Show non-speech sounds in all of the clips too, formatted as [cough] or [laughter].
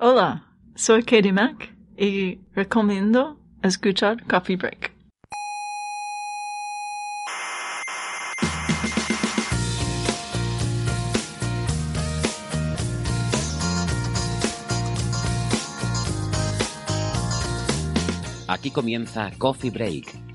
Hola, soy Katie Mack y recomiendo escuchar Coffee Break. Aquí comienza Coffee Break,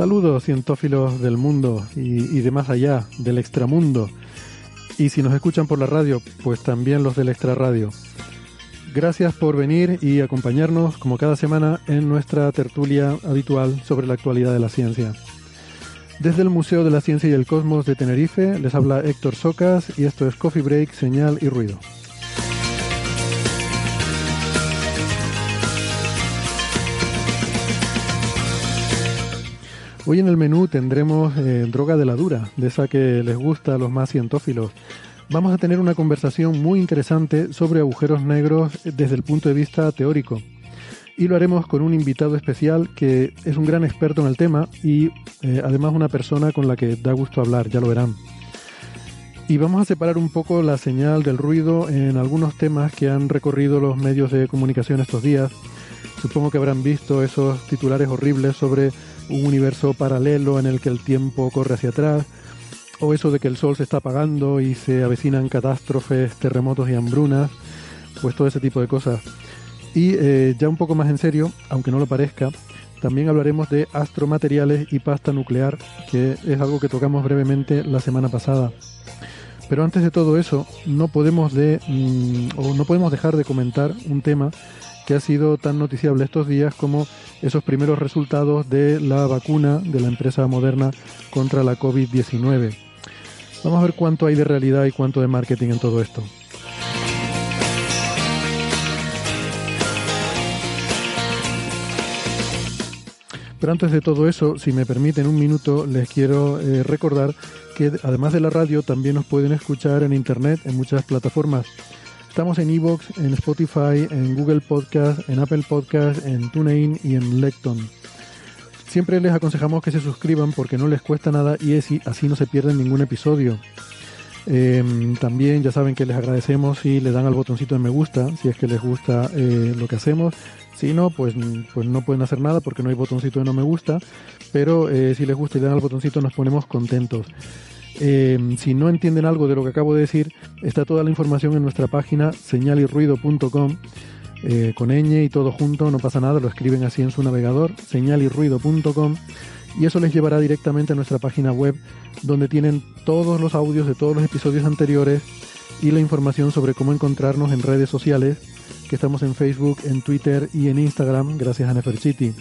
Saludos cientófilos del mundo y, de más allá, del extramundo. Y si nos escuchan por la radio, pues también los del extrarradio. Gracias por venir y acompañarnos como cada semana en nuestra tertulia habitual sobre la actualidad de la ciencia. Desde el Museo de la Ciencia y el Cosmos de Tenerife les habla Héctor Socas y esto es Coffee Break, Señal y Ruido. Hoy en el menú tendremos eh, droga de la dura, de esa que les gusta a los más cientófilos. Vamos a tener una conversación muy interesante sobre agujeros negros desde el punto de vista teórico. Y lo haremos con un invitado especial que es un gran experto en el tema y eh, además una persona con la que da gusto hablar, ya lo verán. Y vamos a separar un poco la señal del ruido en algunos temas que han recorrido los medios de comunicación estos días. Supongo que habrán visto esos titulares horribles sobre un universo paralelo en el que el tiempo corre hacia atrás, o eso de que el sol se está apagando y se avecinan catástrofes, terremotos y hambrunas, pues todo ese tipo de cosas. Y eh, ya un poco más en serio, aunque no lo parezca, también hablaremos de astromateriales y pasta nuclear, que es algo que tocamos brevemente la semana pasada. Pero antes de todo eso, no podemos de mm, o no podemos dejar de comentar un tema que ha sido tan noticiable estos días como esos primeros resultados de la vacuna de la empresa moderna contra la COVID-19. Vamos a ver cuánto hay de realidad y cuánto de marketing en todo esto. Pero antes de todo eso, si me permiten un minuto, les quiero eh, recordar que además de la radio también nos pueden escuchar en internet en muchas plataformas. Estamos en Evox, en Spotify, en Google Podcast, en Apple Podcast, en TuneIn y en Lecton. Siempre les aconsejamos que se suscriban porque no les cuesta nada y así, no se pierden ningún episodio. Eh, también ya saben que les agradecemos si le dan al botoncito de me gusta, si es que les gusta eh, lo que hacemos. Si no, pues, pues no pueden hacer nada porque no hay botoncito de no me gusta. Pero eh, si les gusta y le dan al botoncito nos ponemos contentos. Eh, si no entienden algo de lo que acabo de decir, está toda la información en nuestra página señalirruido.com eh, con ñ y todo junto, no pasa nada, lo escriben así en su navegador, señalirruido.com y eso les llevará directamente a nuestra página web donde tienen todos los audios de todos los episodios anteriores y la información sobre cómo encontrarnos en redes sociales, que estamos en Facebook, en Twitter y en Instagram, gracias a Neferchiti.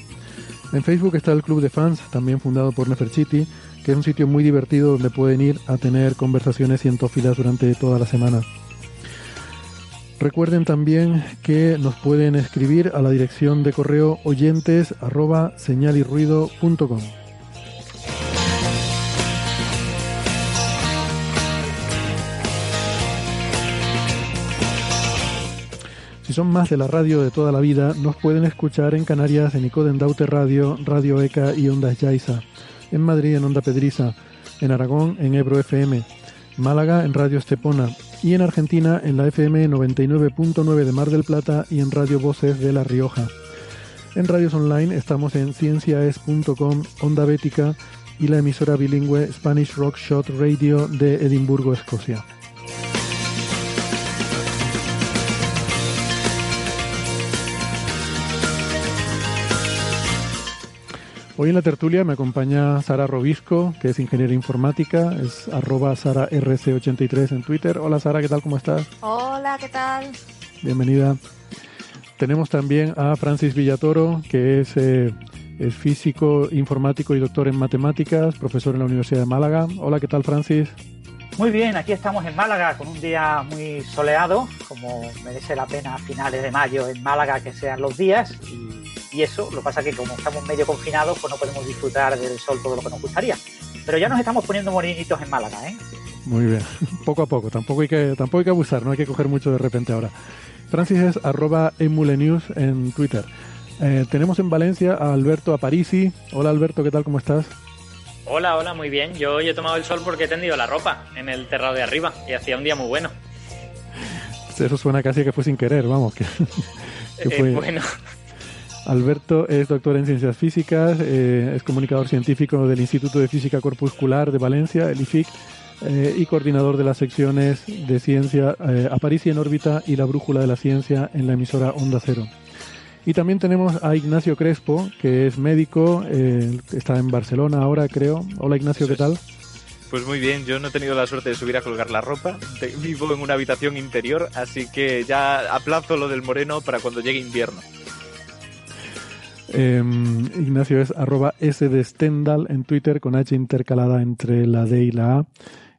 En Facebook está el Club de Fans, también fundado por Neferchiti, es un sitio muy divertido donde pueden ir a tener conversaciones cientófilas durante toda la semana. Recuerden también que nos pueden escribir a la dirección de correo oyentes. Si son más de la radio de toda la vida, nos pueden escuchar en Canarias en Icodendaute Radio, Radio ECA y Ondas Yaiza, en Madrid en Onda Pedriza, en Aragón en Ebro FM, Málaga en Radio Estepona y en Argentina en la FM 99.9 de Mar del Plata y en Radio Voces de La Rioja. En radios online estamos en cienciaes.com, Onda Bética y la emisora bilingüe Spanish Rock Shot Radio de Edimburgo, Escocia. Hoy en la tertulia me acompaña Sara Robisco, que es ingeniera informática, es arroba SaraRC83 en Twitter. Hola Sara, ¿qué tal? ¿Cómo estás? Hola, ¿qué tal? Bienvenida. Tenemos también a Francis Villatoro, que es, eh, es físico, informático y doctor en matemáticas, profesor en la Universidad de Málaga. Hola, ¿qué tal Francis? Muy bien, aquí estamos en Málaga con un día muy soleado, como merece la pena a finales de mayo en Málaga que sean los días. Y, y eso, lo que pasa es que como estamos medio confinados, pues no podemos disfrutar del sol todo lo que nos gustaría. Pero ya nos estamos poniendo morinitos en Málaga, ¿eh? Muy bien, [laughs] poco a poco, tampoco hay que, tampoco hay que abusar, no hay que coger mucho de repente ahora. Francis es arroba emulenews en Twitter. Eh, tenemos en Valencia a Alberto Aparici. Hola Alberto, ¿qué tal? ¿Cómo estás? Hola, hola, muy bien. Yo hoy he tomado el sol porque he tendido la ropa en el terrado de arriba y hacía un día muy bueno. Eso suena casi que fue sin querer, vamos. Que, [laughs] que Eh, fue... bueno, Alberto es doctor en ciencias físicas, eh, es comunicador científico del Instituto de Física Corpuscular de Valencia, el IFIC, eh, y coordinador de las secciones de ciencia eh, en órbita y la brújula de la ciencia en la emisora Onda Cero. Y también tenemos a Ignacio Crespo, que es médico, eh, está en Barcelona ahora, creo. Hola Ignacio, ¿qué tal? Pues muy bien, yo no he tenido la suerte de subir a colgar la ropa. Vivo en una habitación interior, así que ya aplazo lo del moreno para cuando llegue invierno. Eh, Ignacio es arroba S de en Twitter con H intercalada entre la D y la A.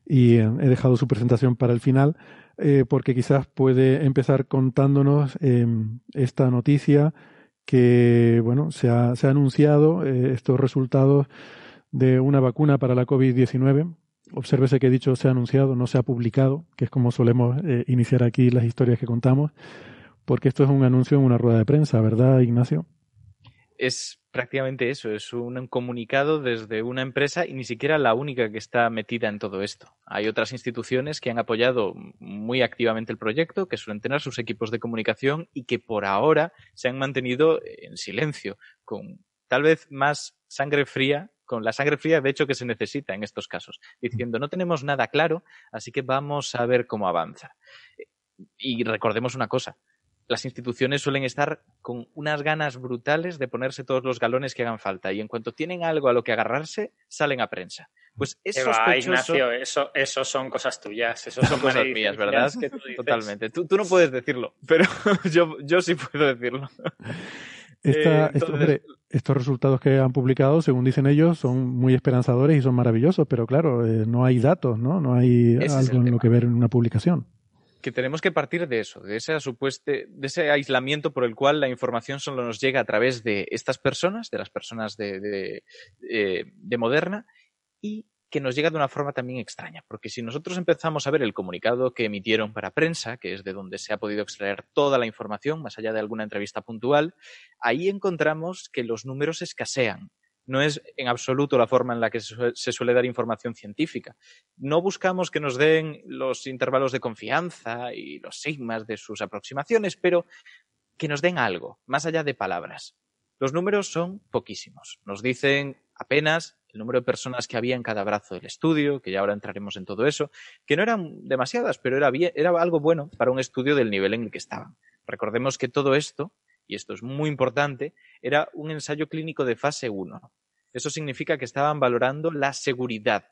Y eh, he dejado su presentación para el final eh, porque quizás puede empezar contándonos eh, esta noticia que bueno se ha, anunciado eh, estos resultados de una vacuna para la COVID-19. Obsérvese que he dicho se ha anunciado, no se ha publicado, que es como solemos iniciar aquí las historias que contamos, porque esto es un anuncio en una rueda de prensa, ¿verdad, Ignacio? Es prácticamente eso, es un comunicado desde una empresa y ni siquiera la única que está metida en todo esto. Hay otras instituciones que han apoyado muy activamente el proyecto, que suelen tener sus equipos de comunicación y que por ahora se han mantenido en silencio, con tal vez más sangre fría, con la sangre fría de hecho que se necesita en estos casos, diciendo no tenemos nada claro, así que vamos a ver cómo avanza. Y recordemos una cosa, las instituciones suelen estar con unas ganas brutales de ponerse todos los galones que hagan falta y en cuanto tienen algo a lo que agarrarse, salen a prensa. Pues es ¿qué va, sospechoso... Ignacio, eso, eso son cosas tuyas, eso [laughs] Son cosas mías, ¿verdad? que tú dices. Totalmente. Tú, tú no puedes decirlo, pero [laughs] yo, yo sí puedo decirlo. [laughs] Esta- Eh, esto- hombre, estos resultados que han publicado, según dicen ellos, son muy esperanzadores y son maravillosos, pero claro, eh, no hay datos, ¿no? No hay Ese algo en lo que ver en una publicación. Que tenemos que partir de eso, de ese supueste, de ese aislamiento por el cual la información solo nos llega a través de estas personas, de las personas de, eh, de Moderna, y que nos llega de una forma también extraña, porque si nosotros empezamos a ver el comunicado que emitieron para prensa, que es de donde se ha podido extraer toda la información, más allá de alguna entrevista puntual, ahí encontramos que los números escasean. No es en absoluto la forma en la que se sue- se suele dar información científica no buscamos que nos den los intervalos de confianza y los sigmas de sus aproximaciones, pero que nos den algo, más allá de palabras. Los números son poquísimos. Nos dicen apenas el número de personas que había en cada brazo del estudio, que ya ahora entraremos en todo eso, que no eran demasiadas, pero era, bien, era algo bueno para un estudio del nivel en el que estaban. Recordemos que todo esto, y esto es muy importante, era un ensayo clínico de fase 1. Eso significa que estaban valorando la seguridad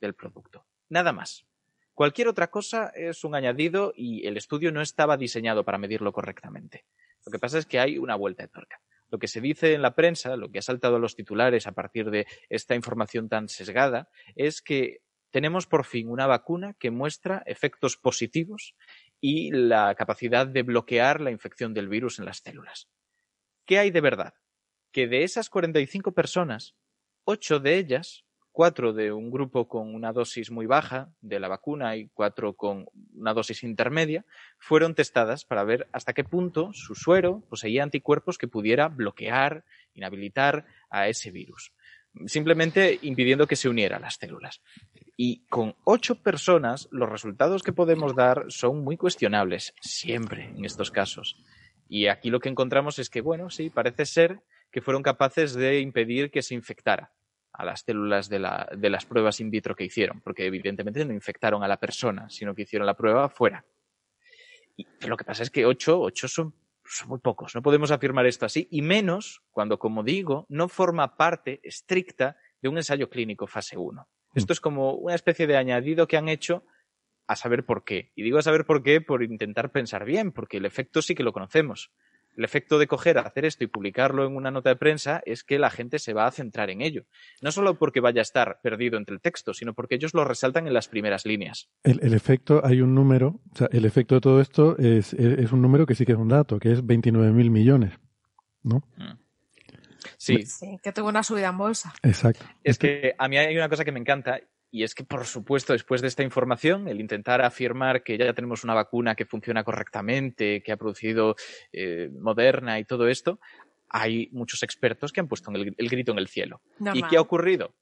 del producto. Nada más. Cualquier otra cosa es un añadido y el estudio no estaba diseñado para medirlo correctamente. Lo que pasa es que hay una vuelta de tuerca. Lo que se dice en la prensa, lo que ha saltado a los titulares a partir de esta información tan sesgada, es que tenemos por fin una vacuna que muestra efectos positivos y la capacidad de bloquear la infección del virus en las células. ¿Qué hay de verdad? Que de esas 45 personas, 8 de ellas, 4 de un grupo con una dosis muy baja de la vacuna y 4 con una dosis intermedia, fueron testadas para ver hasta qué punto su suero poseía anticuerpos que pudiera bloquear, inhabilitar a ese virus simplemente impidiendo que se uniera a las células. Y con ocho personas, los resultados que podemos dar son muy cuestionables, siempre en estos casos. Y aquí lo que encontramos es que, bueno, sí, parece ser que fueron capaces de impedir que se infectara a las células de, la- de las pruebas in vitro que hicieron, porque evidentemente no infectaron a la persona, sino que hicieron la prueba fuera. Y lo que pasa es que ocho, ocho son, son muy pocos, no podemos afirmar esto así, y menos cuando, como digo, no forma parte estricta de un ensayo clínico fase 1. Esto es como una especie de añadido que han hecho a saber por qué. Y digo a saber por qué por intentar pensar bien, porque el efecto sí que lo conocemos. El efecto de coger, hacer esto y publicarlo en una nota de prensa es que la gente se va a centrar en ello. No solo porque vaya a estar perdido entre el texto, sino porque ellos lo resaltan en las primeras líneas. El, el efecto, hay un número, o sea, el efecto de todo esto es, un número que sí que es un dato, que es 29 mil millones. ¿No? Sí, Sí, que tuvo una subida en bolsa. Exacto. Es que a mí hay una cosa que me encanta y es que, por supuesto, después de esta información, el intentar afirmar que ya tenemos una vacuna que funciona correctamente, que ha producido eh, Moderna y todo esto, hay muchos expertos que han puesto el, el grito en el cielo. ¿Y Normal. qué ha ocurrido?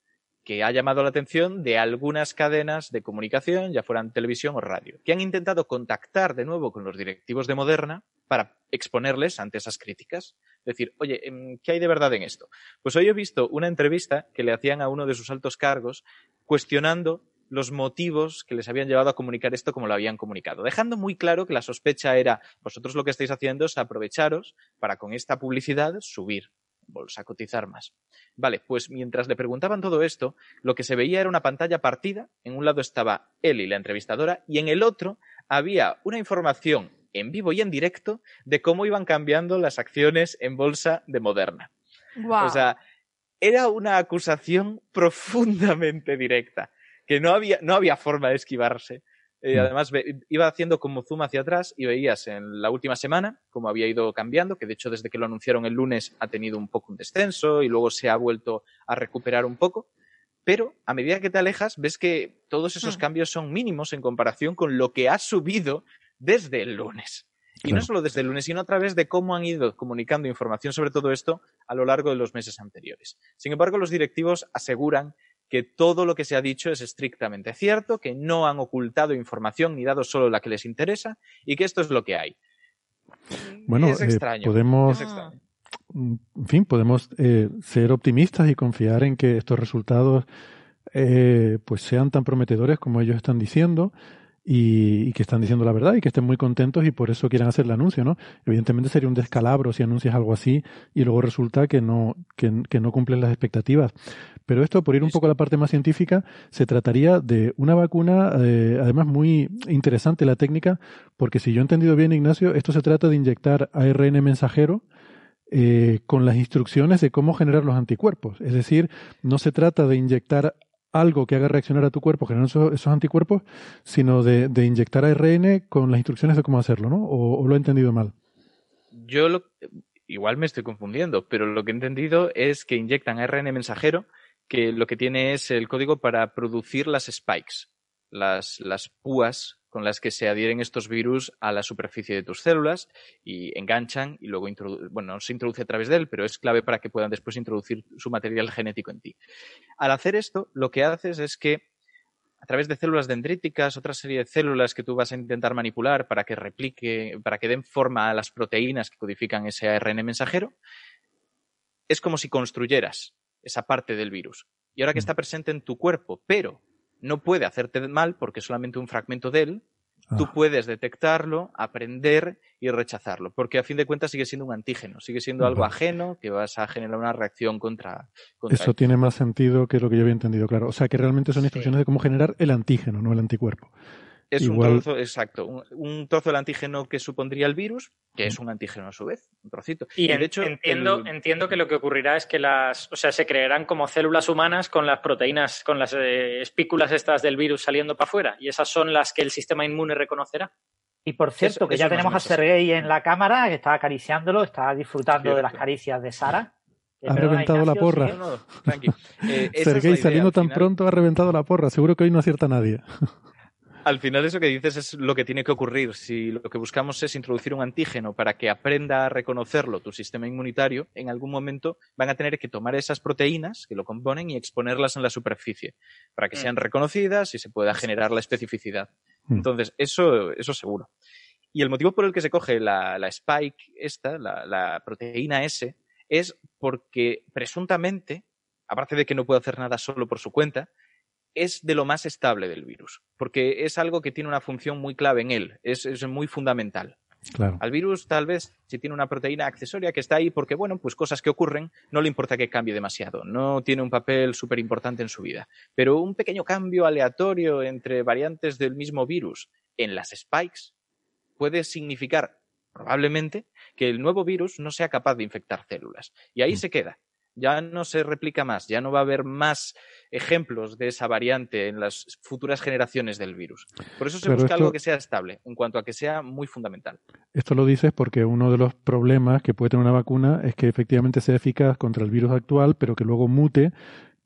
Que ha llamado la atención de algunas cadenas de comunicación, ya fueran televisión o radio, que han intentado contactar de nuevo con los directivos de Moderna para exponerles ante esas críticas. Decir, oye, em, ¿qué hay de verdad en esto? Pues hoy he visto una entrevista que le hacían a uno de sus altos cargos cuestionando los motivos que les habían llevado a comunicar esto como lo habían comunicado, dejando muy claro que la sospecha era, vosotros lo que estáis haciendo es aprovecharos para con esta publicidad subir bolsa, cotizar más. Vale, pues mientras le preguntaban todo esto, lo que se veía era una pantalla partida, en un lado estaba él y la entrevistadora, y en el otro había una información en vivo y en directo de cómo iban cambiando las acciones en bolsa de Moderna. Guau. O sea, era una acusación [laughs] profundamente directa, que no había, no había forma de esquivarse. Eh, Mm. además, iba haciendo como zoom hacia atrás y veías en la última semana cómo había ido cambiando, que de hecho desde que lo anunciaron el lunes ha tenido un poco un descenso y luego se ha vuelto a recuperar un poco. Pero a medida que te alejas, ves que todos esos Mm. cambios son mínimos en comparación con lo que ha subido desde el lunes. Y no solo desde el lunes, sino a través de cómo han ido comunicando información sobre todo esto a lo largo de los meses anteriores. Sin embargo, los directivos aseguran que todo lo que se ha dicho es estrictamente cierto, que no han ocultado información ni dado solo la que les interesa y que esto es lo que hay. Bueno, es eh, extraño. podemos, es extraño. mm, en fin, podemos eh, ser optimistas y confiar en que estos resultados eh, pues sean tan prometedores como ellos están diciendo y, y que están diciendo la verdad y que estén muy contentos y por eso quieran hacer el anuncio, ¿no? Evidentemente sería un descalabro si anuncias algo así y luego resulta que no, que, que no cumplen las expectativas. Pero esto, por ir un poco a la parte más científica, se trataría de una vacuna, eh, además muy interesante la técnica, porque si yo he entendido bien, Ignacio, esto se trata de inyectar ARN mensajero eh, con las instrucciones de cómo generar los anticuerpos. Es decir, no se trata de inyectar algo que haga reaccionar a tu cuerpo generando esos, anticuerpos, sino de, de inyectar ARN con las instrucciones de cómo hacerlo, ¿no? ¿O, o lo he entendido mal? Yo lo- igual me estoy confundiendo, pero lo que he entendido es que inyectan ARN mensajero que lo que tiene es el código para producir las spikes, las, las púas con las que se adhieren estos virus a la superficie de tus células y enganchan y luego bueno, no se introduce a través de él, pero es clave para que puedan después introducir su material genético en ti. Al hacer esto, lo que haces es que a través de células dendríticas, otra serie de células que tú vas a intentar manipular para que replique, para que den forma a las proteínas que codifican ese ARN mensajero, es como si construyeras esa parte del virus. Y ahora que está presente en tu cuerpo, pero no puede hacerte mal porque es solamente un fragmento de él, tú Ah. puedes detectarlo, aprender y rechazarlo, porque a fin de cuentas sigue siendo un antígeno, sigue siendo algo ajeno que vas a generar una reacción contra, contra Eso él. tiene más sentido que lo que yo había entendido, claro. O sea, que realmente son instrucciones de cómo generar el antígeno, no el anticuerpo. Es Igual- un trozo, exacto, un, un trozo del antígeno que supondría el virus, que es un antígeno a su vez, un trocito. Y, en- de hecho, entiendo, el- entiendo que lo que ocurrirá es que las, o sea, se crearán como células humanas con las proteínas, con las eh, espículas estas del virus saliendo para afuera, y esas son las que el sistema inmune reconocerá. Y por cierto, Eso- que eso ya tenemos a. Sergey en la cámara, que está acariciándolo, está disfrutando de las caricias de Sara. Ha perdona, reventado la porra. sigue. No, no, tranqui. Eh, esa es la Sergei idea, saliendo al tan final. pronto ha reventado la porra. Seguro que hoy no acierta nadie. [laughs] Al final eso que dices es lo que tiene que ocurrir. Si lo que buscamos es introducir un antígeno para que aprenda a reconocerlo tu sistema inmunitario, en algún momento van a tener que tomar esas proteínas que lo componen y exponerlas en la superficie para que Mm. sean reconocidas y se pueda generar la especificidad. Mm. Entonces, eso, eso seguro. Y el motivo por el que se coge la, la spike, esta, la, la proteína S, es porque presuntamente, aparte de que no puede hacer nada solo por su cuenta, es de lo más estable del virus, porque es algo que tiene una función muy clave en él, es, es muy fundamental. Claro. Al virus, tal vez, si tiene una proteína accesoria que está ahí porque, bueno, pues cosas que ocurren, no le importa que cambie demasiado, no tiene un papel súper importante en su vida. Pero un pequeño cambio aleatorio entre variantes del mismo virus en las spikes puede significar, probablemente, que el nuevo virus no sea capaz de infectar células. Y ahí se queda. Ya no se replica más, ya no va a haber más ejemplos de esa variante en las futuras generaciones del virus. Por eso se busca esto- algo que sea estable, en cuanto a que sea muy fundamental. Esto lo dices porque uno de los problemas que puede tener una vacuna es que efectivamente sea eficaz contra el virus actual, pero que luego mute,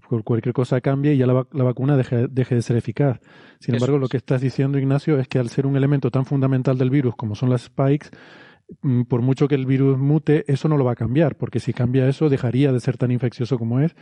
por cualquier cosa cambie y ya la, va- la vacuna deje, deje de ser eficaz. Sin Eso embargo, lo que estás diciendo, Ignacio, es que al ser un elemento tan fundamental del virus como son las spikes, por mucho que el virus mute, eso no lo va a cambiar, porque si cambia eso, dejaría de ser tan infeccioso como es,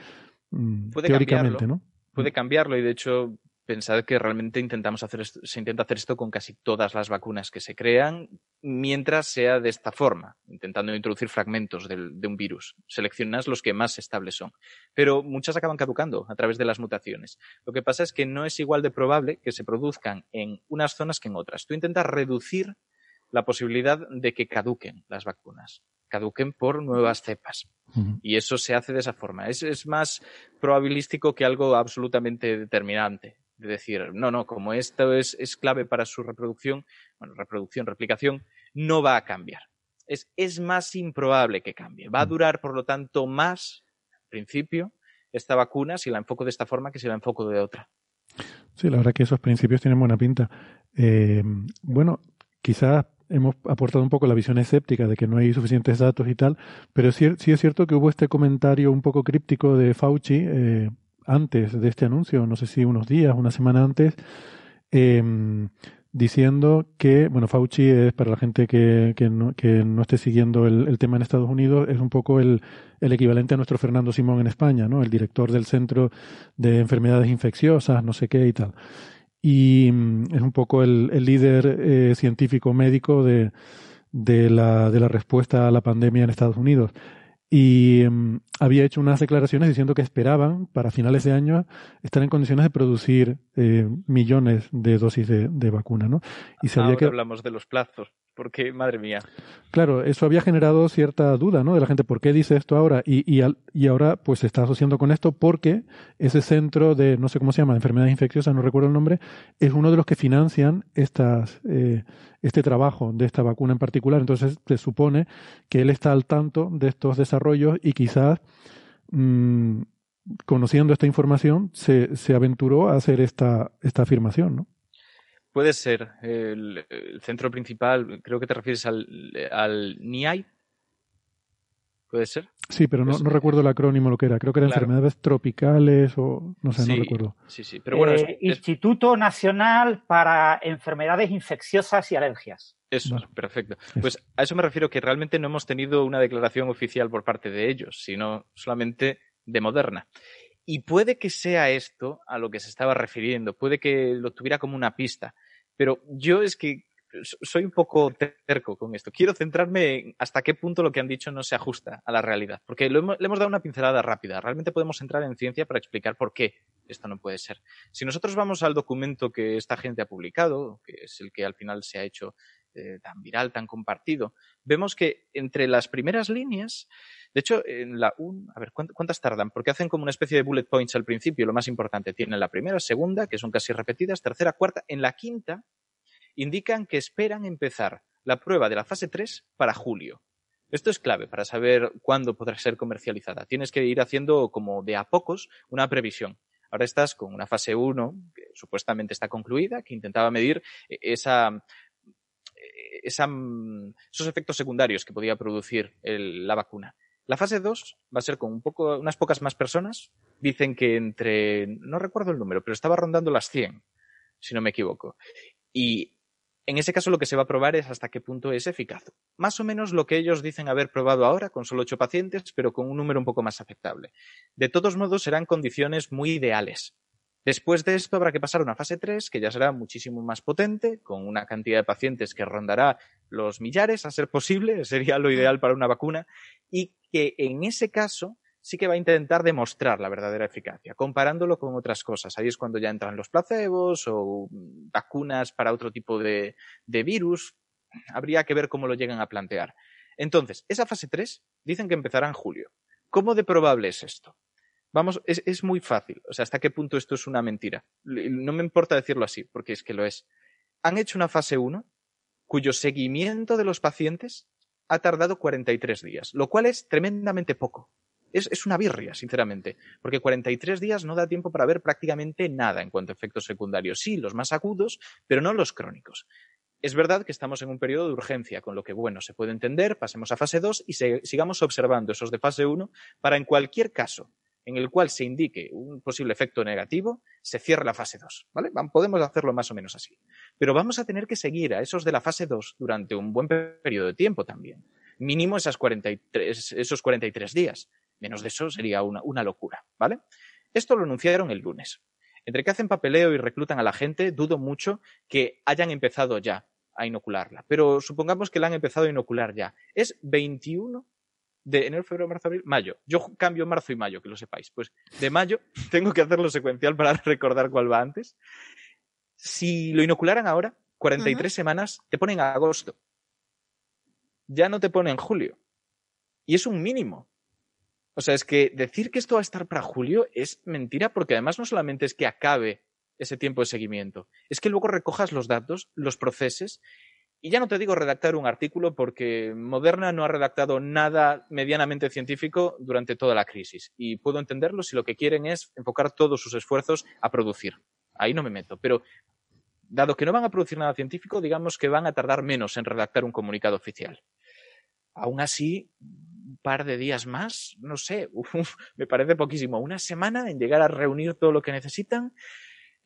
mm, Puede teóricamente, cambiarlo. ¿no? Puede cambiarlo y de hecho pensad que realmente intentamos hacer esto- se intenta hacer esto con casi todas las vacunas que se crean mientras sea de esta forma, intentando introducir fragmentos del- de un virus. Seleccionas los que más estables son. Pero muchas acaban caducando a través de las mutaciones. Lo que pasa es que no es igual de probable que se produzcan en unas zonas que en otras. Tú intentas reducir la posibilidad de que caduquen las vacunas, caduquen por nuevas cepas. Y eso se hace de esa forma. Es, es más probabilístico que algo absolutamente determinante. De decir, no, no, como esto es, es clave para su reproducción, bueno, reproducción, replicación, no va a cambiar. Es, es más improbable que cambie. Va a durar, por lo tanto, más, al principio, esta vacuna si la enfoco de esta forma que si la enfoco de otra. Sí, la verdad que esos principios tienen buena pinta. Eh, bueno, quizás hemos aportado un poco la visión escéptica de que no hay suficientes datos y tal, pero sí, sí es cierto que hubo este comentario un poco críptico de Fauci eh, antes de este anuncio, no sé si unos días, una semana antes, eh, diciendo que, bueno, Fauci es para la gente que, que, no, que no esté siguiendo el, el, tema en Estados Unidos, es un poco el, el, equivalente a nuestro Fernando Simón en España, ¿no? El director del Centro de Enfermedades Infecciosas, no sé qué y tal. Y es un poco el, el líder eh, científico médico de, de, la, de la respuesta a la pandemia en Estados Unidos y um, había hecho unas declaraciones diciendo que esperaban para finales de año estar en condiciones de producir eh, millones de dosis de, de vacuna, ¿no? Y se Ahora que hablamos de los plazos, porque madre mía. Claro, eso había generado cierta duda, ¿no? De la gente, ¿por qué dice esto ahora? Y, y, ahora, pues se está asociando con esto porque ese centro de, no sé cómo se llama, de enfermedades infecciosas, no recuerdo el nombre, es uno de los que financian estas, eh, este trabajo de esta vacuna en particular. Entonces se supone que él está al tanto de estos desarrollos y quizás, mmm, conociendo esta información, se, se aventuró a hacer esta, esta afirmación, ¿no? Puede ser. El, el, centro principal, creo que te refieres al, al NIAI. ¿Puede ser? Sí, pero no, Pues, no recuerdo el acrónimo lo que era. Creo que eran claro. enfermedades tropicales o no sé, sí, no recuerdo. Sí, sí. Pero bueno, Eh, es- es- Instituto Nacional para Enfermedades Infecciosas y Alergias. Eso, Vale. perfecto. Eso. Pues a eso me refiero que realmente no hemos tenido una declaración oficial por parte de ellos, sino solamente de Moderna. Y puede que sea esto a lo que se estaba refiriendo, puede que lo tuviera como una pista, pero yo es que so- soy un poco terco con esto. Quiero centrarme en hasta qué punto lo que han dicho no se ajusta a la realidad, porque le hemos dado una pincelada rápida. Realmente podemos entrar en ciencia para explicar por qué esto no puede ser. Si nosotros vamos al documento que esta gente ha publicado, que es el que al final se ha hecho eh, tan viral, tan compartido, vemos que entre las primeras líneas, de hecho, en la un, a ver, ¿cuánt- ¿cuántas tardan? Porque hacen como una especie de bullet points al principio, lo más importante, tienen la primera, segunda, que son casi repetidas, tercera, cuarta, en la quinta indican que esperan empezar la prueba de la fase 3 para julio. Esto es clave para saber cuándo podrá ser comercializada. Tienes que ir haciendo como de a pocos una previsión. Ahora estás con una fase 1 que supuestamente está concluida, que intentaba medir eh, esa, mm, esos efectos secundarios que podía producir la vacuna. La fase 2 va a ser con un poco, unas pocas más personas. Dicen que entre, no recuerdo el número, pero estaba rondando las 100. si no me equivoco. Y en ese caso lo que se va a probar es hasta qué punto es eficaz. Más o menos lo que ellos dicen haber probado ahora, con solo ocho pacientes, pero con un número un poco más aceptable. De todos modos, serán condiciones muy ideales. Después de esto habrá que pasar a una fase 3, que ya será muchísimo más potente, con una cantidad de pacientes que rondará los millares, a ser posible, [laughs] sería lo ideal para una vacuna, y que en ese caso sí que va a intentar demostrar la verdadera eficacia, comparándolo con otras cosas. Ahí es cuando ya entran los placebos o vacunas para otro tipo de, virus. Habría que ver cómo lo llegan a plantear. Entonces, esa fase 3 dicen que empezará en julio. ¿Cómo de probable es esto? Vamos, es, es, muy fácil. O sea, ¿hasta qué punto esto es una mentira? No me importa decirlo así, porque es que lo es. Han hecho una fase 1 cuyo seguimiento de los pacientes ha tardado 43 días, lo cual es tremendamente poco. Es, es, una birria, sinceramente, porque 43 días no da tiempo para ver prácticamente nada en cuanto a efectos secundarios. Sí, los más agudos, pero no los crónicos. Es verdad que estamos en un periodo de urgencia, con lo que, bueno, se puede entender, pasemos a fase 2 y sigamos observando esos de fase 1 para, en cualquier caso en el cual se indique un posible efecto negativo, se cierre la fase 2, ¿vale? Podemos hacerlo más o menos así. Pero vamos a tener que seguir a esos de la fase 2 durante un buen periodo de tiempo también. Mínimo esas 43, esos 43 días. Menos de eso sería una, una locura, ¿vale? Esto lo anunciaron el lunes. Entre que hacen papeleo y reclutan a la gente, dudo mucho que hayan empezado ya a inocularla. Pero supongamos que la han empezado a inocular ya. Es 21 de enero, febrero, marzo, abril, mayo. Yo cambio marzo y mayo, que lo sepáis. Pues de mayo [laughs] tengo que hacerlo secuencial para [laughs] recordar cuál va antes. Si lo inocularan ahora, 43 uh -huh. semanas, te ponen a agosto. Ya no te ponen julio. Y es un mínimo. O sea, es que decir que esto va a estar para julio es mentira porque además no solamente es que acabe ese tiempo de seguimiento, es que luego recojas los datos, los proceses y ya no te digo redactar un artículo porque Moderna no ha redactado nada medianamente científico durante toda la crisis. Y puedo entenderlo si lo que quieren es enfocar todos sus esfuerzos a producir. Ahí no me meto. Pero dado que no van a producir nada científico, digamos que van a tardar menos en redactar un comunicado oficial. Aún así, un par de días más, no sé, [laughs] me parece poquísimo. Una semana en llegar a reunir todo lo que necesitan.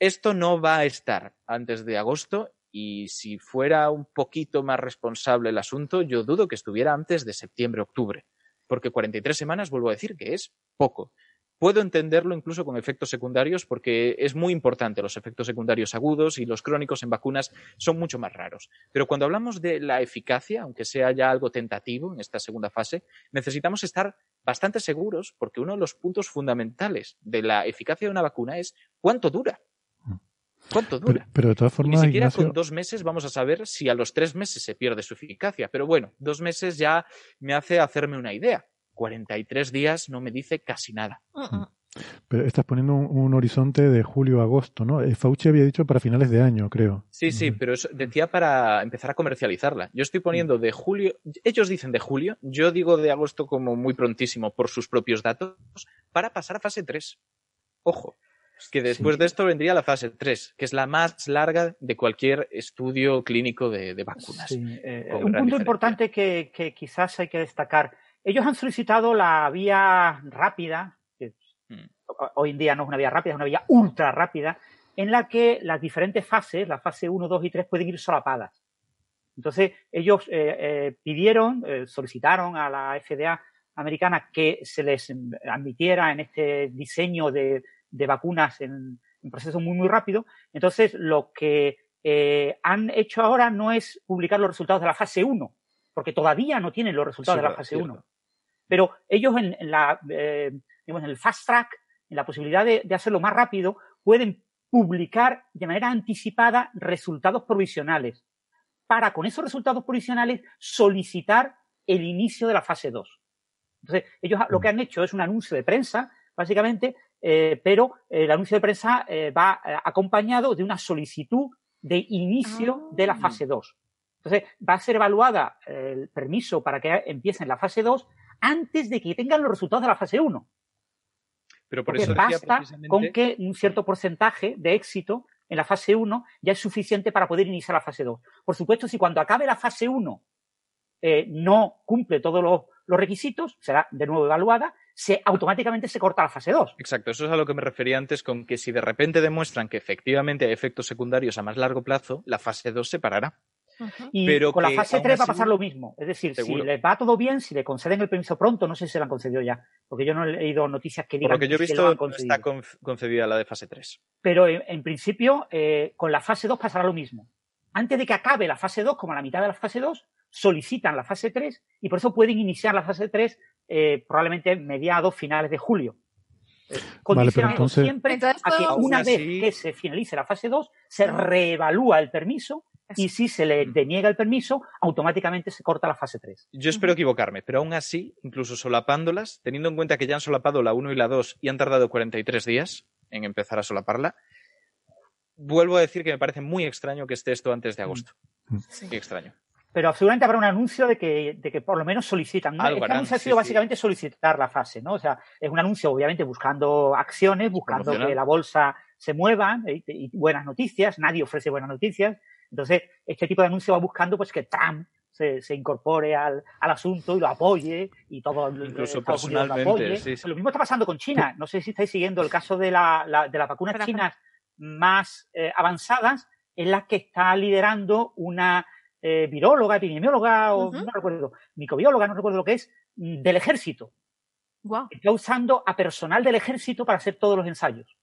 Esto no va a estar antes de agosto y si fuera un poquito más responsable el asunto, yo dudo que estuviera antes de septiembre-octubre, porque 43 semanas, vuelvo a decir, que es poco. Puedo entenderlo incluso con efectos secundarios porque es muy importante los efectos secundarios agudos y los crónicos en vacunas son mucho más raros. Pero cuando hablamos de la eficacia, aunque sea ya algo tentativo en esta segunda fase, necesitamos estar bastante seguros porque uno de los puntos fundamentales de la eficacia de una vacuna es cuánto dura. ¿Cuánto dura? Pero, pero, de todas formas, Ni siquiera Ignacio, con dos meses vamos a saber si a los tres meses se pierde su eficacia. Pero bueno, dos meses ya me hace hacerme una idea. 43 días no me dice casi nada. Uh -uh. pero estás poniendo un, un horizonte de julio a agosto, ¿no? Eh, Fauci había dicho para finales de año, creo. Sí, sí, pero eso decía para empezar a comercializarla. Yo estoy poniendo de julio, ellos dicen de julio, yo digo de agosto como muy prontísimo por sus propios datos, para pasar a fase 3. Ojo, que después Sí. de esto vendría la fase 3, que es la más larga de cualquier estudio clínico de, de vacunas. Sí, eh, un punto diferencia. importante que, que quizás hay que destacar. Ellos han solicitado la vía rápida, que Mm. ho- hoy en día no es una vía rápida, es una vía ultra rápida, en la que las diferentes fases, la fase 1, 2 y 3, pueden ir solapadas. Entonces, ellos eh, eh, pidieron, eh, solicitaron a la FDA americana que se les admitiera en este diseño de, de vacunas en, en proceso muy, muy rápido. Entonces, lo que eh, han hecho ahora no es publicar los resultados de la fase 1, porque todavía no tienen los resultados Sí, de la fase cierto. 1. Pero ellos en, en la, eh, digamos, en el fast track, en la posibilidad de, de hacerlo más rápido, pueden publicar de manera anticipada resultados provisionales para con esos resultados provisionales solicitar el inicio de la fase 2. Entonces, ellos lo que han hecho es un anuncio de prensa, básicamente, eh, pero el anuncio de prensa eh, va eh, acompañado de una solicitud de inicio de la fase 2. Entonces, va a ser evaluada eh, el permiso para que empiecen la fase 2 antes de que tengan los resultados de la fase 1. Pero por Porque eso basta precisamente- con que un cierto porcentaje de éxito en la fase 1 ya es suficiente para poder iniciar la fase 2. Por supuesto, si cuando acabe la fase 1 eh, no cumple todos los, los requisitos, será de nuevo evaluada se automáticamente se corta la fase 2. Exacto, eso es a lo que me refería antes con que si de repente demuestran que efectivamente hay efectos secundarios a más largo plazo, la fase 2 se parará. Y Pero con la fase aún 3 va a pasar lo mismo. Es decir, Seguro. si les va todo bien, si le conceden el permiso pronto, no sé si se lo han concedido ya, porque yo no he leído noticias que Por digan lo que yo he visto, lo han no concedido. está concedida la de fase 3. Pero en, en principio, eh, con la fase 2 pasará lo mismo. Antes de que acabe la fase 2, como a la mitad de la fase 2, solicitan la fase 3 y por eso pueden iniciar la fase 3 eh, probablemente mediados, finales de julio. Eh, entonces- siempre Entonces a que una vez así- que se finalice la fase 2, se reevalúa el permiso y si se le deniega el permiso, automáticamente se corta la fase 3. Yo espero equivocarme, pero aún así, incluso solapándolas, teniendo en cuenta que ya han solapado la 1 y la 2 y han tardado 43 días en empezar a solaparla, vuelvo a decir que me parece muy extraño que esté esto antes de agosto. Sí. Muy extraño. Pero seguramente habrá un anuncio de que, de que por lo menos solicitan. ¿no? Algo Este harán, anuncio ha sido sí. básicamente solicitar la fase, ¿no? O sea, es un anuncio obviamente buscando acciones, buscando que la bolsa se mueva y, y buenas noticias. Nadie ofrece buenas noticias. Entonces, este tipo de anuncio va buscando pues que Trump se, se incorpore al, al asunto y lo apoye y todo Incluso Estados Unidos lo personalmente, apoye. sí, sí. Lo mismo está pasando con China. No sé si estáis siguiendo el caso de, la, la- de las vacunas chinas más eh, avanzadas, en las que está liderando una eh, viróloga, epidemióloga, o no recuerdo, microbióloga, no recuerdo lo que es, mm, del ejército. Guau. Está usando a personal del ejército para hacer todos los ensayos.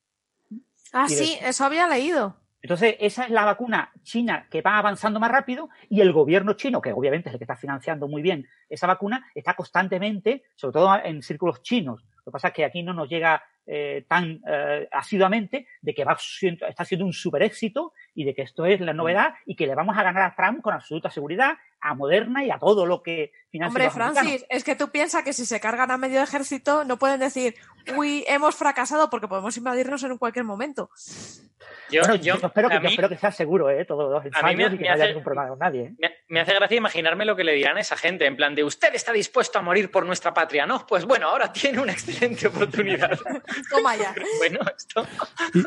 Ah, Y de- sí, eso había leído. Entonces, esa es la vacuna china que va avanzando más rápido y el gobierno chino, que obviamente es el que está financiando muy bien esa vacuna, está constantemente, sobre todo en círculos chinos. Lo que pasa es que aquí no nos llega eh, tan eh, asiduamente de que va siendo- está siendo un super éxito y de que esto es la novedad y que le vamos a ganar a Trump con absoluta seguridad, a Moderna y a todo lo que financia Hombre. Francis, es que tú piensas que si se cargan a medio ejército no pueden decir, uy, hemos fracasado porque podemos invadirnos en cualquier momento. Yo, Bueno, yo- yo espero que, yo espero que sea seguro, ¿eh? Todos los me- ensayos y que me no haya ningún problema con nadie. ¿eh? Me, me hace gracia imaginarme lo que le dirán a esa gente, en plan de usted está dispuesto a morir por nuestra patria, ¿no? Pues bueno, ahora tiene una excelente oportunidad. [laughs] Toma ya. [laughs] bueno, esto.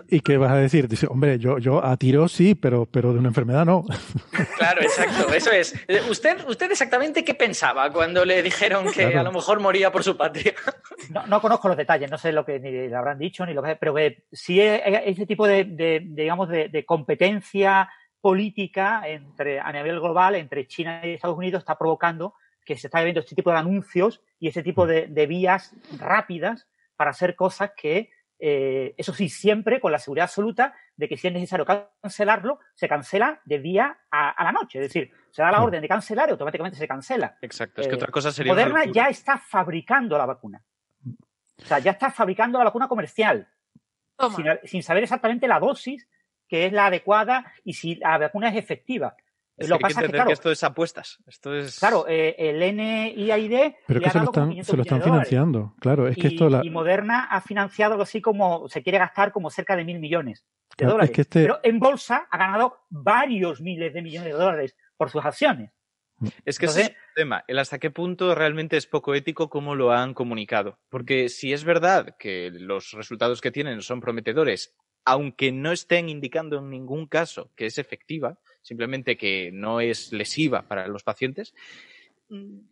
¿Y, y qué vas a decir? Dice, hombre, yo, yo a tiro sí, pero, pero de una enfermedad no. Claro, exacto, eso es. ¿Usted, ¿Usted exactamente qué pensaba cuando le dijeron que Claro. a lo mejor moría por su patria? [laughs] No, no conozco los detalles, no sé lo que ni le habrán dicho, ni lo que, pero que sí es- es ese tipo de, de- de, digamos, de, de competencia política entre, a nivel global entre China y Estados Unidos está provocando que se está viendo este tipo de anuncios y ese tipo de, de vías rápidas para hacer cosas que, eh, eso sí, siempre con la seguridad absoluta de que si es necesario cancelarlo, se cancela de día a, a la noche. Es decir, se da la Mm. orden de cancelar y automáticamente se cancela. Exacto, es que Eh, otra cosa sería. Moderna ya está fabricando la vacuna. O sea, ya está fabricando la vacuna comercial, sin, sin saber exactamente la dosis que es la adecuada y si la vacuna es efectiva. Es lo que que hay que pasa es que, entender claro, que esto es apuestas. Esto es. claro, eh, el NIAID Pero le que ha se lo están, 500 se lo están dólares. financiando. Claro, es que y, esto la, y Moderna ha financiado algo así como, se quiere gastar como cerca de mil millones de Claro, es dólares. que este- Pero en bolsa ha ganado varios miles de millones de dólares por sus acciones. Es que ese Entonces- es el tema, el hasta qué punto realmente es poco ético como lo han comunicado. Porque si es verdad que los resultados que tienen son prometedores, aunque no estén indicando en ningún caso que es efectiva, simplemente que no es lesiva para los pacientes,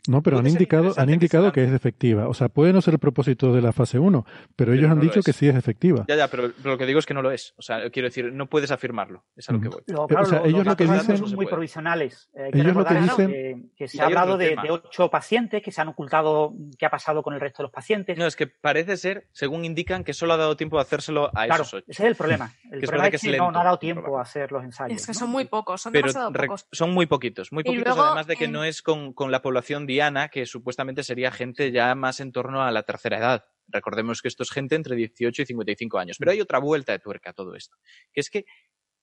No, pero han indicado, han que indicado que es efectiva. O sea, puede no ser el propósito de la fase 1, pero ellos Pero han no dicho es. que sí es efectiva. ya, ya, pero, pero lo que digo es que no lo es. O sea, quiero decir, no puedes afirmarlo, es a lo que Ujú. voy. Lo- Pero, o sea, lo- ellos los lo que dicen- son muy provisionales. Eh, que Ellos lo que recordar dicen- que, que se ha hablado de, de ocho pacientes que se han ocultado qué ha pasado con el resto de los pacientes. No, es que parece ser, según indican, que solo ha dado tiempo de hacérselo a claro, esos ocho. ese es el problema. [laughs] El Que es problema verdad es que que, es no, lento no ha dado tiempo a hacer los ensayos. Es que ¿no? son muy pocos, son demasiado pocos. son muy poquitos, muy Y poquitos, luego, además de que no es con, con la población diana, que supuestamente sería gente ya más en torno a la tercera edad. Recordemos que esto es gente entre 18 y 55 años. Pero hay otra vuelta de tuerca a todo esto, que es que,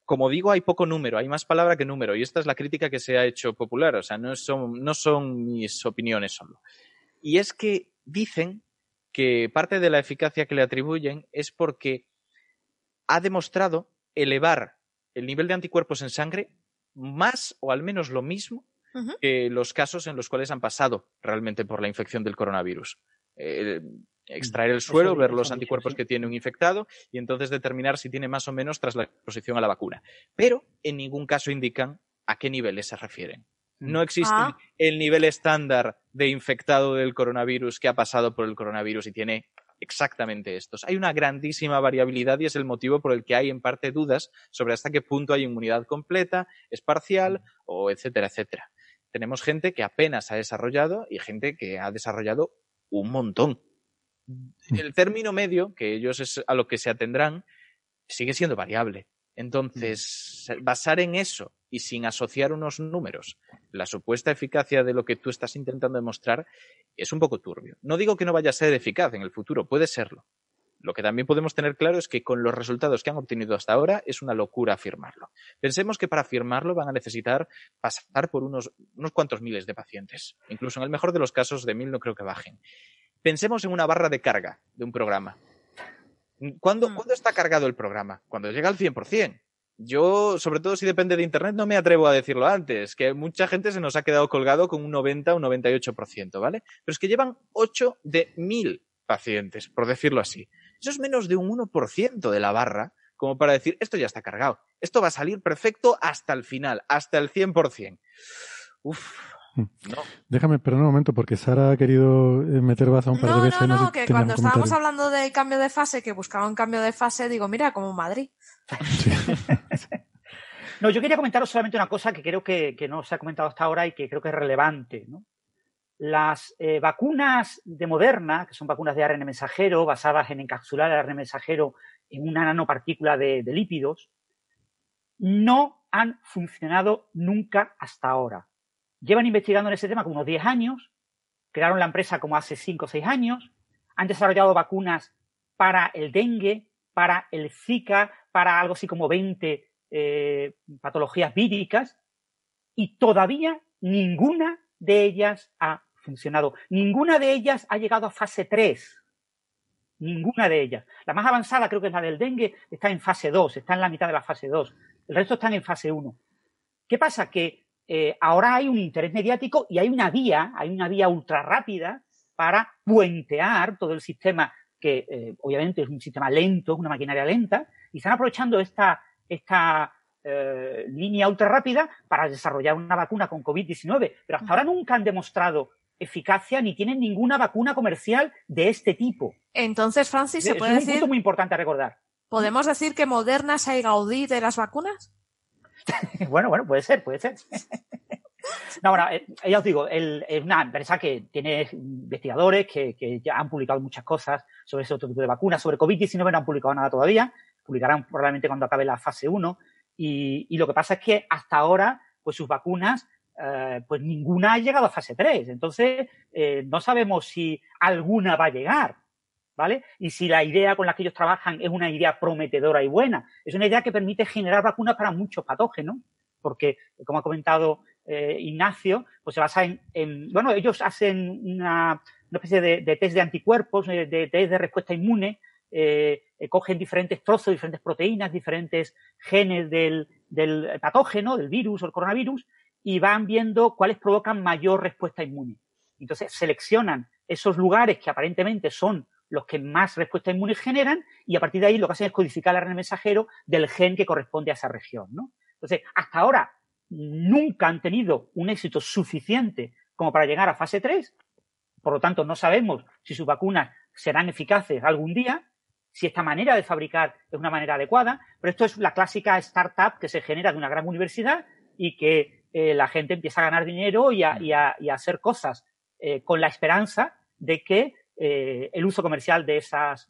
como digo, hay poco número, hay más palabra que número, y esta es la crítica que se ha hecho popular, o sea, no son, no son mis opiniones solo. Y es que dicen que parte de la eficacia que le atribuyen es porque ha demostrado elevar el nivel de anticuerpos en sangre más o al menos lo mismo Que los casos en los cuales han pasado realmente por la infección del coronavirus. Eh, extraer el suelo, Eso- ver los anticuerpos que tiene un infectado y entonces determinar si tiene más o menos tras la exposición a la vacuna. Pero en ningún caso indican a qué niveles se refieren. No existe Ah. el nivel estándar de infectado del coronavirus que ha pasado por el coronavirus y tiene exactamente estos. Hay una grandísima variabilidad y es el motivo por el que hay en parte dudas sobre hasta qué punto hay inmunidad completa, es parcial o etcétera, etcétera. Tenemos gente que apenas ha desarrollado y gente que ha desarrollado un montón. El término medio, que ellos es a lo que se atendrán, sigue siendo variable. Entonces, basar en eso y sin asociar unos números la supuesta eficacia de lo que tú estás intentando demostrar es un poco turbio. No digo que no vaya a ser eficaz en el futuro, puede serlo. Lo que también podemos tener claro es que con los resultados que han obtenido hasta ahora es una locura afirmarlo. Pensemos que para afirmarlo van a necesitar pasar por unos, unos cuantos miles de pacientes. Incluso en el mejor de los casos de mil no creo que bajen. Pensemos en una barra de carga de un programa. ¿Cuándo, ¿cuándo está cargado el programa? Cuando llega al 100%. Yo, sobre todo si depende de Internet, no me atrevo a decirlo antes, que mucha gente se nos ha quedado colgado con un 90 o un 98%, ¿vale? Pero es que llevan 8 de 1000 pacientes, por decirlo así. Eso es menos de un 1% de la barra, como para decir, esto ya está cargado. Esto va a salir perfecto hasta el final, hasta el 100%. Uf, no. Déjame, pero un momento, porque Sara ha querido eh, meter baza un par de No, veces. no, no, si que cuando estábamos comentario. hablando del cambio de fase, que buscaba un cambio de fase, digo, mira, como Madrid. [laughs] No, yo quería comentaros solamente una cosa que creo que, que no se ha comentado hasta ahora y que creo que es relevante. ¿no? Las eh, vacunas de Moderna, que son vacunas de ARN mensajero, basadas en encapsular el ARN mensajero en una nanopartícula de, lípidos, no han funcionado nunca hasta ahora. Llevan investigando en ese tema como unos 10 años, crearon la empresa como hace 5 o 6 años, han desarrollado vacunas para el dengue, para el Zika, para algo así como 20 eh, patologías víricas y todavía ninguna de ellas ha funcionado. Ninguna de ellas ha llegado a fase 3. Ninguna de ellas. La más avanzada creo que es la del dengue, está en fase 2, está en la mitad de la fase 2. El resto están en fase 1. ¿Qué pasa? Que eh, ahora hay un interés mediático y hay una vía, hay una vía ultra rápida para puentear todo el sistema que eh, obviamente es un sistema lento, una maquinaria lenta, y están aprovechando esta, esta eh, línea ultra rápida para desarrollar una vacuna con COVID-19. Pero hasta ahora nunca han demostrado eficacia ni tienen ninguna vacuna comercial de este tipo. Entonces, Francis, ¿se Es puede un decir, punto muy importante a recordar. podemos decir que Moderna es el Gaudí de las vacunas? [laughs] bueno, bueno, puede ser, puede ser. No, bueno, eh, ya os digo, es una empresa que tiene investigadores que, que ya han publicado muchas cosas sobre ese otro tipo de vacunas. Sobre COVID-19 no han publicado nada todavía, publicarán probablemente cuando acabe la fase 1. Y, y lo que pasa es que hasta ahora, pues sus vacunas, eh, pues ninguna ha llegado a fase 3. Entonces, eh, no sabemos si alguna va a llegar. ¿Vale? Y si la idea con la que ellos trabajan es una idea prometedora y buena, es una idea que permite generar vacunas para muchos patógenos, porque, como ha comentado eh, Ignacio, pues se basa en, en- bueno, ellos hacen una, una especie de, test de anticuerpos, de test de respuesta inmune, cogen diferentes trozos, diferentes proteínas, diferentes genes del, del patógeno, del virus o el coronavirus, y van viendo cuáles provocan mayor respuesta inmune. Entonces seleccionan esos lugares que aparentemente son los que más respuesta inmune generan y a partir de ahí lo que hacen es codificar el ARN mensajero del gen que corresponde a esa región, ¿no? Entonces, hasta ahora nunca han tenido un éxito suficiente como para llegar a fase 3, por lo tanto no sabemos si sus vacunas serán eficaces algún día, si esta manera de fabricar es una manera adecuada, pero esto es la clásica startup que se genera de una gran universidad y que eh, la gente empieza a ganar dinero y a, y a- y a hacer cosas eh, con la esperanza de que eh, el uso comercial de esas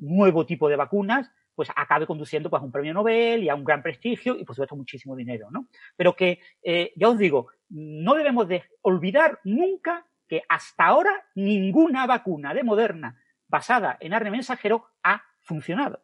nuevo tipo de vacunas pues acabe conduciendo pues, a un premio Nobel y a un gran prestigio y por supuesto muchísimo dinero, ¿no? Pero que, ya os digo, no debemos de olvidar nunca que hasta ahora ninguna vacuna de Moderna basada en ARN mensajero ha funcionado.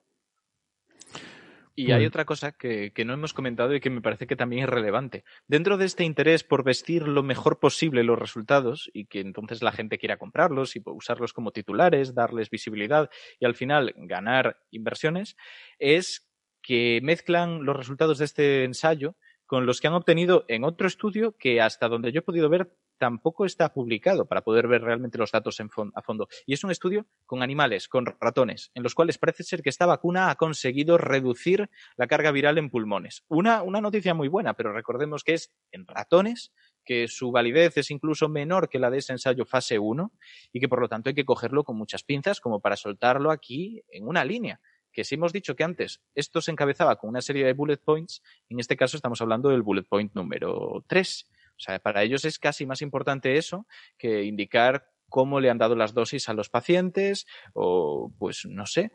Y hay Bueno. otra cosa que, que no hemos comentado y que me parece que también es relevante. Dentro de este interés por vestir lo mejor posible los resultados y que entonces la gente quiera comprarlos y usarlos como titulares, darles visibilidad y al final ganar inversiones, es que mezclan los resultados de este ensayo con los que han obtenido en otro estudio que hasta donde yo he podido ver tampoco está publicado para poder ver realmente los datos a fondo. Y es un estudio con animales, con ratones, en los cuales parece ser que esta vacuna ha conseguido reducir la carga viral en pulmones. Una, una noticia muy buena, pero recordemos que es en ratones que su validez es incluso menor que la de ese ensayo fase 1 y que por lo tanto hay que cogerlo con muchas pinzas como para soltarlo aquí en una línea. Que si hemos dicho que antes esto se encabezaba con una serie de bullet points, en este caso estamos hablando del bullet point número 3. O sea, para ellos es casi más importante eso que indicar cómo le han dado las dosis a los pacientes o, pues, no sé.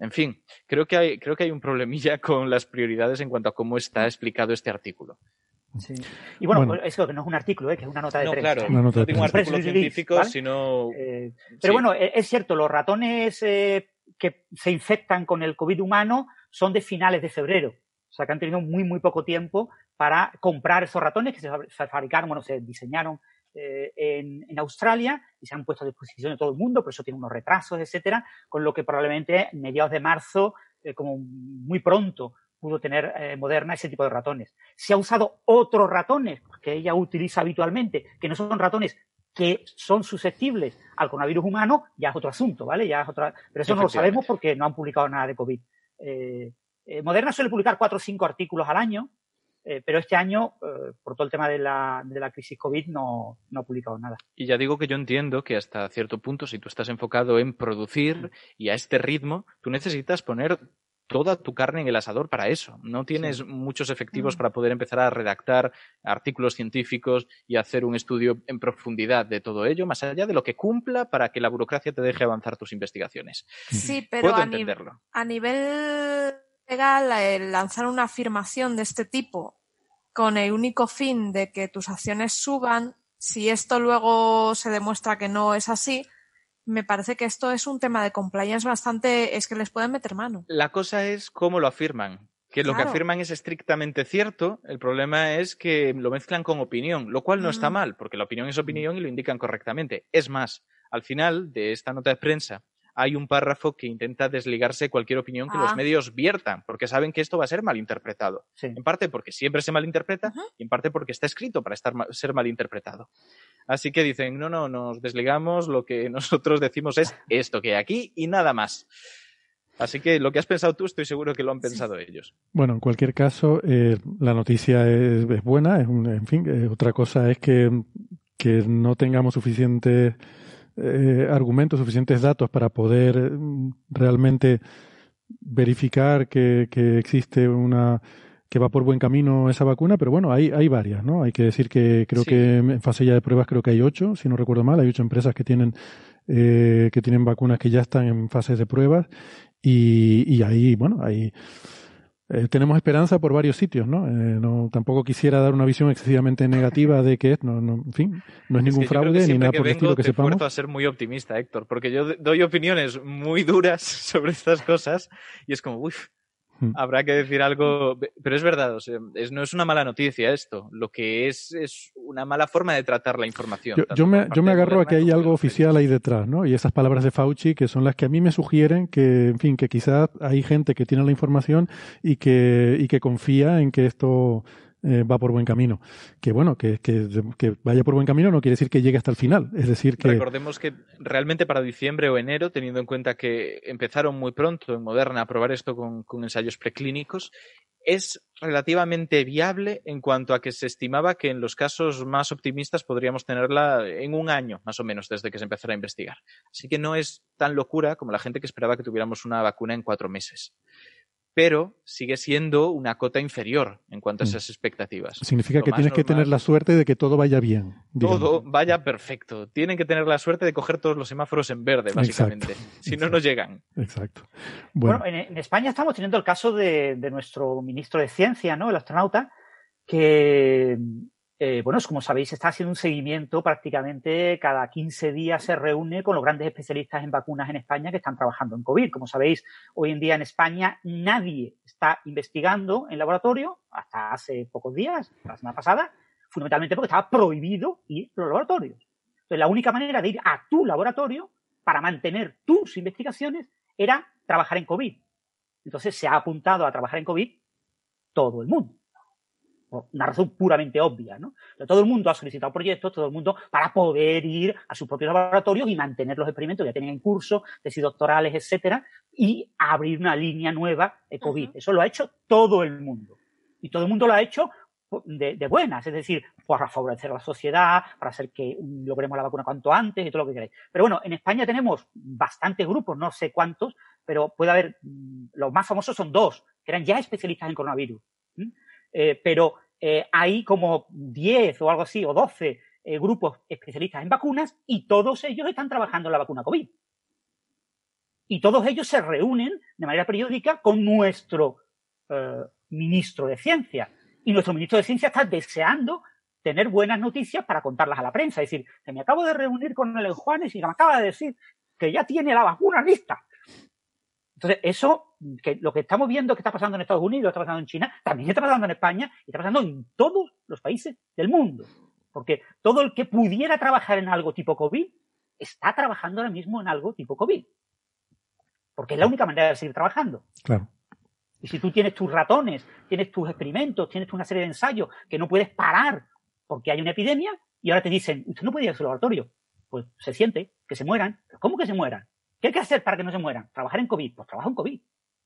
En fin, creo que hay, creo que hay un problemilla [laughs] con las prioridades en cuanto a cómo está explicado este artículo. Sí. Y bueno, Bueno. eso que no es un artículo, ¿eh? que es una nota de No, prensa. claro, Una nota no tengo un artículo Press release, científico, ¿vale? sino... Eh, pero Sí. bueno, e- es cierto, los ratones eh, que se infectan con el COVID humano son de finales de febrero. O sea, que han tenido muy, muy poco tiempo para comprar esos ratones que se fab- se fabricaron, bueno, se diseñaron eh, en, en Australia y se han puesto a disposición de todo el mundo, por eso tiene unos retrasos, etcétera, con lo que probablemente mediados de marzo, eh, como muy pronto, pudo tener eh, Moderna ese tipo de ratones. Se ha usado otros ratones que ella utiliza habitualmente, que no son ratones que son susceptibles al coronavirus humano, ya es otro asunto, ¿vale? Ya es otra... Pero eso no lo sabemos porque no han publicado nada de COVID. Moderna suele publicar cuatro o cinco artículos al año, eh, pero este año, eh, por todo el tema de la, de la crisis COVID, no, no ha publicado nada. Y ya digo que yo entiendo que hasta cierto punto, si tú estás enfocado en producir y a este ritmo, tú necesitas poner toda tu carne en el asador para eso. No tienes muchos efectivos Mm. para poder empezar a redactar artículos científicos y hacer un estudio en profundidad de todo ello, más allá de lo que cumpla para que la burocracia te deje avanzar tus investigaciones. Sí, pero Puedo a, ni- entenderlo. a nivel legal, el lanzar una afirmación de este tipo con el único fin de que tus acciones suban, si esto luego se demuestra que no es así, me parece que esto es un tema de compliance bastante, es que les pueden meter mano. La cosa es cómo lo afirman. Que lo que afirman es estrictamente cierto, el problema es que lo mezclan con opinión, lo cual no está mal, porque la opinión es opinión y lo indican correctamente. Es más, al final de esta nota de prensa hay un párrafo que intenta desligarse cualquier opinión que los Ah. medios viertan, porque saben que esto va a ser malinterpretado. Sí. En parte porque siempre se malinterpreta y en parte porque está escrito para estar, ser malinterpretado. Así que dicen, no, no, nos desligamos, lo que [laughs] nosotros decimos es esto que hay aquí y nada más. Así que lo que has pensado tú estoy seguro que lo han pensado ellos. Bueno, en cualquier caso, eh, la noticia es, es buena. Es un- en fin, eh, otra cosa es que, que no tengamos suficientes eh, argumentos, suficientes datos para poder mm, realmente verificar que, que existe una que va por buen camino esa vacuna, pero bueno, hay, hay varias, ¿no? Hay que decir que creo Sí. que en fase ya de pruebas creo que hay ocho, si no recuerdo mal, hay ocho empresas que tienen eh, que tienen vacunas que ya están en fases de pruebas y, y ahí, bueno, ahí eh, tenemos esperanza por varios sitios, ¿no? Eh, no tampoco quisiera dar una visión excesivamente negativa de que, no, no, en fin, no es Es ningún creo que fraude ni nada que por el estilo que te sepamos. a ser muy optimista, Héctor, porque yo doy opiniones muy duras [laughs] sobre estas cosas y es como, uff. Habrá que decir algo, pero es verdad, o sea, es- no es una mala noticia esto, lo que es es una mala forma de tratar la información. Yo, yo me, yo me agarro a que hay algo oficial ahí detrás, ¿no? Y esas palabras de Fauci que son las que a mí me sugieren que, en fin, que quizás hay gente que tiene la información y que, y que confía en que esto eh, va por buen camino. Que bueno, que, vaya por buen camino no quiere decir que llegue hasta el final. Es decir, que Recordemos que realmente para diciembre o enero, teniendo en cuenta que empezaron muy pronto en Moderna a probar esto con ensayos preclínicos, es relativamente viable en cuanto a que se estimaba que en los casos más optimistas podríamos tenerla en un año, más o menos, desde que se empezara a investigar. Así que no es tan locura como la gente que esperaba que tuviéramos una vacuna en cuatro meses. Pero sigue siendo una cota inferior en cuanto a Mm. esas expectativas. significa Lo que tienes que tener la suerte de que todo vaya bien. digamos. todo vaya perfecto. Tienen que tener la suerte de coger todos los semáforos en verde, básicamente. Si no, no llegan. Exacto. Bueno, Bueno, en, en España estamos teniendo el caso de, de nuestro ministro de Ciencia, ¿no? El astronauta, que, eh, bueno, como sabéis, está haciendo un seguimiento prácticamente cada 15 días se reúne con los grandes especialistas en vacunas en España que están trabajando en COVID. Como sabéis, hoy en día en España nadie está investigando en laboratorio, hasta hace pocos días, la semana pasada, fundamentalmente porque estaba prohibido ir a los laboratorios. Entonces, la única manera de ir a tu laboratorio para mantener tus investigaciones era trabajar en COVID. Entonces se ha apuntado a trabajar en COVID todo el mundo. Por una razón puramente obvia, ¿no? Pero todo el mundo ha solicitado proyectos, todo el mundo para poder ir a sus propios laboratorios y mantener los experimentos que ya tenían en curso, tesis doctorales, etcétera, y abrir una línea nueva de COVID. Eso lo ha hecho todo el mundo. Y todo el mundo lo ha hecho de, de buenas, es decir, para favorecer a la sociedad, para hacer que logremos la vacuna cuanto antes y todo lo que queráis. Pero bueno, en España tenemos bastantes grupos, no sé cuántos, pero puede haber, mm, los más famosos son dos, que eran ya especialistas en coronavirus. Eh, pero eh, hay como 10 o algo así, o 12 eh, grupos especialistas en vacunas y todos ellos están trabajando en la vacuna COVID. Y todos ellos se reúnen de manera periódica con nuestro eh, ministro de Ciencia. Y nuestro ministro de Ciencia está deseando tener buenas noticias para contarlas a la prensa. Es decir, que me acabo de reunir con el Juanes y me acaba de decir que ya tiene la vacuna lista. Entonces, eso, que lo que estamos viendo que está pasando en Estados Unidos, está pasando en China, también está pasando en España y está pasando en todos los países del mundo. Porque todo el que pudiera trabajar en algo tipo COVID está trabajando ahora mismo en algo tipo COVID. Porque es la única manera de seguir trabajando. Claro. Y si tú tienes tus ratones, tienes tus experimentos, tienes una serie de ensayos que no puedes parar porque hay una epidemia y ahora te dicen, usted no puede ir a su laboratorio. Pues se siente, que se mueran. ¿Pero ¿Cómo que se mueran? ¿Qué hay que hacer para que no se mueran? Trabajar en COVID. Pues trabaja en COVID.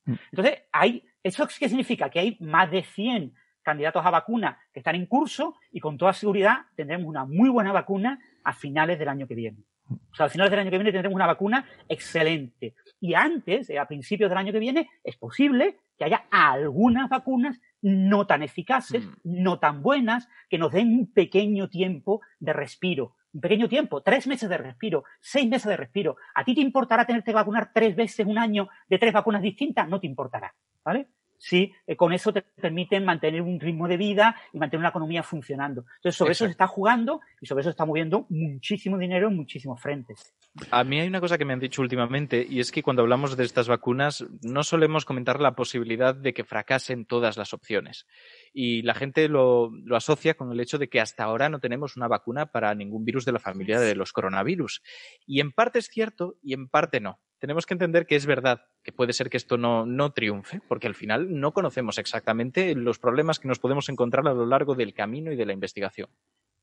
Entonces, hay, ¿eso qué significa? Que hay más de 100 candidatos a vacuna que están en curso y con toda seguridad tendremos una muy buena vacuna a finales del año que viene. O sea, a finales del año que viene tendremos una vacuna excelente. Y antes, eh, a principios del año que viene, es posible que haya algunas vacunas no tan eficaces, no tan buenas, que nos den un pequeño tiempo de respiro. Un pequeño tiempo, tres meses de respiro, seis meses de respiro. ¿A ti te importará tenerte que vacunar tres veces un año de tres vacunas distintas? No te importará, ¿vale? Sí, eh, con eso te permiten mantener un ritmo de vida y mantener una economía funcionando. Entonces, sobre eso se está jugando y sobre eso se está moviendo muchísimo dinero en muchísimos frentes. A mí hay una cosa que me han dicho últimamente y es que cuando hablamos de estas vacunas no solemos comentar la posibilidad de que fracasen todas las opciones. Y la gente lo, lo asocia con el hecho de que hasta ahora no tenemos una vacuna para ningún virus de la familia de los coronavirus. Y en parte es cierto y en parte no tenemos que entender que es verdad, que puede ser que esto no, no, triunfe, porque al final no conocemos exactamente los problemas que nos podemos encontrar a lo largo del camino y de la investigación.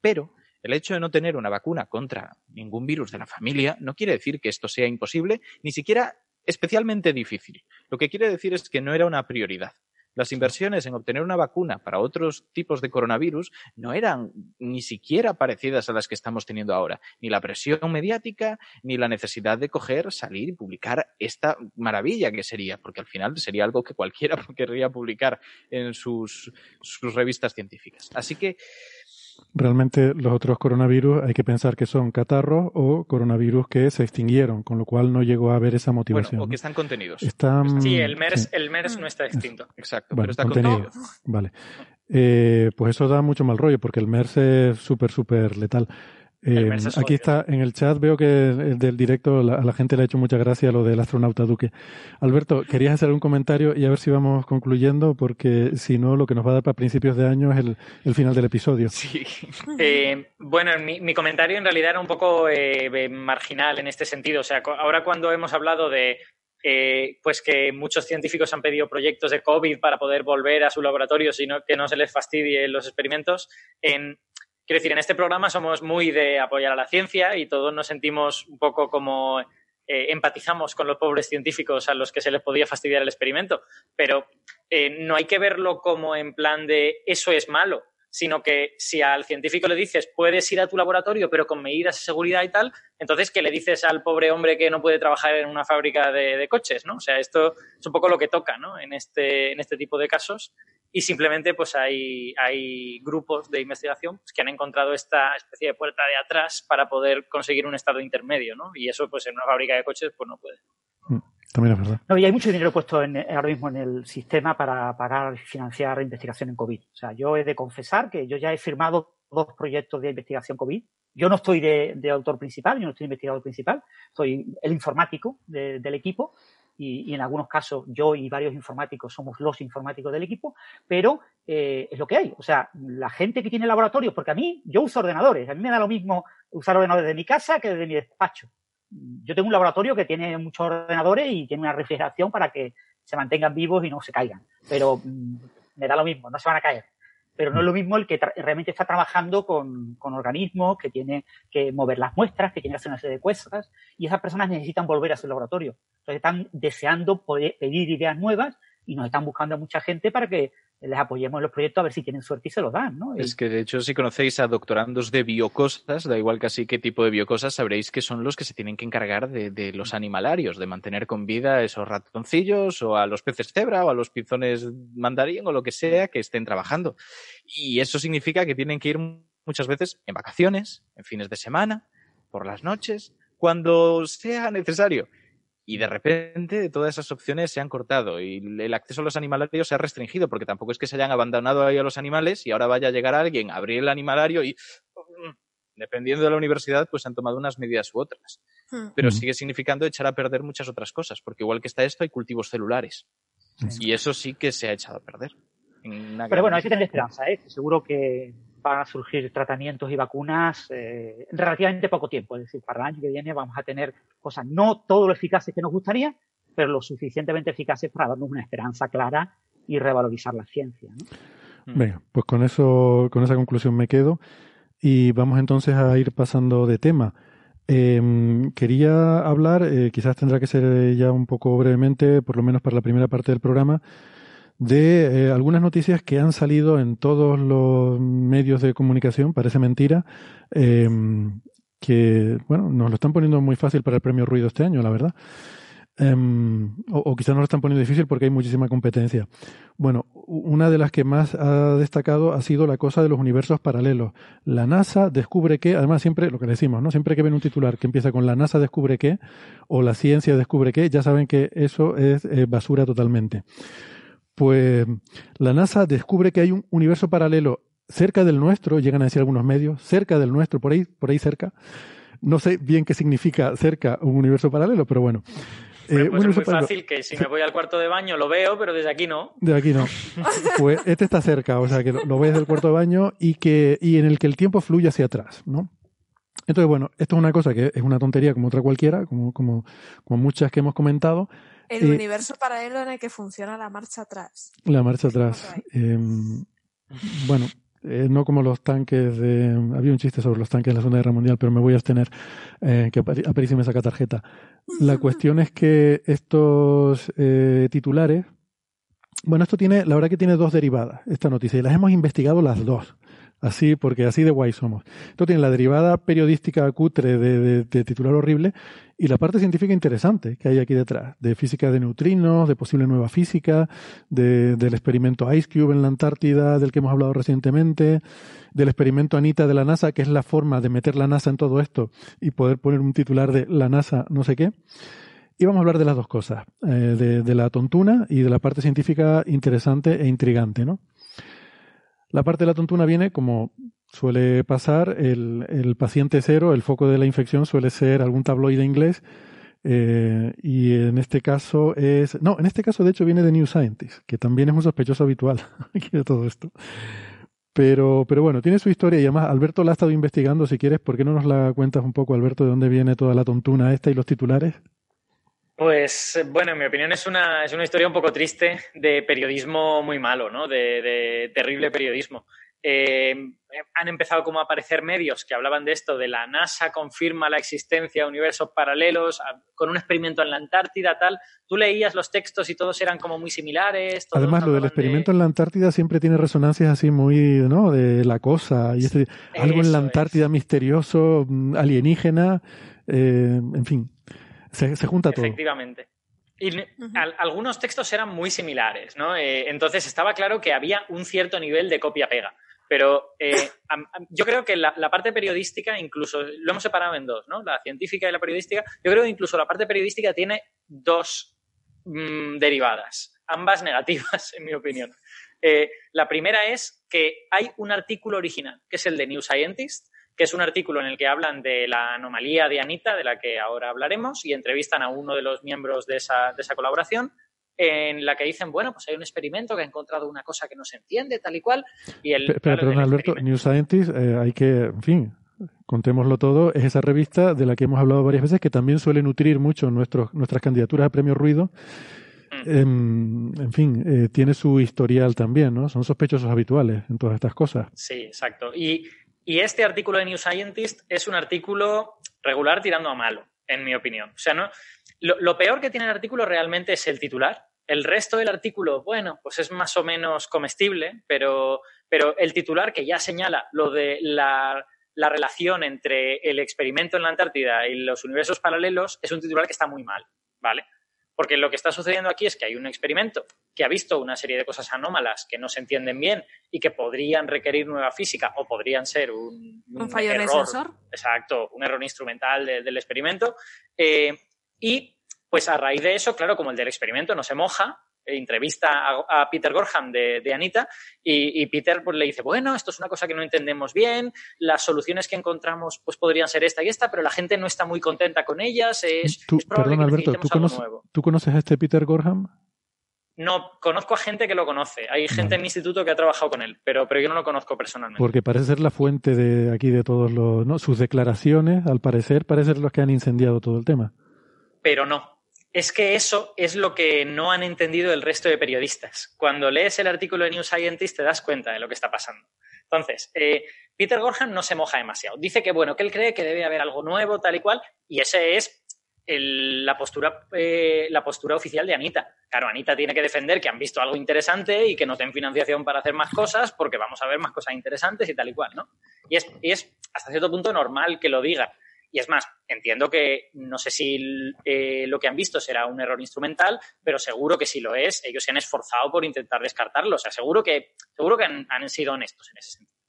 Pero el hecho de no tener una vacuna contra ningún virus de la familia no quiere decir que esto sea imposible, ni siquiera especialmente difícil. Lo que quiere decir es que no era una prioridad. Las inversiones en obtener una vacuna para otros tipos de coronavirus no eran ni siquiera parecidas a las que estamos teniendo ahora. Ni la presión mediática, ni la necesidad de coger, salir y publicar esta maravilla que sería, porque al final sería algo que cualquiera [laughs] querría publicar en sus, sus revistas científicas. Así que Realmente los otros coronavirus hay que pensar que son catarros o coronavirus que se extinguieron, con lo cual no llegó a haber esa motivación. Bueno, o que están contenidos. Están, sí, el MERS, sí. el MERS no está extinto. Exacto, Bueno, pero está contenido. contenido. Vale. Eh, pues eso da mucho mal rollo, porque el MERS es súper, súper letal. Eh, es aquí está en el chat, veo que el del directo la- a la gente le ha hecho mucha gracia lo del astronauta Duque. Alberto, querías hacer un comentario y a ver si vamos concluyendo, porque si no, lo que nos va a dar para principios de año es el, el final del episodio. Sí. [laughs] Eh, bueno, mi, mi comentario en realidad era un poco eh, marginal en este sentido. O sea, ahora cuando hemos hablado de eh, pues que muchos científicos han pedido proyectos de COVID para poder volver a su laboratorio, sino que no se les fastidie los experimentos, en, quiero decir, en este programa somos muy de apoyar a la ciencia y todos nos sentimos un poco como eh, empatizamos con los pobres científicos a los que se les podía fastidiar el experimento, pero eh, no hay que verlo como en plan de eso es malo, sino que si al científico le dices puedes ir a tu laboratorio pero con medidas de seguridad y tal, entonces ¿qué le dices al pobre hombre que no puede trabajar en una fábrica de, de coches? ¿no? O sea, esto es un poco lo que toca ¿no? en, este, en este tipo de casos y simplemente pues hay, hay grupos de investigación pues, que han encontrado esta especie de puerta de atrás para poder conseguir un estado intermedio ¿no? y eso pues en una fábrica de coches pues no puede. También es verdad. No, y hay mucho dinero puesto en, ahora mismo en el sistema para pagar y financiar investigación en COVID. O sea, yo he de confesar que yo ya he firmado dos proyectos de investigación COVID. Yo no estoy de, de autor principal, yo no estoy investigador principal, soy el informático de- del equipo y, en algunos casos yo y varios informáticos somos los informáticos del equipo, pero eh, es lo que hay. O sea, la gente que tiene laboratorios, porque a mí, yo uso ordenadores, a mí me da lo mismo usar ordenadores de mi casa que de mi despacho yo tengo un laboratorio que tiene muchos ordenadores y tiene una refrigeración para que se mantengan vivos y no se caigan. Pero mm, me da lo mismo, no se van a caer. Pero no es lo mismo el que realmente está trabajando con, con organismos, que tiene que mover las muestras, que tiene que hacer una serie de cosas, y esas personas necesitan volver a su laboratorio. Entonces están deseando poder pedir ideas nuevas y nos están buscando a mucha gente para que les apoyemos en los proyectos a ver si tienen suerte y se los dan, ¿no? Es que de hecho si conocéis a doctorandos de biocosas, da igual casi qué tipo de biocosas, sabréis que son los que se tienen que encargar de, de, los animalarios, de mantener con vida a esos ratoncillos o a los peces cebra o a los pinzones mandarín o lo que sea que estén trabajando. Y eso significa que tienen que ir muchas veces en vacaciones, en fines de semana, por las noches, cuando sea necesario y de repente todas esas opciones se han cortado y el acceso a los animalarios se ha restringido porque tampoco es que se hayan abandonado ahí a los animales y ahora vaya a llegar alguien a abrir el animalario y mm, dependiendo de la universidad pues han tomado unas medidas u otras. Hmm. Pero sigue significando echar a perder muchas otras cosas porque igual que está esto hay cultivos celulares y eso sí que se ha echado a perder. Pero bueno, hay que tener esperanza, ¿eh? Seguro que van a surgir tratamientos y vacunas eh, en relativamente poco tiempo. Es decir, para el año que viene vamos a tener cosas no todo lo eficaces que nos gustaría, pero lo suficientemente eficaces para darnos una esperanza clara y revalorizar la ciencia. ¿no? Venga, pues con eso, con esa conclusión me quedo y vamos entonces a ir pasando de tema. Eh, quería hablar, eh, quizás tendrá que ser ya un poco brevemente, por lo menos para la primera parte del programa, de eh, algunas noticias que han salido en todos los medios de comunicación, parece mentira, eh, que, bueno, nos lo están poniendo muy fácil para el premio Ruido este año, la verdad. O, o, quizás nos lo están poniendo difícil porque hay muchísima competencia. Bueno, una de las que más ha destacado ha sido la cosa de los universos paralelos. La NASA descubre que, además siempre lo que decimos, ¿no? Siempre que ven un titular que empieza con la NASA descubre que o la ciencia descubre que, ya saben que eso es eh, basura totalmente pues la NASA descubre que hay un universo paralelo cerca del nuestro, llegan a decir algunos medios, cerca del nuestro, por ahí, por ahí cerca. No sé bien qué significa cerca un universo paralelo, pero bueno. Eh, pues es muy paralelo. fácil que si me voy al cuarto de baño lo veo, pero desde aquí no. De aquí no. [laughs] Pues este está cerca, o sea que lo, lo ves del cuarto de baño y que y en el que el tiempo fluye hacia atrás, ¿no? Entonces, bueno, esto es una cosa que es una tontería como otra cualquiera, como, como, como muchas que hemos comentado, el eh, universo paralelo en el que funciona la marcha atrás. La marcha atrás. Eh, bueno, eh, no como los tanques de... Había un chiste sobre los tanques de la Segunda Guerra Mundial, pero me voy a abstener, eh, que Aparicio me saca tarjeta. La [laughs] cuestión es que estos titulares... Bueno, esto tiene, la verdad que tiene dos derivadas, esta noticia, y las hemos investigado las dos. Así, porque así de guay somos. Esto tiene la derivada periodística cutre de, de, de, titular horrible y la parte científica interesante que hay aquí detrás, de física de neutrinos, de posible nueva física, de, del experimento Ice Cube en la Antártida, del que hemos hablado recientemente, del experimento Anita de la NASA, que es la forma de meter la NASA en todo esto y poder poner un titular de la NASA no sé qué. Y vamos a hablar de las dos cosas, eh, de, de la tontuna y de la parte científica interesante e intrigante, ¿no? La parte de la tontuna viene, como suele pasar, el, el, paciente cero, el foco de la infección suele ser algún tabloide inglés. Eh, y en este caso es. No, en este caso de hecho viene de New Scientist, que también es un sospechoso habitual [laughs] de todo esto. Pero, pero bueno, tiene su historia y además Alberto la ha estado investigando. Si quieres, ¿por qué no nos la cuentas un poco, Alberto, de dónde viene toda la tontuna esta y los titulares? Pues bueno, en mi opinión es una, es una historia un poco triste de periodismo muy malo, ¿no? De, de terrible periodismo. Eh, han empezado como a aparecer medios que hablaban de esto, de la NASA confirma la existencia de universos paralelos, con un experimento en la Antártida, tal. Tú leías los textos y todos eran como muy similares. Además, lo del experimento de... en la Antártida siempre tiene resonancias así muy, ¿no? De la cosa, y este, algo en la Antártida es. misterioso, mm, alienígena, eh, en fin. Se, se junta todo. Efectivamente. Y uh -huh. al, algunos textos eran muy similares, ¿no? Eh, entonces estaba claro que había un cierto nivel de copia-pega. Pero eh, a, a, yo creo que la, la, parte periodística, incluso, lo hemos separado en dos, ¿no? La científica y la periodística. Yo creo que incluso la parte periodística tiene dos mmm, derivadas, ambas [laughs] negativas, en mi opinión. Eh, la primera es que hay un artículo original, que es el de New Scientist, que es un artículo en el que hablan de la anomalía de Anita, de la que ahora hablaremos, y entrevistan a uno de los miembros de esa, de esa colaboración, en la que dicen, bueno, pues hay un experimento que ha encontrado una cosa que no se entiende, tal y cual. Y el, pero, claro, perdón, Alberto, New Scientist, eh, hay que, en fin, contémoslo todo, es esa revista de la que hemos hablado varias veces, que también suele nutrir mucho nuestros, nuestras candidaturas a premio Ruido. En, en, fin, eh, tiene su historial también, ¿no? Son sospechosos habituales en todas estas cosas. Sí, exacto. Y, y este artículo de New Scientist es un artículo regular tirando a malo, en mi opinión. O sea, no, lo, peor que tiene el artículo realmente es el titular. El resto del artículo, bueno, pues es más o menos comestible, pero, pero el titular que ya señala lo de la relación entre el experimento en la Antártida y los universos paralelos es un titular que está muy mal, ¿vale? Porque lo que está sucediendo aquí es que hay un experimento que ha visto una serie de cosas anómalas que no se entienden bien y que podrían requerir nueva física o podrían ser un, Un fallo en el error. sensor. Exacto, un error instrumental de- del experimento. Eh, y pues a raíz de eso, claro, como el del experimento no se moja, entrevista a, a Peter Gorham de, de Anita y, y Peter pues, le dice, bueno, esto es una cosa que no entendemos bien, las soluciones que encontramos pues podrían ser esta y esta, pero la gente no está muy contenta con ellas, es, Tú, es probable perdón, que Alberto, ¿tú algo conoces, nuevo. ¿tú conoces a este Peter Gorham? No, conozco a gente que lo conoce, hay gente en mi instituto que ha trabajado con él, pero, pero yo no lo conozco personalmente. Porque parece ser la fuente de aquí de todos los, ¿no? Sus declaraciones, al parecer, parece ser los que han incendiado todo el tema. pero no. Es que eso es lo que no han entendido el resto de periodistas. Cuando lees el artículo de New Scientist te das cuenta de lo que está pasando. Entonces, eh, Peter Gorham no se moja demasiado. Dice que, bueno, que él cree que debe haber algo nuevo, tal y cual, y ese es la, postura, eh, la postura oficial de Anita. Claro, Anita tiene que defender que han visto algo interesante y que no tienen financiación para hacer más cosas porque vamos a ver más cosas interesantes y tal y cual, ¿no? Y es hasta cierto punto normal que lo diga. Y es más, entiendo que no sé si eh, lo que han visto será un error instrumental, pero seguro que si lo es, ellos se han esforzado por intentar descartarlo. O sea, seguro que, seguro que han, han sido honestos en ese sentido.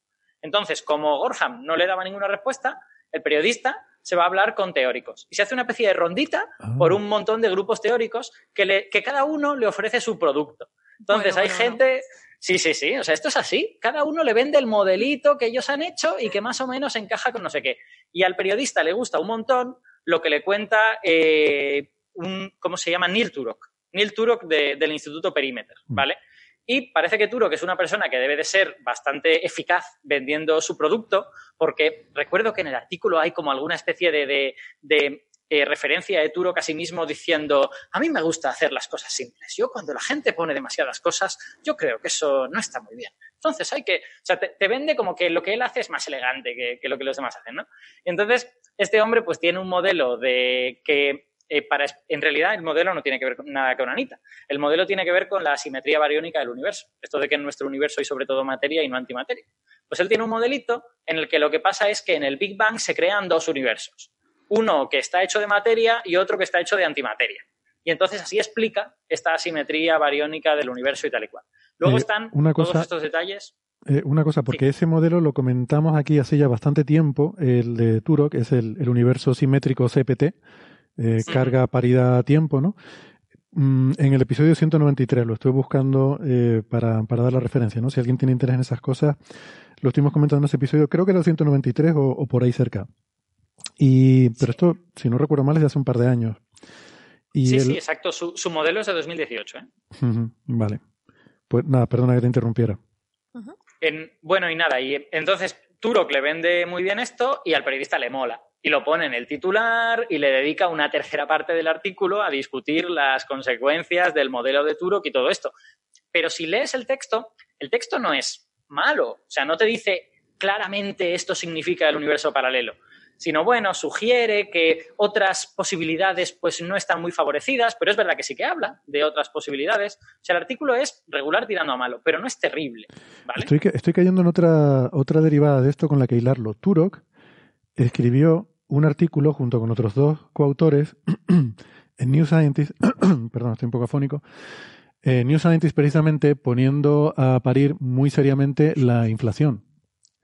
Entonces, como Gorham no le daba ninguna respuesta, el periodista se va a hablar con teóricos. Y se hace una especie de rondita Ah. por un montón de grupos teóricos que, le- que cada uno le ofrece su producto. Entonces, Bueno, hay bueno, gente... Sí, sí, sí. O sea, esto es así. Cada uno le vende el modelito que ellos han hecho y que más o menos encaja con no sé qué. Y al periodista le gusta un montón lo que le cuenta eh, un, ¿cómo se llama? Neil Turok. Neil Turok de- del Instituto Perimeter, ¿vale? Y parece que Turok es una persona que debe de ser bastante eficaz vendiendo su producto, porque recuerdo que en el artículo hay como alguna especie de, de- de, eh, referencia de Turok a sí mismo diciendo, a mí me gusta hacer las cosas simples. Yo cuando la gente pone demasiadas cosas, yo creo que eso no está muy bien. Entonces hay que, o sea, te, vende como que lo que él hace es más elegante que, lo que los demás hacen, ¿no? Y entonces, este hombre pues tiene un modelo de que eh, para, en realidad el modelo no tiene que ver con, nada con Anita. El modelo tiene que ver con la simetría bariónica del universo. Esto de que en nuestro universo hay sobre todo materia y no antimateria. Pues él tiene un modelito en el que lo que pasa es que en el Big Bang se crean dos universos. Uno que está hecho de materia y otro que está hecho de antimateria. Y entonces así explica esta asimetría bariónica del universo y tal y cual. Luego Eh, están una todos cosa- estos detalles. Eh, una cosa, porque ese modelo lo comentamos aquí hace ya bastante tiempo, el de Turok, es el, el universo simétrico CPT, eh, carga, paridad, tiempo, ¿no? Mm, en el episodio 193, lo estoy buscando para, para dar la referencia, ¿no? Si alguien tiene interés en esas cosas, lo estuvimos comentando en ese episodio, creo que era el 193 o, o por ahí cerca. Y, pero esto, si no recuerdo mal, es de hace un par de años. Y Sí, el- sí, exacto. Su, su modelo es de 2018. ¿eh? Vale. Pues nada, perdona que te interrumpiera. En- bueno, y nada, y entonces Turok le vende muy bien esto y al periodista le mola. Y lo pone en el titular y le dedica una tercera parte del artículo a discutir las consecuencias del modelo de Turok y todo esto. Pero si lees el texto, el texto no es malo. O sea, no te dice claramente esto significa el universo paralelo. Sino, bueno, sugiere que otras posibilidades pues no están muy favorecidas, pero es verdad que sí que habla de otras posibilidades. O sea, el artículo es regular tirando a malo, pero no es terrible. ¿vale? Estoy, estoy cayendo en otra, otra derivada de esto con la que hilarlo. Turok escribió un artículo junto con otros dos coautores [clears throat] en New Scientist, [clears throat] perdón, estoy un poco afónico, en New Scientist precisamente poniendo a parir muy seriamente la inflación.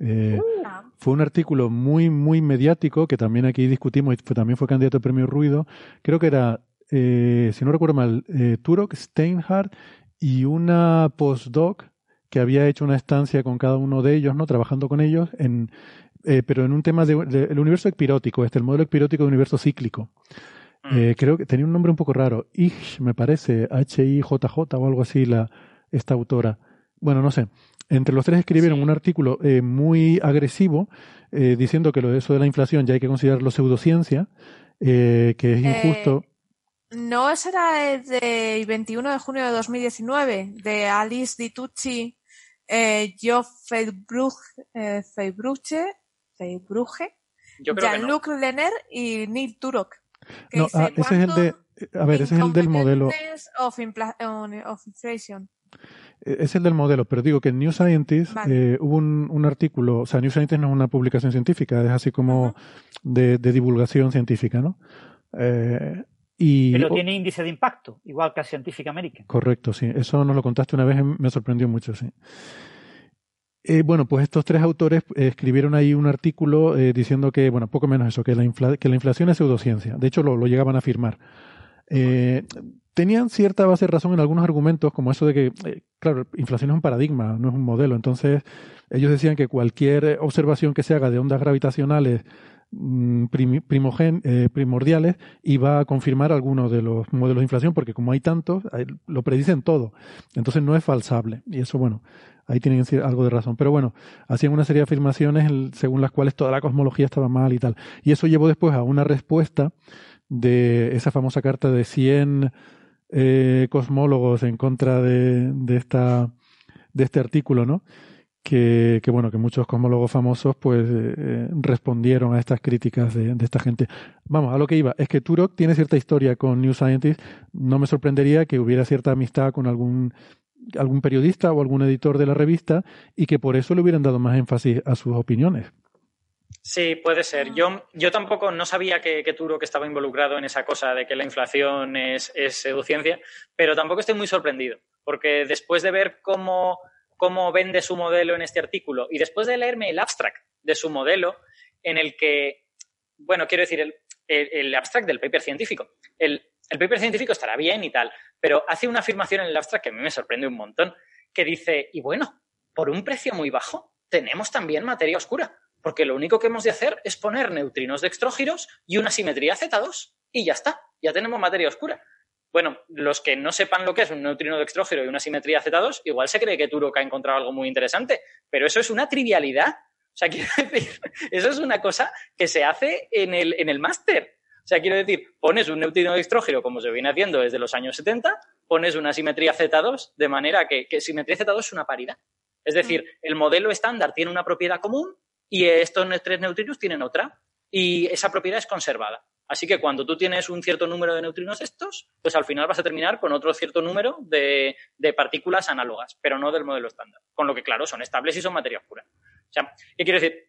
Eh, Ah, fue un artículo muy, muy mediático que también aquí discutimos y fue- también fue candidato al premio Ruido. Creo que era, eh, si no recuerdo mal, eh, Turok, Steinhardt y una postdoc que había hecho una estancia con cada uno de ellos, ¿no? Trabajando con ellos, en, eh, pero en un tema del de, el universo espirótico, este, el modelo espirótico de universo cíclico. Mm. Eh, creo que tenía un nombre un poco raro, Ish, me parece, H-I-J-J o algo así, la, esta autora. Bueno, no sé. Entre los tres escribieron Sí. un artículo eh, muy agresivo eh, diciendo que lo de eso de la inflación ya hay que considerarlo pseudociencia, eh, que es Eh, injusto. No, ese era el del 21 de junio de 2019, de Alice Ditucci, eh, Joe Feibruch- eh, Feibruche, Feibruche, Yo creo que no. Jean-Luc Lenner y Neil Turok. que No, dice, ah, ese es el de. A ver, ese es el del modelo. Of, of inflation. Eh, Es el del modelo, pero digo que en New Scientist Vale. eh, hubo un, un artículo, o sea, New Scientist no es una publicación científica, es así como de, de divulgación científica, ¿no? Eh, y, Pero tiene índice de impacto, igual que a Scientific American. Correcto, sí. Eso nos lo contaste una vez y me sorprendió mucho, sí. Eh, bueno, pues estos tres autores eh, escribieron ahí un artículo eh, diciendo que, bueno, poco menos eso, que la, infla- que la inflación es pseudociencia. De hecho, lo, lo llegaban a afirmar. Eh, tenían cierta base de razón en algunos argumentos, como eso de que, eh, claro, inflación es un paradigma, no es un modelo. Entonces, ellos decían que cualquier observación que se haga de ondas gravitacionales mm, primogen- eh, primordiales iba a confirmar algunos de los modelos de inflación, porque como hay tantos, lo predicen todo. Entonces no es falsable. Y eso, bueno, ahí tienen algo de razón. Pero bueno, hacían una serie de afirmaciones según las cuales toda la cosmología estaba mal y tal. Y eso llevó después a una respuesta de esa famosa carta de 100 eh, cosmólogos en contra de, de, esta, de este artículo, ¿no? Que, que, bueno, que muchos cosmólogos famosos pues eh, eh, respondieron a estas críticas de, de esta gente. Vamos, a lo que iba, es que Turok tiene cierta historia con New Scientist, no me sorprendería que hubiera cierta amistad con algún algún periodista o algún editor de la revista y que por eso le hubieran dado más énfasis a sus opiniones. Sí, puede ser. Yo, yo tampoco no sabía que, que Turo que estaba involucrado en esa cosa de que la inflación es, es pseudociencia, pero tampoco estoy muy sorprendido, porque después de ver cómo, cómo vende su modelo en este artículo y después de leerme el abstract de su modelo, en el que, bueno, quiero decir, el, el, el abstract del paper científico. El, el paper científico estará bien y tal, pero hace una afirmación en el abstract que a mí me sorprende un montón, que dice, y bueno, por un precio muy bajo, tenemos también materia oscura porque lo único que hemos de hacer es poner neutrinos dextrógiros y una simetría Z2 y ya está, ya tenemos materia oscura. Bueno, los que no sepan lo que es un neutrino dextrógiro y una simetría Z2, igual se cree que Turok ha encontrado algo muy interesante, pero eso es una trivialidad. O sea, [laughs] quiero decir, eso es una cosa que se hace en el, en el máster. O sea, quiero decir, pones un neutrino dextrógiro como se viene haciendo desde los años 70, pones una simetría Z2 de manera que, que simetría Z2 es una paridad. Es decir, el modelo estándar tiene una propiedad común y estos tres neutrinos tienen otra y esa propiedad es conservada. Así que cuando tú tienes un cierto número de neutrinos estos, pues al final vas a terminar con otro cierto número de, de partículas análogas, pero no del modelo estándar. Con lo que, claro, son estables y son materia oscura. O sea, ¿qué quiero decir?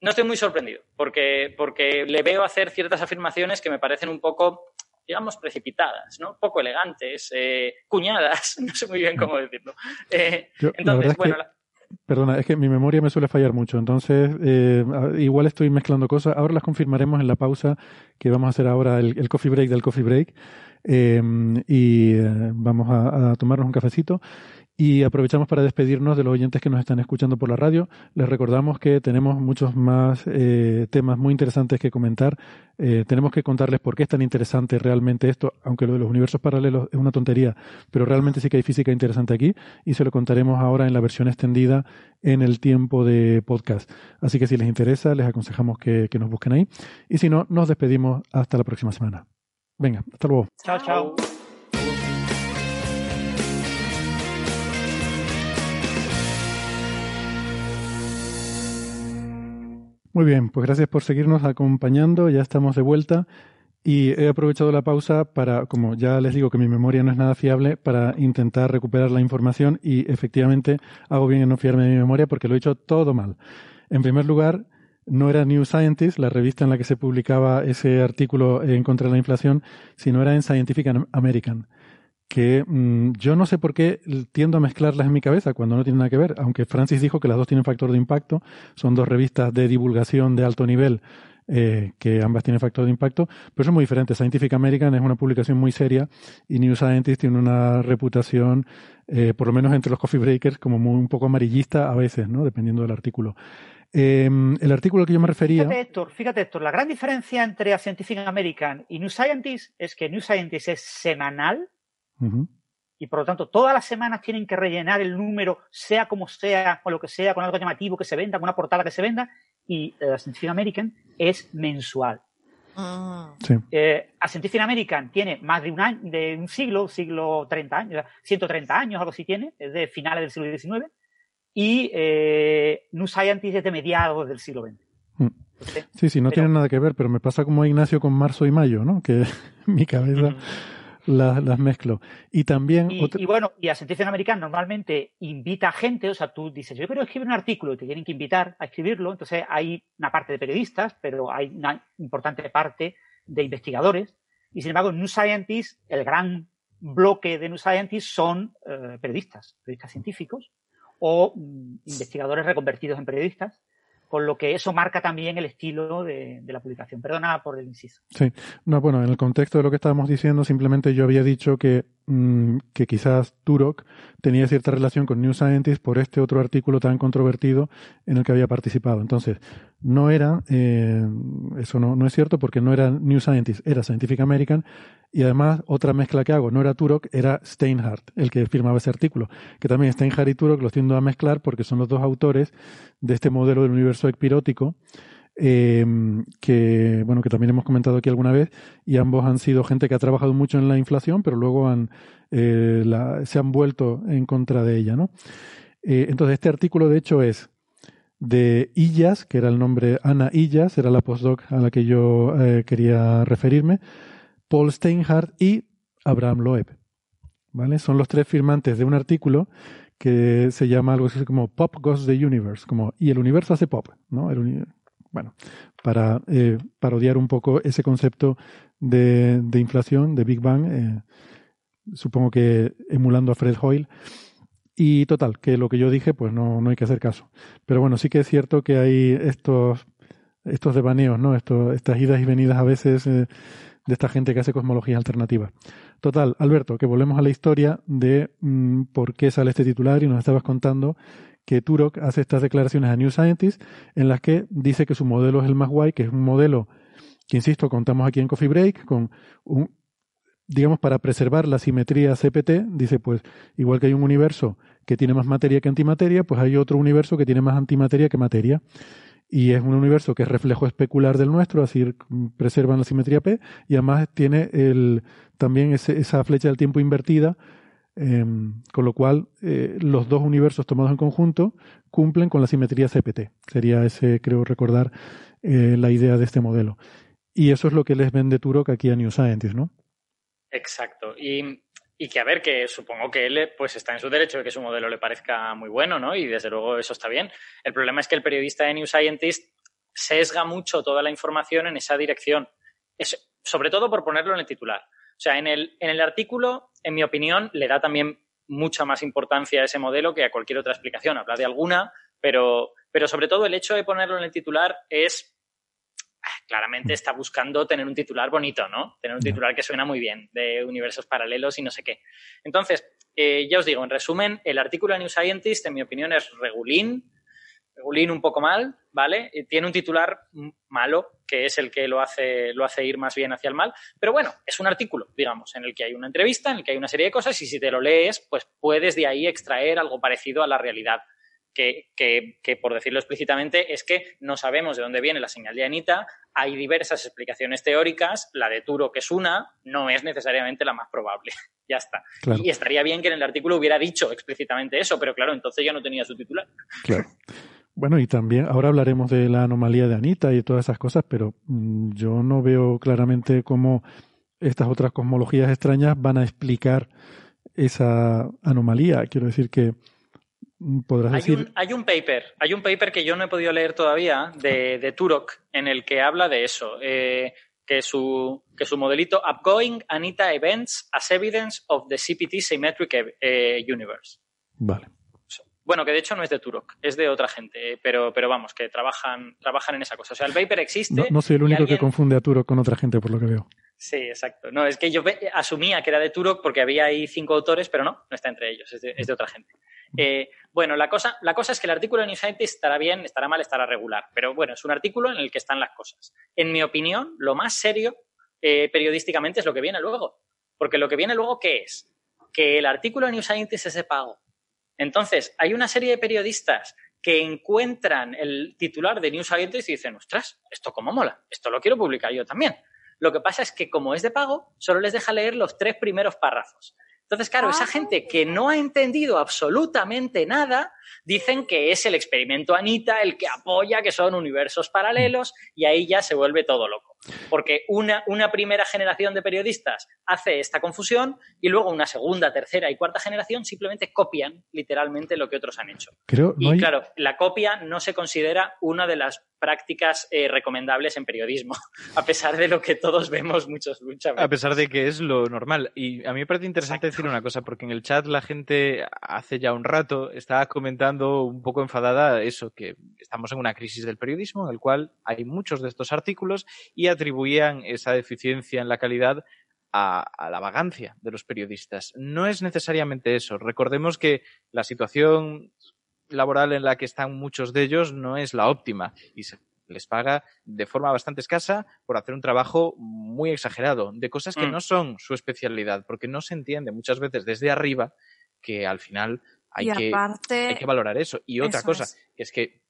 No estoy muy sorprendido, porque, porque le veo hacer ciertas afirmaciones que me parecen un poco, digamos, precipitadas, ¿no? Poco elegantes, eh, cuñadas, [laughs] no sé muy bien cómo decirlo. Eh, Yo, la entonces, es que- la- Perdona, es que mi memoria me suele fallar mucho, entonces eh, igual estoy mezclando cosas. Ahora las confirmaremos en la pausa que vamos a hacer ahora, el, el coffee break del coffee break. Eh, y eh, vamos a, a tomarnos un cafecito. Y aprovechamos para despedirnos de los oyentes que nos están escuchando por la radio. Les recordamos que tenemos muchos más eh, temas muy interesantes que comentar. Eh, tenemos que contarles por qué es tan interesante realmente esto, aunque lo de los universos paralelos es una tontería, pero realmente sí que hay física interesante aquí y se lo contaremos ahora en la versión extendida en el tiempo de podcast. Así que si les interesa, les aconsejamos que, que nos busquen ahí. Y si no, nos despedimos hasta la próxima semana. Venga, hasta luego. Chao, chao. Muy bien, pues gracias por seguirnos acompañando. Ya estamos de vuelta y he aprovechado la pausa para, como ya les digo que mi memoria no es nada fiable, para intentar recuperar la información y efectivamente hago bien en no fiarme de mi memoria porque lo he hecho todo mal. En primer lugar, no era New Scientist, la revista en la que se publicaba ese artículo en contra de la inflación, sino era en Scientific American que mmm, yo no sé por qué tiendo a mezclarlas en mi cabeza cuando no tienen nada que ver, aunque Francis dijo que las dos tienen factor de impacto, son dos revistas de divulgación de alto nivel eh, que ambas tienen factor de impacto, pero son muy diferentes. Scientific American es una publicación muy seria y New Scientist tiene una reputación, eh, por lo menos entre los coffee breakers, como muy, un poco amarillista a veces, ¿no? dependiendo del artículo. Eh, el artículo al que yo me refería. Fíjate Héctor, fíjate, Héctor, la gran diferencia entre Scientific American y New Scientist es que New Scientist es semanal Uh -huh. y por lo tanto todas las semanas tienen que rellenar el número, sea como sea, o lo que sea, con algo llamativo que se venda, con una portada que se venda, y la uh, Scientific American es mensual. Sí. Eh, a Scientific American tiene más de un año, de un siglo, siglo 30 años, 130 años, algo así tiene, es de finales del siglo XIX, y eh, New Scientist es de mediados del siglo XX. Mm. Sí, sí, no tiene nada que ver, pero me pasa como a Ignacio con marzo y mayo, ¿no? Que [laughs] mi cabeza las, las mezclo. Y también... Y, otra- y bueno, y a Sentencia Americana normalmente invita a gente, o sea, tú dices, yo quiero escribir un artículo y te tienen que invitar a escribirlo, entonces hay una parte de periodistas, pero hay una importante parte de investigadores, y sin embargo, en New Scientist, el gran bloque de New Scientist son eh, periodistas, periodistas científicos o mm, investigadores reconvertidos en periodistas, con lo que eso marca también el estilo de, la publicación. Perdona por el inciso. Sí, no, bueno, en el contexto de lo que estábamos diciendo, simplemente yo había dicho que, mm, que quizás Turok tenía cierta relación con New Scientist por este otro artículo tan controvertido en el que había participado. Entonces, no era, eh, eso no, no es cierto porque no era New Scientist, era Scientific American y además otra mezcla que hago, no era Turok, era Steinhardt el que firmaba ese artículo, que también Steinhardt y Turok los tiendo a mezclar porque son los dos autores de este modelo del universo ecpirótico eh, que bueno que también hemos comentado aquí alguna vez y ambos han sido gente que ha trabajado mucho en la inflación pero luego eh, se han vuelto en contra de ella no Eh, entonces este artículo de hecho es de Illas que era el nombre Ana Illas era la postdoc a la que yo eh, quería referirme Paul Steinhardt y Abraham Loeb vale son los tres firmantes de un artículo que se llama algo así como Pop Goes the Universe, como y el universo hace pop, ¿no? Bueno, para eh, parodiar un poco ese concepto de, de inflación, de Big Bang, eh, supongo que emulando a Fred Hoyle. Y total, que lo que yo dije, pues no, no hay que hacer caso. Pero bueno, sí que es cierto que hay estos, estos devaneos, ¿no? Estos, estas idas y venidas a veces eh, de esta gente que hace cosmología alternativa. Total, Alberto, que volvemos a la historia de mm, por qué sale este titular y nos estabas contando que Turok hace estas declaraciones a New Scientist en las que dice que su modelo es el más guay, que es un modelo que, insisto, contamos aquí en Coffee Break, con un, digamos, para preservar la simetría CPT, dice, pues, igual que hay un universo que tiene más materia que antimateria, pues hay otro universo que tiene más antimateria que materia. Y es un universo que es reflejo especular del nuestro, así preservan la simetría P, y además tiene el, también ese- esa flecha del tiempo invertida, eh, con lo cual eh, los dos universos tomados en conjunto cumplen con la simetría CPT. Sería ese, creo recordar, eh, la idea de este modelo. Y eso es lo que les vende Turok aquí a New Scientist, ¿no? Exacto. Y, y que, a ver, que supongo que él pues está en su derecho de que su modelo le parezca muy bueno, ¿no? Y desde luego eso está bien. El problema es que el periodista de New Scientist sesga mucho toda la información en esa dirección. Es, sobre todo por ponerlo en el titular. O sea, en el, en el artículo, en mi opinión, le da también mucha más importancia a ese modelo que a cualquier otra explicación. Habla de alguna, pero, pero sobre todo el hecho de ponerlo en el titular es claramente está buscando tener un titular bonito, ¿no? Tener un titular que suena muy bien, de universos paralelos y no sé qué. Entonces, eh, ya os digo, en resumen, el artículo de New Scientist, en mi opinión, es regulín, regulín un poco mal, ¿vale? Eh, Tiene un titular malo, que es el que lo hace, lo hace ir más bien hacia el mal, pero bueno, es un artículo, digamos, en el que hay una entrevista, en el que hay una serie de cosas y si te lo lees, pues puedes de ahí extraer algo parecido a la realidad. Que, que, que, por decirlo explícitamente, es que no sabemos de dónde viene la señal de Anita, hay diversas explicaciones teóricas, la de Turo, que es una, no es necesariamente la más probable. [laughs] ya está. Claro. Y estaría bien que en el artículo hubiera dicho explícitamente eso, pero claro, entonces ya no tenía su titular. Claro. Bueno, y también ahora hablaremos de la anomalía de Anita y todas esas cosas, pero mm, yo no veo claramente cómo estas otras cosmologías extrañas van a explicar esa anomalía. Quiero decir que mm, podrás Hay decir... un, hay un paper, hay un paper que yo no he podido leer todavía de, de Turok en el que habla de eso, eh, que, su, que su modelito Upgoing Anita Events as Evidence of the CPT Symmetric eh, Universe. Vale. Bueno, que de hecho no es de Turok, es de otra gente, eh, pero, pero vamos, que trabajan, trabajan en esa cosa. O sea, el paper existe. No, no soy el único alguien- que confunde a Turo con otra gente, por lo que veo. Sí, exacto. No, es que yo asumía que era de Turok porque había ahí cinco autores, pero no, no está entre ellos, es de, es de otra gente. Eh, bueno, la cosa, la cosa es que el artículo de New Scientist estará bien, estará mal, estará regular, pero bueno, es un artículo en el que están las cosas. En mi opinión, lo más serio eh, periodísticamente es lo que viene luego. Porque lo que viene luego, ¿qué es? Que el artículo de New Scientist es de pago. Entonces, hay una serie de periodistas que encuentran el titular de New Scientist y dicen, ostras, esto cómo mola, esto lo quiero publicar yo también. Lo que pasa es que como es de pago, solo les deja leer los tres primeros párrafos. Entonces, claro, esa gente que no ha entendido absolutamente nada, dicen que es el experimento Anita el que apoya que son universos paralelos y ahí ya se vuelve todo loco. Porque una, una primera generación de periodistas hace esta confusión y luego una segunda, tercera y cuarta generación simplemente copian literalmente lo que otros han hecho. Creo, no Y hay- claro, la copia no se considera una de las prácticas eh, recomendables en periodismo, [laughs] a pesar de lo que todos vemos muchos, muchas veces. A pesar de que es lo normal. Y a mí me parece interesante decir una cosa, porque en el chat la gente hace ya un rato estaba comentando un poco enfadada eso, que estamos en una crisis del periodismo en el cual hay muchos de estos artículos y atribuían esa deficiencia en la calidad a, a la vagancia de los periodistas. No es necesariamente eso. Recordemos que la situación laboral en la que están muchos de ellos no es la óptima y se les paga de forma bastante escasa por hacer un trabajo muy exagerado, de cosas que Mm. no son su especialidad, porque no se entiende muchas veces desde arriba que al final hay, y que, aparte, hay que valorar eso. Y otra eso cosa, es. que es que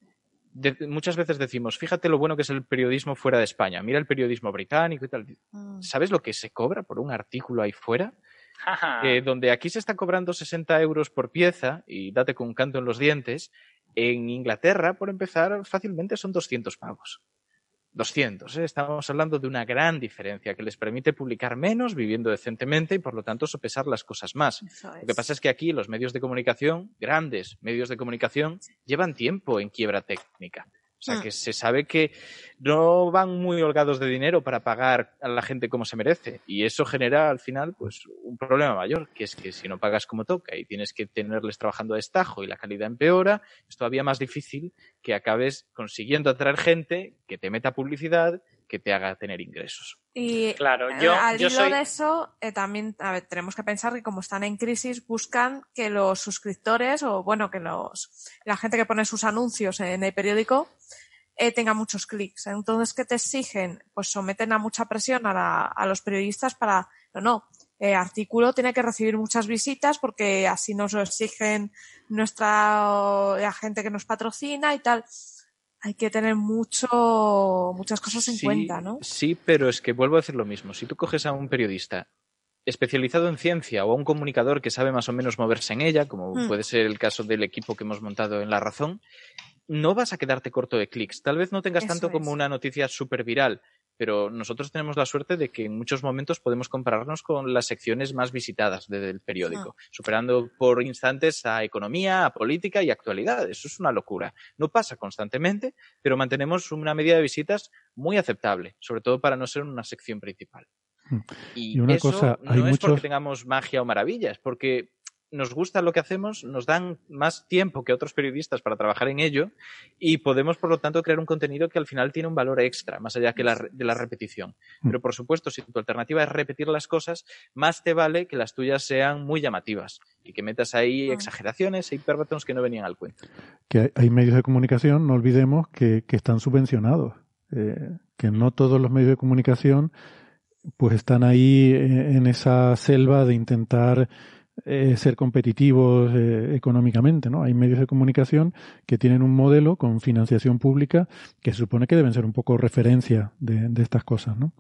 de- muchas veces decimos, fíjate lo bueno que es el periodismo fuera de España, mira el periodismo británico y tal. Mm. ¿Sabes lo que se cobra por un artículo ahí fuera? Eh, donde aquí se está cobrando 60 euros por pieza y date con un canto en los dientes, en Inglaterra, por empezar, fácilmente son 200 pavos. 200, ¿eh? estamos hablando de una gran diferencia que les permite publicar menos viviendo decentemente y por lo tanto sopesar las cosas más. Lo que pasa es que aquí los medios de comunicación, grandes medios de comunicación, llevan tiempo en quiebra técnica. O sea Mm. que se sabe que no van muy holgados de dinero para pagar a la gente como se merece. Y eso genera al final pues un problema mayor, que es que si no pagas como toca y tienes que tenerles trabajando a destajo y la calidad empeora, es todavía más difícil que acabes consiguiendo atraer gente que te meta publicidad, que te haga tener ingresos. Y Claro, yo, al yo hilo soy... de eso, eh, también a ver, tenemos que pensar que como están en crisis, buscan que los suscriptores o, bueno, que los la gente que pone sus anuncios en el periódico eh, tenga muchos clics. Entonces, ¿qué te exigen? Pues someten a mucha presión a, la- a los periodistas para, no, no, eh, artículo tiene que recibir muchas visitas porque así nos lo exigen nuestra la gente que nos patrocina y tal. Hay que tener mucho, muchas cosas en Sí, cuenta, ¿no? Sí, pero es que vuelvo a decir lo mismo. Si tú coges a un periodista especializado en ciencia o a un comunicador que sabe más o menos moverse en ella, como Hmm. puede ser el caso del equipo que hemos montado en La Razón, no vas a quedarte corto de clics. Tal vez no tengas Eso tanto como una noticia súper viral, pero nosotros tenemos la suerte de que en muchos momentos podemos compararnos con las secciones más visitadas de- del periódico, superando por instantes a economía, a política y actualidad. Eso es una locura. No pasa constantemente, pero mantenemos una media de visitas muy aceptable, sobre todo para no ser una sección principal. Mm. Y, Y una eso cosa, no hay es muchos- porque tengamos magia o maravillas, porque nos gusta lo que hacemos, nos dan más tiempo que otros periodistas para trabajar en ello y podemos, por lo tanto, crear un contenido que al final tiene un valor extra, más allá que la de la repetición. Mm. Pero, por supuesto, si tu alternativa es repetir las cosas, más te vale que las tuyas sean muy llamativas y que metas ahí Mm. exageraciones e hiperbatons que no venían al cuento. que hay- hay medios de comunicación, no olvidemos, que, que están subvencionados, eh, que no todos los medios de comunicación pues están ahí eh, en esa selva de intentar eh, ser competitivos eh, económicamente, ¿no? Hay medios de comunicación que tienen un modelo con financiación pública que se supone que deben ser un poco referencia de, de estas cosas, ¿no?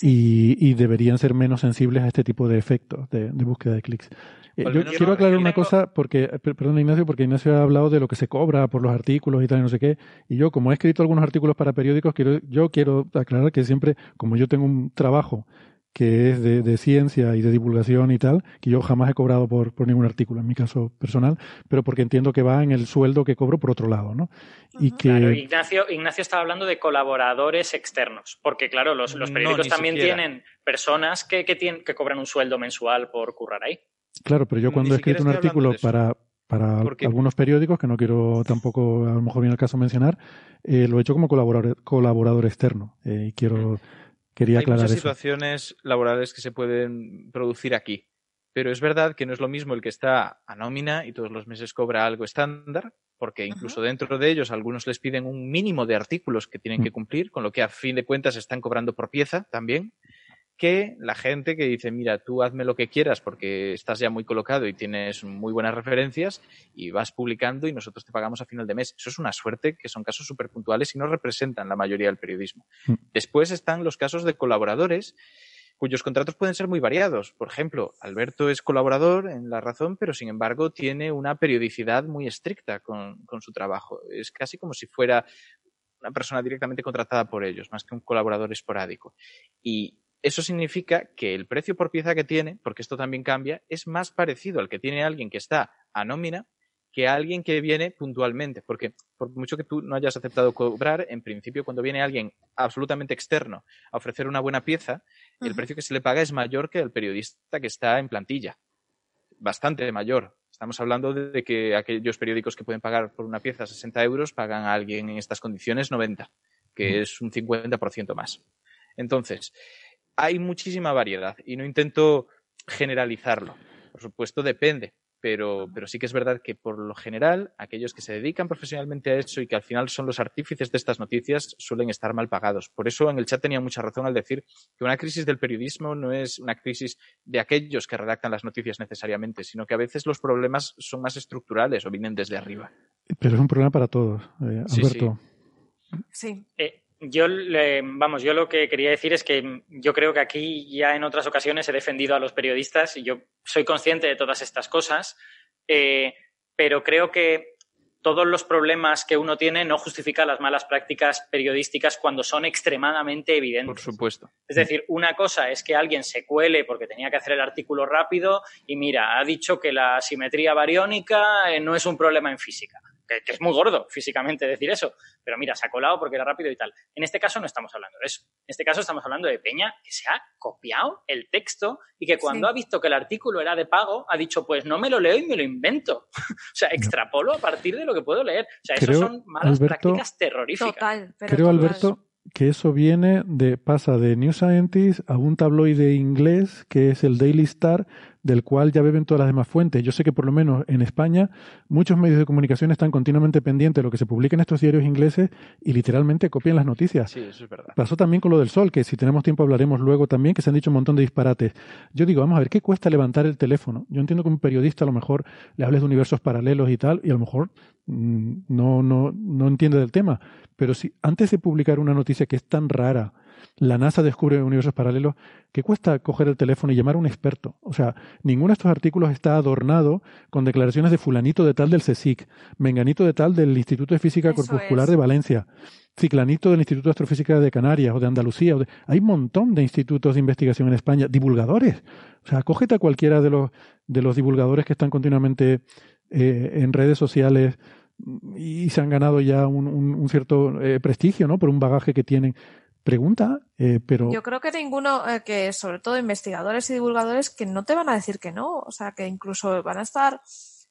Y, y deberían ser menos sensibles a este tipo de efectos de, de búsqueda de clics. Eh, yo quiero no- aclarar una tengo- cosa, porque, per- perdón Ignacio, porque Ignacio ha hablado de lo que se cobra por los artículos y tal, y no sé qué. Y yo, como he escrito algunos artículos para periódicos, quiero, yo quiero aclarar que siempre, como yo tengo un trabajo que es de, de ciencia y de divulgación y tal, que yo jamás he cobrado por, por ningún artículo, en mi caso personal, pero porque entiendo que va en el sueldo que cobro por otro lado, ¿no? Y que... Claro, Ignacio, Ignacio estaba hablando de colaboradores externos, porque claro, los, los periódicos también siquiera. tienen personas que, que, tienen, que cobran un sueldo mensual por currar ahí. Claro, pero yo Ni cuando he escrito un artículo para, para algunos periódicos, que no quiero [laughs] tampoco, a lo mejor viene el caso mencionar, eh, lo he hecho como colaborador, colaborador externo. eh, y quiero, quería Hay aclarar muchas eso. situaciones laborales que se pueden producir aquí, pero es verdad que no es lo mismo el que está a nómina y todos los meses cobra algo estándar, porque incluso dentro de ellos algunos les piden un mínimo de artículos que tienen que Mm. cumplir, con lo que a fin de cuentas están cobrando por pieza también, que la gente que dice, mira, tú hazme lo que quieras porque estás ya muy colocado y tienes muy buenas referencias y vas publicando y nosotros te pagamos a final de mes. Eso es una suerte que son casos súper puntuales y no representan la mayoría del periodismo. Mm. Después están los casos de colaboradores cuyos contratos pueden ser muy variados. Por ejemplo, Alberto es colaborador en La Razón, pero sin embargo tiene una periodicidad muy estricta con, con su trabajo. Es casi como si fuera una persona directamente contratada por ellos, más que un colaborador esporádico. Y eso significa que el precio por pieza que tiene, porque esto también cambia, es más parecido al que tiene alguien que está a nómina que alguien que viene puntualmente, porque por mucho que tú no hayas aceptado cobrar, en principio cuando viene alguien absolutamente externo a ofrecer una buena pieza, el precio que se le paga es mayor que el periodista que está en plantilla, bastante mayor. Estamos hablando de que aquellos periódicos que pueden pagar por una pieza 60 euros pagan a alguien en estas condiciones 90, que es un 50% más. Entonces, hay muchísima variedad y no intento generalizarlo. Por supuesto, depende pero, pero sí que es verdad que por lo general aquellos que se dedican profesionalmente a eso y que al final son los artífices de estas noticias suelen estar mal pagados. Por eso en el chat tenía mucha razón al decir que una crisis del periodismo no es una crisis de aquellos que redactan las noticias necesariamente, sino que a veces los problemas son más estructurales o vienen desde arriba. Pero es un problema para todos, eh, Sí, Alberto. Sí. Eh, yo, le- vamos, yo lo que quería decir es que yo creo que aquí ya en otras ocasiones he defendido a los periodistas y yo soy consciente de todas estas cosas, eh, pero creo que todos los problemas que uno tiene no justifican las malas prácticas periodísticas cuando son extremadamente evidentes. Por supuesto. Es decir, una cosa es que alguien se cuele porque tenía que hacer el artículo rápido y mira, ha dicho que la simetría bariónica eh, no es un problema en física. Que, que es muy gordo físicamente decir eso, pero mira, se ha colado porque era rápido y tal. En este caso no estamos hablando de eso. En este caso estamos hablando de Peña que se ha copiado el texto y que cuando Sí. ha visto que el artículo era de pago, ha dicho, pues no me lo leo y me lo invento. [laughs] o sea, extrapolo a partir de lo que puedo leer. O sea, eso Creo, son malas Alberto, prácticas terroríficas. Total. Pero Creo, total. Alberto, que eso viene de, pasa de New Scientist a un tabloide inglés que es el Daily Star, del cual ya beben todas las demás fuentes. Yo sé que por lo menos en España muchos medios de comunicación están continuamente pendientes de lo que se publica en estos diarios ingleses y literalmente copian las noticias. Sí, eso es verdad. Pasó también con lo del sol, que si tenemos tiempo hablaremos luego también, que se han dicho un montón de disparates. Yo digo, vamos a ver, ¿qué cuesta levantar el teléfono? Yo entiendo que un periodista a lo mejor le hables de universos paralelos y tal, y a lo mejor mm, no, no, no entiende del tema. Pero si antes de publicar una noticia que es tan rara, la NASA descubre universos paralelos, ¿qué cuesta coger el teléfono y llamar a un experto? O sea, ninguno de estos artículos está adornado con declaraciones de fulanito de tal del CSIC, menganito de tal del Instituto de Física Eso Corpuscular es. de Valencia, ciclanito del Instituto de Astrofísica de Canarias o de Andalucía. o de- Hay un montón de institutos de investigación en España, divulgadores. O sea, cógete a cualquiera de los, de los divulgadores que están continuamente eh, en redes sociales y se han ganado ya un, un- un cierto eh, prestigio, ¿no? Por un bagaje que tienen. Pregunta, eh, pero Yo creo que ninguno, eh, que sobre todo investigadores y divulgadores, que no te van a decir que no. O sea, que incluso van a estar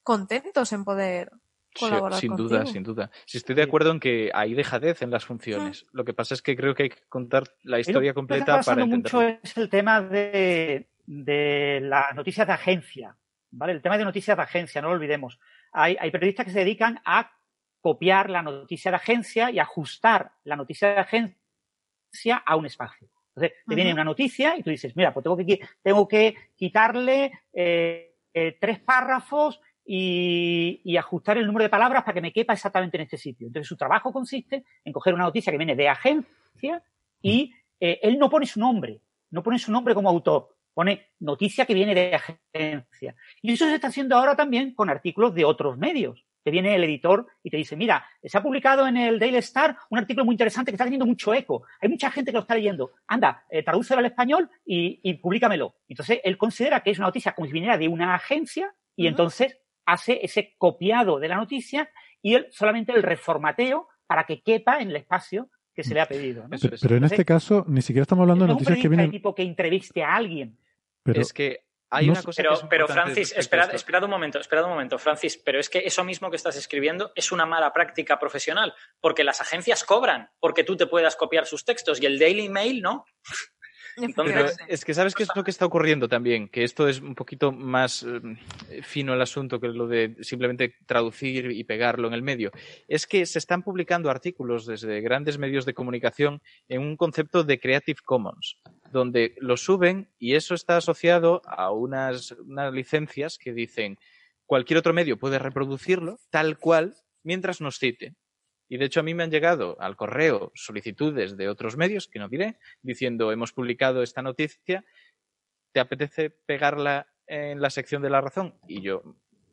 contentos en poder Sí, colaborar sin contigo. duda, sin duda. Si estoy de acuerdo en que hay dejadez en las funciones. Lo que pasa es que creo que hay que contar la historia Lo que completa está para pasando mucho entenderlo. es el tema de, de las noticias de agencia. ¿vale? El tema de noticias de agencia, no lo olvidemos. Hay, hay periodistas que se dedican a copiar la noticia de agencia y ajustar la noticia de agencia a un espacio. Entonces, te viene una noticia y tú dices, mira, pues tengo que, tengo que quitarle eh, eh, tres párrafos y, y ajustar el número de palabras para que me quepa exactamente en este sitio. Entonces, su trabajo consiste en coger una noticia que viene de agencia y eh, él no pone su nombre, no pone su nombre como autor, pone noticia que viene de agencia. Y eso se está haciendo ahora también con artículos de otros medios. Te viene el editor y te dice, mira, se ha publicado en el Daily Star un artículo muy interesante que está teniendo mucho eco. Hay mucha gente que lo está leyendo. Anda, eh, tradúcelo al español y, y públicamelo. Entonces, él considera que es una noticia como si viniera de una agencia y entonces hace ese copiado de la noticia y él solamente el reformateo para que quepa en el espacio que se le ha pedido. pero en este caso ni siquiera estamos hablando de no es un noticias que vienen. tipo que entreviste a alguien. Pero es que hay no una cosa Pero, pero Francis, esperad, esperad un momento, esperad un momento, Francis, pero es que eso mismo que estás escribiendo es una mala práctica profesional, porque las agencias cobran porque tú te puedas copiar sus textos y el Daily Mail no. Pero es que sabes qué es lo que está ocurriendo también, que esto es un poquito más eh, fino el asunto que lo de simplemente traducir y pegarlo en el medio. Es que se están publicando artículos desde grandes medios de comunicación en un concepto de Creative Commons, donde lo suben y eso está asociado a unas, unas licencias que dicen cualquier otro medio puede reproducirlo tal cual mientras nos cite. Y de hecho a mí me han llegado al correo solicitudes de otros medios, que no diré, diciendo hemos publicado esta noticia, ¿te apetece pegarla en la sección de la razón? Y yo,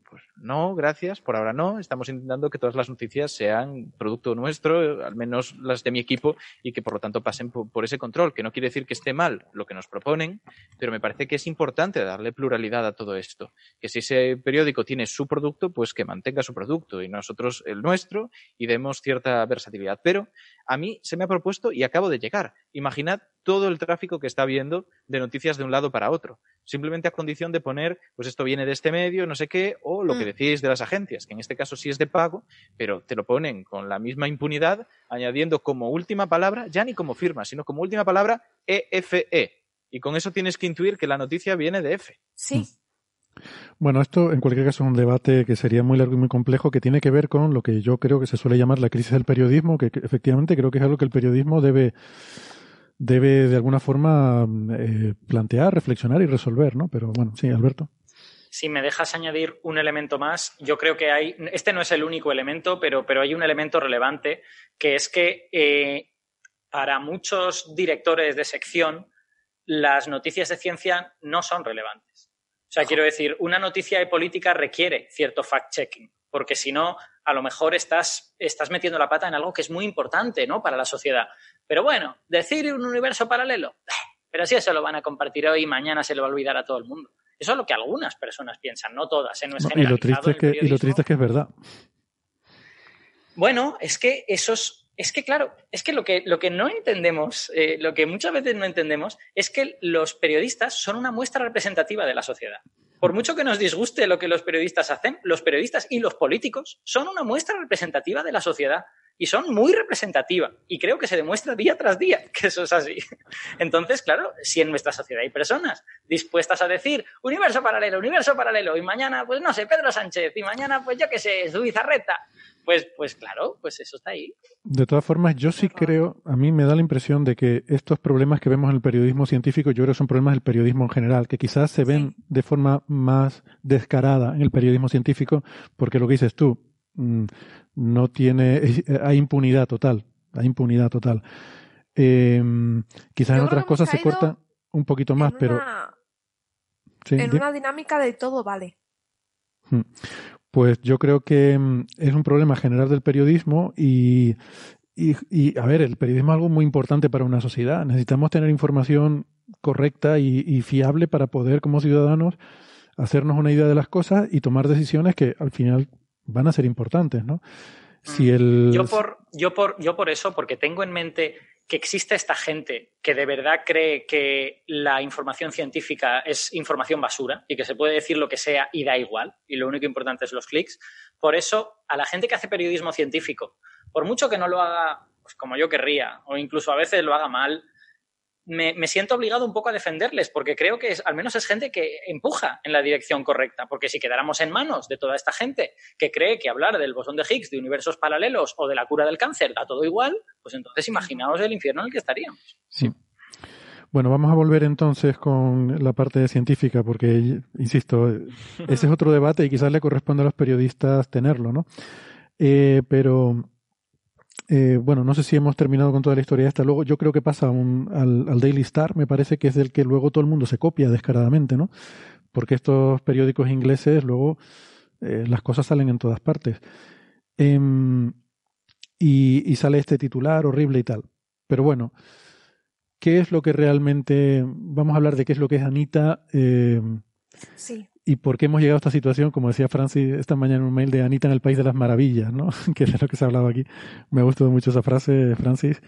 pues no, gracias, por ahora no. Estamos intentando que todas las noticias sean producto nuestro, al menos las de mi equipo, y que por lo tanto pasen por, ese control, que no quiere decir que esté mal lo que nos proponen, pero me parece que es importante darle pluralidad a todo esto. Que si ese periódico tiene su producto, pues que mantenga su producto y nosotros el nuestro y demos cierta versatilidad. Pero a mí se me ha propuesto y acabo de llegar. Imaginad todo el tráfico que está habiendo de noticias de un lado para otro. Simplemente a condición de poner, pues esto viene de este medio, no sé qué, o lo que decís de las agencias, que en este caso sí es de pago, pero te lo ponen con la misma impunidad, añadiendo como última palabra, ya ni como firma, sino como última palabra EFE. Y con eso tienes que intuir que la noticia viene de F. Sí. Bueno, esto en cualquier caso es un debate que sería muy largo y muy complejo, que tiene que ver con lo que yo creo que se suele llamar la crisis del periodismo, que, que efectivamente creo que es algo que el periodismo debe, debe de alguna forma eh, plantear, reflexionar y resolver, ¿no? Pero bueno, sí, Alberto. Si me dejas añadir un elemento más, yo creo que hay, este no es el único elemento, pero, pero hay un elemento relevante, que es que eh, para muchos directores de sección, las noticias de ciencia no son relevantes. O sea, quiero decir, una noticia de política requiere cierto fact-checking, porque si no, a lo mejor estás, estás metiendo la pata en algo que es muy importante ¿no? para la sociedad. Pero bueno, decir un universo paralelo, [laughs] pero si eso lo van a compartir hoy y mañana se lo va a olvidar a todo el mundo. Eso es lo que algunas personas piensan, no todas. ¿eh? No es y, lo triste es que, y lo triste es que es verdad. Bueno, es que esos es que, claro, es que lo que, lo que no entendemos, eh, lo que muchas veces no entendemos, es que los periodistas son una muestra representativa de la sociedad. Por mucho que nos disguste lo que los periodistas hacen, los periodistas y los políticos son una muestra representativa de la sociedad y son muy representativa. Y creo que se demuestra día tras día [laughs] que eso es así. Entonces, claro, si en nuestra sociedad hay personas dispuestas a decir universo paralelo, universo paralelo, y mañana, pues no sé, Pedro Sánchez, y mañana, pues yo qué sé, Zubizarreta, pues, pues claro, pues eso está ahí. De todas formas, yo sí creo, a mí me da la impresión de que estos problemas que vemos en el periodismo científico, yo creo que son problemas del periodismo en general, que quizás se ven sí. de forma más descarada en el periodismo científico, porque lo que dices tú, mmm, no tiene, hay impunidad total, hay impunidad total. Eh, quizás yo en otras cosas se corta un poquito más, pero... Sí, en una dinámica de todo vale. Hmm. Pues yo creo que mm, es un problema general del periodismo y, y, y, a ver, el periodismo es algo muy importante para una sociedad. Necesitamos tener información correcta y, y, fiable para poder, como ciudadanos, hacernos una idea de las cosas y tomar decisiones que al final van a ser importantes, ¿no? Si el... yo, por, yo, por, yo por eso, porque tengo en mente que existe esta gente que de verdad cree que la información científica es información basura y que se puede decir lo que sea y da igual, y lo único importante es los clics. Por eso, a la gente que hace periodismo científico, por mucho que no lo haga pues, como yo querría, o incluso a veces lo haga mal, me, siento obligado un poco a defenderles, porque creo que es, al menos es gente que empuja en la dirección correcta, porque si quedáramos en manos de toda esta gente que cree que hablar del bosón de Higgs, de universos paralelos o de la cura del cáncer da todo igual, pues entonces imaginaos el infierno en el que estaríamos. Sí. Bueno, vamos a volver entonces con la parte científica, porque, insisto, ese es otro debate y quizás le corresponde a los periodistas tenerlo, ¿no? Eh, pero eh, bueno, no sé si hemos terminado con toda la historia esta. Luego yo creo que pasa un, al, al, Daily Star, me parece que es del que luego todo el mundo se copia descaradamente, ¿no? Porque estos periódicos ingleses luego eh, las cosas salen en todas partes. Eh, y, y, sale este titular horrible y tal. Pero bueno, ¿qué es lo que realmente... Vamos a hablar de qué es lo que es Anita. Eh, sí y por qué hemos llegado a esta situación, como decía Francis esta mañana en un mail de Anita en el País de las Maravillas, ¿no? [laughs] que es de lo que se ha hablado aquí. Me ha gustado mucho esa frase, Francis.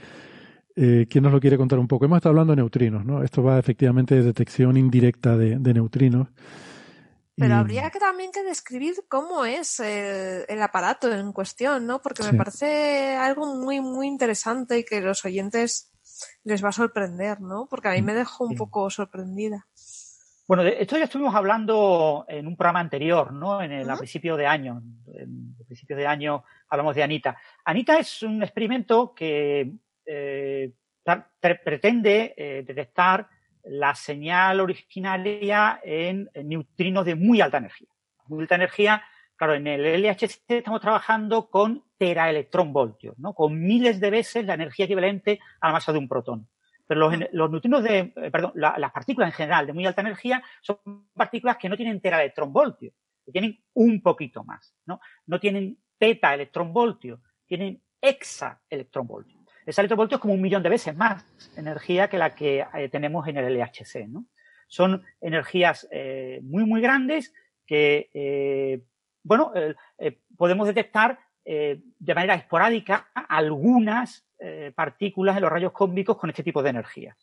Eh, ¿Quién nos lo quiere contar un poco? Hemos estado hablando de neutrinos, ¿no? Esto va efectivamente de detección indirecta de, de neutrinos. Pero y... habría que también que describir cómo es el, el, aparato en cuestión, ¿no? Porque me sí. parece algo muy, muy interesante y que los oyentes les va a sorprender, ¿no? Porque a mí me dejó un poco sorprendida. Bueno, de esto ya estuvimos hablando en un programa anterior, ¿no? En el, uh -huh. a principio de año. En, a principios de año hablamos de Anita. Anita es un experimento que eh, pretende eh, detectar la señal originaria en, en, neutrinos de muy alta energía. Muy alta energía Claro, en el LHC estamos trabajando con teraelectronvoltios, ¿no? Con miles de veces la energía equivalente a la masa de un protón. Pero los, los neutrinos de, eh, perdón, la- las partículas en general de muy alta energía son partículas que no tienen teraelectronvoltios, que tienen un poquito más, ¿no? No tienen petaelectronvoltios, tienen hexaelectronvoltios. Hexaelectronvoltios es como un millón de veces más energía que la que eh, tenemos en el LHC, ¿no? Son energías eh, muy, muy grandes que, bueno, podemos detectar de manera esporádica algunas eh, partículas en los rayos cósmicos con este tipo de energías.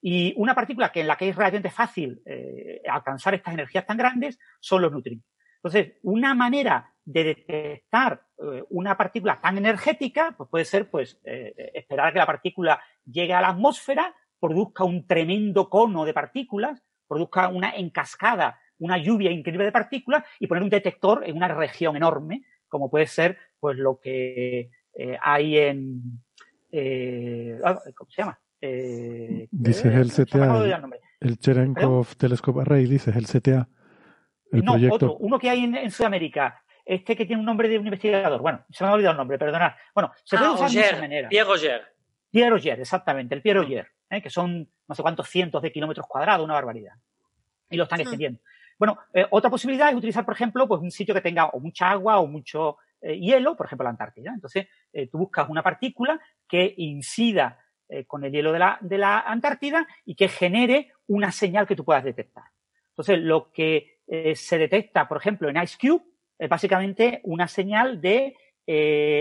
Y una partícula que en la que es relativamente fácil eh, alcanzar estas energías tan grandes son los neutrinos. Entonces, una manera de detectar eh, una partícula tan energética pues puede ser pues, esperar a que la partícula llegue a la atmósfera, produzca un tremendo cono de partículas, produzca una encascada, una lluvia increíble de partículas y poner un detector en una región enorme, como puede ser pues lo que eh, hay en eh, ah, ¿cómo se llama? Eh, Dices el CTA, el, el Cherenkov Telescope Array, dices el CTA, el no, proyecto. otro, uno que hay en, en Sudamérica, este que tiene un nombre de un investigador. Bueno, se me ha olvidado el nombre, perdonad. Bueno, se puede Ah, usar de muchas Auger, maneras. Pierre Auger. Pierre Auger, exactamente, el Pierre Auger, ¿eh? que son no sé cuántos cientos de kilómetros cuadrados, una barbaridad. Y lo están extendiendo. Bueno, eh, otra posibilidad es utilizar, por ejemplo, pues un sitio que tenga o mucha agua o mucho eh, hielo, por ejemplo, la Antártida. Entonces, eh, tú buscas una partícula que incida eh, con el hielo de la, de la Antártida y que genere una señal que tú puedas detectar. Entonces, lo que se detecta, por ejemplo, en IceCube es básicamente una señal de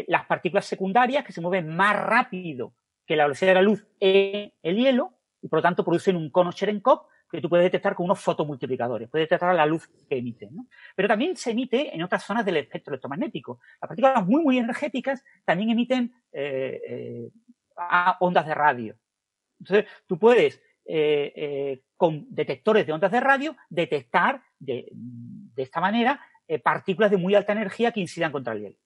las partículas secundarias que se mueven más rápido que la velocidad de la luz en el hielo y por lo tanto producen un cono Cherenkov que tú puedes detectar con unos fotomultiplicadores, puedes detectar la luz que emiten. ¿no? Pero también se emite en otras zonas del espectro electromagnético. Las partículas muy, muy energéticas también emiten eh, eh, a ondas de radio. Entonces, tú puedes, eh, eh, con detectores de ondas de radio, detectar de, de esta manera eh, partículas de muy alta energía que incidan contra el hielo.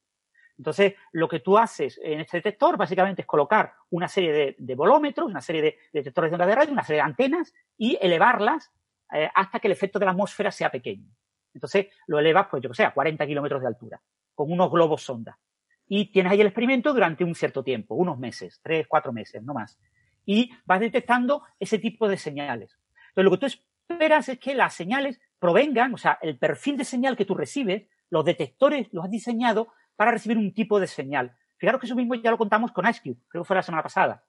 Entonces, lo que tú haces en este detector básicamente es colocar una serie de, de volómetros, una serie de detectores de ondas de radio, una serie de antenas y elevarlas eh, hasta que el efecto de la atmósfera sea pequeño. Entonces, lo elevas, pues yo que sé, a 40 kilómetros de altura, con unos globos sonda. Y tienes ahí el experimento durante un cierto tiempo, unos meses, tres, cuatro meses, no más. Y vas detectando ese tipo de señales. Entonces, lo que tú esperas es que las señales provengan, o sea, el perfil de señal que tú recibes, los detectores los has diseñado para recibir un tipo de señal. Fijaros que eso mismo ya lo contamos con IceCube, creo que fue la semana pasada.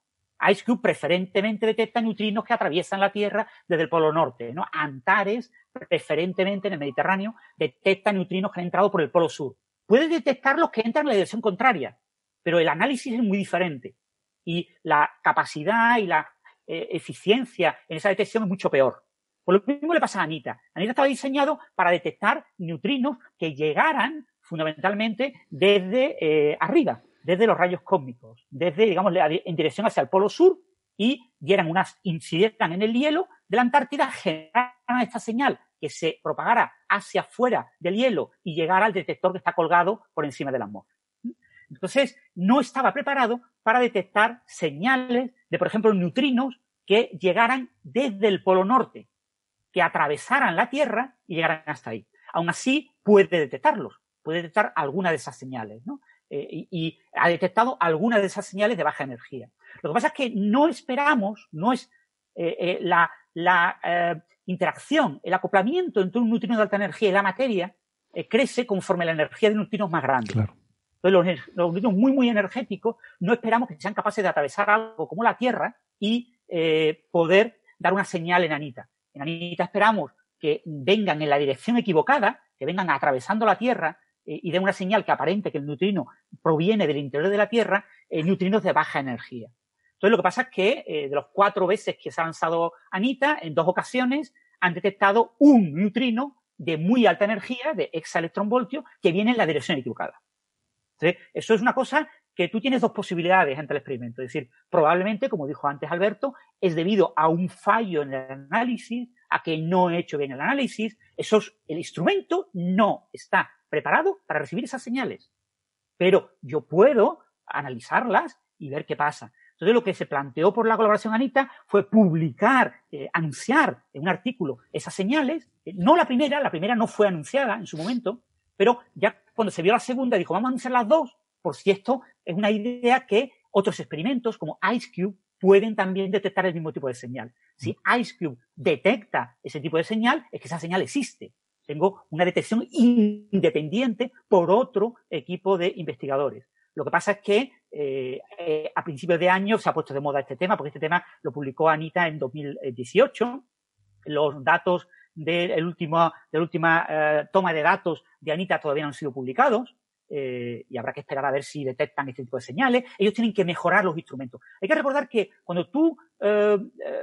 IceCube preferentemente detecta neutrinos que atraviesan la Tierra desde el Polo Norte. ¿no? Antares, preferentemente en el Mediterráneo, detecta neutrinos que han entrado por el Polo Sur. Puede detectar los que entran en la dirección contraria, pero el análisis es muy diferente. Y la capacidad y la eh, eficiencia en esa detección es mucho peor. Por lo mismo le pasa a Anita. Anita estaba diseñado para detectar neutrinos que llegaran fundamentalmente desde eh, arriba, desde los rayos cósmicos, desde, digamos, en dirección hacia el polo sur y dieran unas, incidieran en el hielo de la Antártida, generaran esta señal que se propagara hacia afuera del hielo y llegara al detector que está colgado por encima de la atmósfera. Entonces, no estaba preparado para detectar señales de, por ejemplo, neutrinos que llegaran desde el polo norte, que atravesaran la Tierra y llegaran hasta ahí. Aún así, puede detectarlos, puede detectar alguna de esas señales, ¿no? Eh, y, y, ha detectado algunas de esas señales de baja energía. Lo que pasa es que no esperamos, no es eh, eh, la, la interacción, el acoplamiento entre un neutrino de alta energía y la materia crece conforme la energía de neutrinos más grande. Claro. Entonces, los, los neutrinos muy, muy energéticos no esperamos que sean capaces de atravesar algo como la Tierra y poder dar una señal enanita. En Anita esperamos que vengan en la dirección equivocada, que vengan atravesando la Tierra eh, y den una señal que aparente que el neutrino proviene del interior de la Tierra, neutrinos de baja energía. Entonces lo que pasa es que eh, de los cuatro veces que se ha lanzado Anita, en dos ocasiones han detectado un neutrino de muy alta energía, de exaelectronvoltio, que viene en la dirección equivocada. Entonces, eso es una cosa que tú tienes dos posibilidades ante el experimento. Es decir, probablemente, como dijo antes Alberto, es debido a un fallo en el análisis, a que no he hecho bien el análisis. Esos, el instrumento no está preparado para recibir esas señales. Pero yo puedo analizarlas y ver qué pasa. Entonces, lo que se planteó por la colaboración Anita fue publicar, eh, anunciar en un artículo esas señales. No la primera, la primera no fue anunciada en su momento, Pero ya cuando se vio la segunda, dijo, vamos a hacer las dos, por si esto es una idea que otros experimentos como IceCube pueden también detectar el mismo tipo de señal. Si IceCube detecta ese tipo de señal, es que esa señal existe. Tengo una detección independiente por otro equipo de investigadores. Lo que pasa es que eh, a principios de año se ha puesto de moda este tema, porque este tema lo publicó Anita en 2018. Los datos del último, de la última eh, toma de datos de Anita todavía no han sido publicados. Eh, y habrá que esperar a ver si detectan este tipo de señales. Ellos tienen que mejorar los instrumentos. Hay que recordar que cuando tú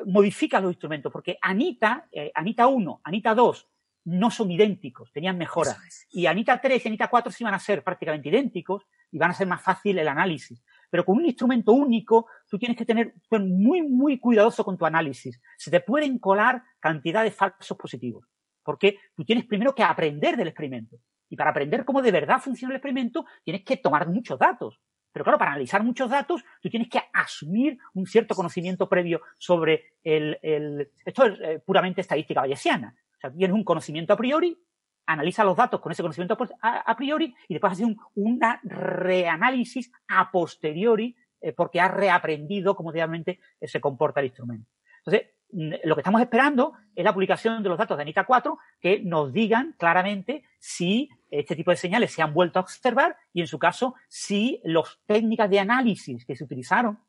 modificas los instrumentos, porque Anita, Anita 1, Anita 2, no son idénticos, tenían mejoras. Y Anita 3 y Anita 4 sí van a ser prácticamente idénticos y van a ser más fácil el análisis. Pero con un instrumento único, tú tienes que tener, ser muy, muy cuidadoso con tu análisis. Se te pueden colar cantidad de falsos positivos. Porque tú tienes primero que aprender del experimento. Y para aprender cómo de verdad funciona el experimento, tienes que tomar muchos datos. Pero claro, para analizar muchos datos, tú tienes que asumir un cierto conocimiento previo sobre el, el esto es eh, puramente estadística bayesiana. O sea, tienes un conocimiento a priori, analiza los datos con ese conocimiento a, priori y después haces un una reanálisis a posteriori eh, porque has reaprendido cómo realmente eh, se comporta el instrumento. Entonces, mm, lo que estamos esperando es la publicación de los datos de ANITA 4 que nos digan claramente si este tipo de señales se han vuelto a observar y, en su caso, si las técnicas de análisis que se utilizaron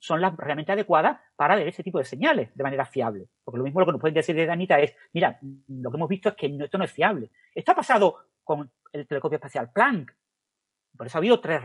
son las realmente adecuadas para ver ese tipo de señales de manera fiable. Porque lo mismo lo que nos pueden decir de Anita es, mira, lo que hemos visto es que esto no es fiable. Esto ha pasado con el telescopio espacial Planck. Por eso ha habido tres,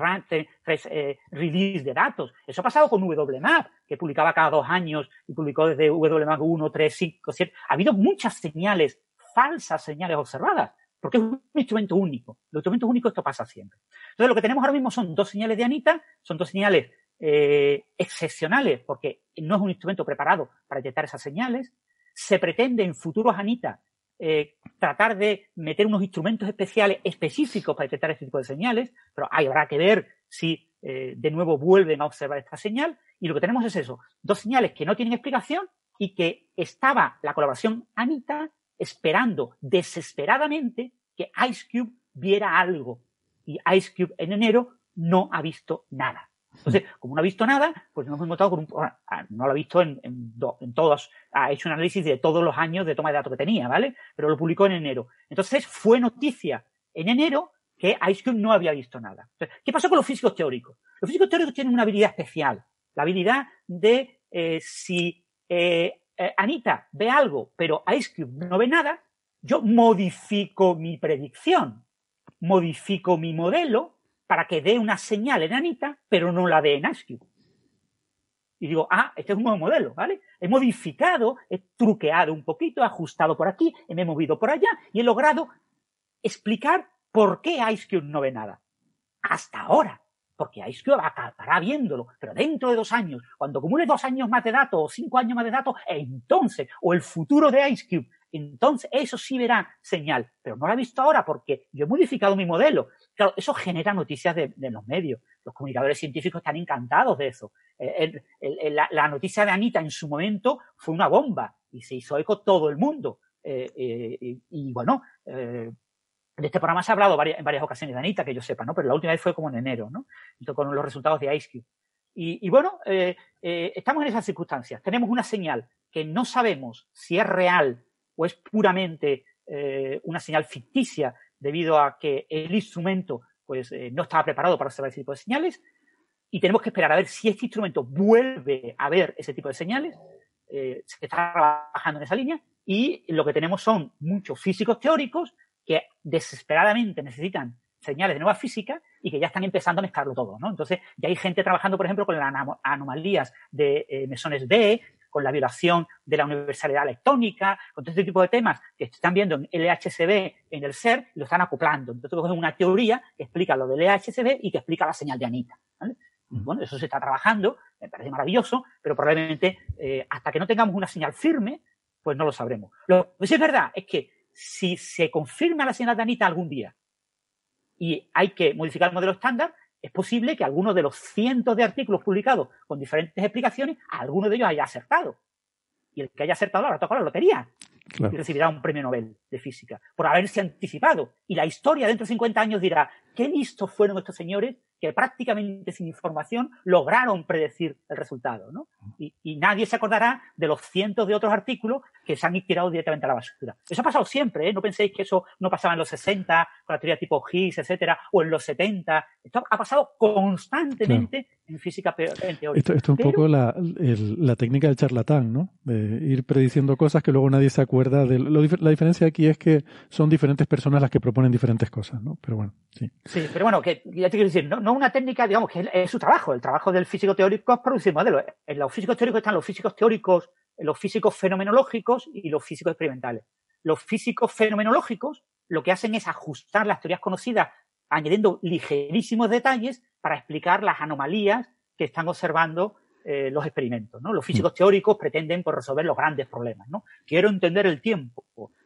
tres, eh, releases de datos. Eso ha pasado con WMAP, que publicaba cada dos años y publicó desde WMAP 1, 3, 5, 7. Ha habido muchas señales, falsas señales observadas, porque es un instrumento único. Los instrumentos únicos esto pasa siempre. Entonces lo que tenemos ahora mismo son dos señales de Anita, son dos señales eh, excepcionales, porque no es un instrumento preparado para detectar esas señales. Se pretende en futuros ANITA eh, tratar de meter unos instrumentos especiales específicos para detectar este tipo de señales, pero ahí habrá que ver si eh, de nuevo vuelven a observar esta señal. Y lo que tenemos es eso, dos señales que no tienen explicación y que estaba la colaboración ANITA esperando desesperadamente que IceCube viera algo. Y IceCube en enero no ha visto nada. Entonces, como no ha visto nada, pues nos hemos encontrado con un. Ah, no lo ha visto en, en, en, todos. Ha hecho un análisis de todos los años de toma de datos que tenía, ¿vale? Pero lo publicó en enero. Entonces, fue noticia en enero que IceCube no había visto nada. Entonces, ¿Qué pasó con los físicos teóricos? Los físicos teóricos tienen una habilidad especial. La habilidad de eh, si eh, eh, Anita ve algo, pero IceCube no ve nada, yo modifico mi predicción, modifico mi modelo para que dé una señal en Anita, pero no la dé en ASCII. Y digo, ah, este es un nuevo modelo, ¿vale? He modificado, he truqueado un poquito, he ajustado por aquí, me he movido por allá y he logrado explicar por qué IceCube no ve nada. Hasta ahora. Porque IceCube acabará viéndolo, pero dentro de dos años, cuando acumule dos años más de datos o cinco años más de datos, entonces, o el futuro de IceCube, entonces eso sí verá señal, pero no lo ha visto ahora porque yo he modificado mi modelo. Claro, eso genera noticias de, los medios. Los comunicadores científicos están encantados de eso. Eh, la, noticia de Anita en su momento fue una bomba y se hizo eco todo el mundo. Eh, eh, y, bueno, en este programa se ha hablado en varias ocasiones de Anita, que yo sepa, ¿no? Pero la última vez fue como en enero, ¿no? con los resultados de IceCube. Y, y bueno, estamos en esas circunstancias. Tenemos una señal que no sabemos si es real o es puramente una señal ficticia debido a que el instrumento pues, eh, no estaba preparado para observar ese tipo de señales y tenemos que esperar a ver si este instrumento vuelve a ver ese tipo de señales. Eh, se está trabajando en esa línea y lo que tenemos son muchos físicos teóricos que desesperadamente necesitan señales de nueva física y que ya están empezando a mezclarlo todo, ¿no? Entonces, ya hay gente trabajando, por ejemplo, con las anomalías de eh, mesones B, con la violación de la universalidad electrónica, con todo este tipo de temas que están viendo en LHCb en el SER y lo están acoplando. Entonces, es una teoría que explica lo del LHCb y que explica la señal de Anita. Bueno, eso se está trabajando, me parece maravilloso, pero probablemente eh, hasta que no tengamos una señal firme, pues no lo sabremos. Lo que sí es verdad es que si se confirma la señal de Anita algún día y hay que modificar el modelo estándar, es posible que algunos de los cientos de artículos publicados con diferentes explicaciones, alguno de ellos haya acertado. y el que haya acertado habrá tocado la lotería Claro. y recibirá un premio Nobel de física por haberse anticipado. Y la historia dentro de 50 años dirá, qué listos fueron estos señores que prácticamente sin información lograron predecir el resultado. ¿no? Y, y nadie se acordará de los cientos de otros artículos que se han tirado directamente a la basura. Eso ha pasado siempre, ¿eh? no penséis que eso no pasaba en los 60 con la teoría tipo Higgs, etcétera, o en los 70. Esto ha pasado constantemente en física en teoría. Esto, esto es un Pero- poco la, el- la técnica del charlatán, ¿no? De ir prediciendo cosas que luego nadie se acuerda. De, lo la diferencia aquí es que son diferentes personas las que proponen diferentes cosas, ¿no? Pero bueno, sí. Sí, pero bueno, que ya te quiero decir, no, no una técnica, digamos, que es, es su trabajo. El trabajo del físico teórico es producir modelos. En los físicos teóricos están los físicos teóricos, los físicos fenomenológicos y los físicos experimentales. Los físicos fenomenológicos lo que hacen es ajustar las teorías conocidas, añadiendo ligerísimos detalles para explicar las anomalías que están observando eh, los experimentos. ¿no? Los físicos teóricos pretenden pues, resolver los grandes problemas. ¿no? Quiero entender el tiempo,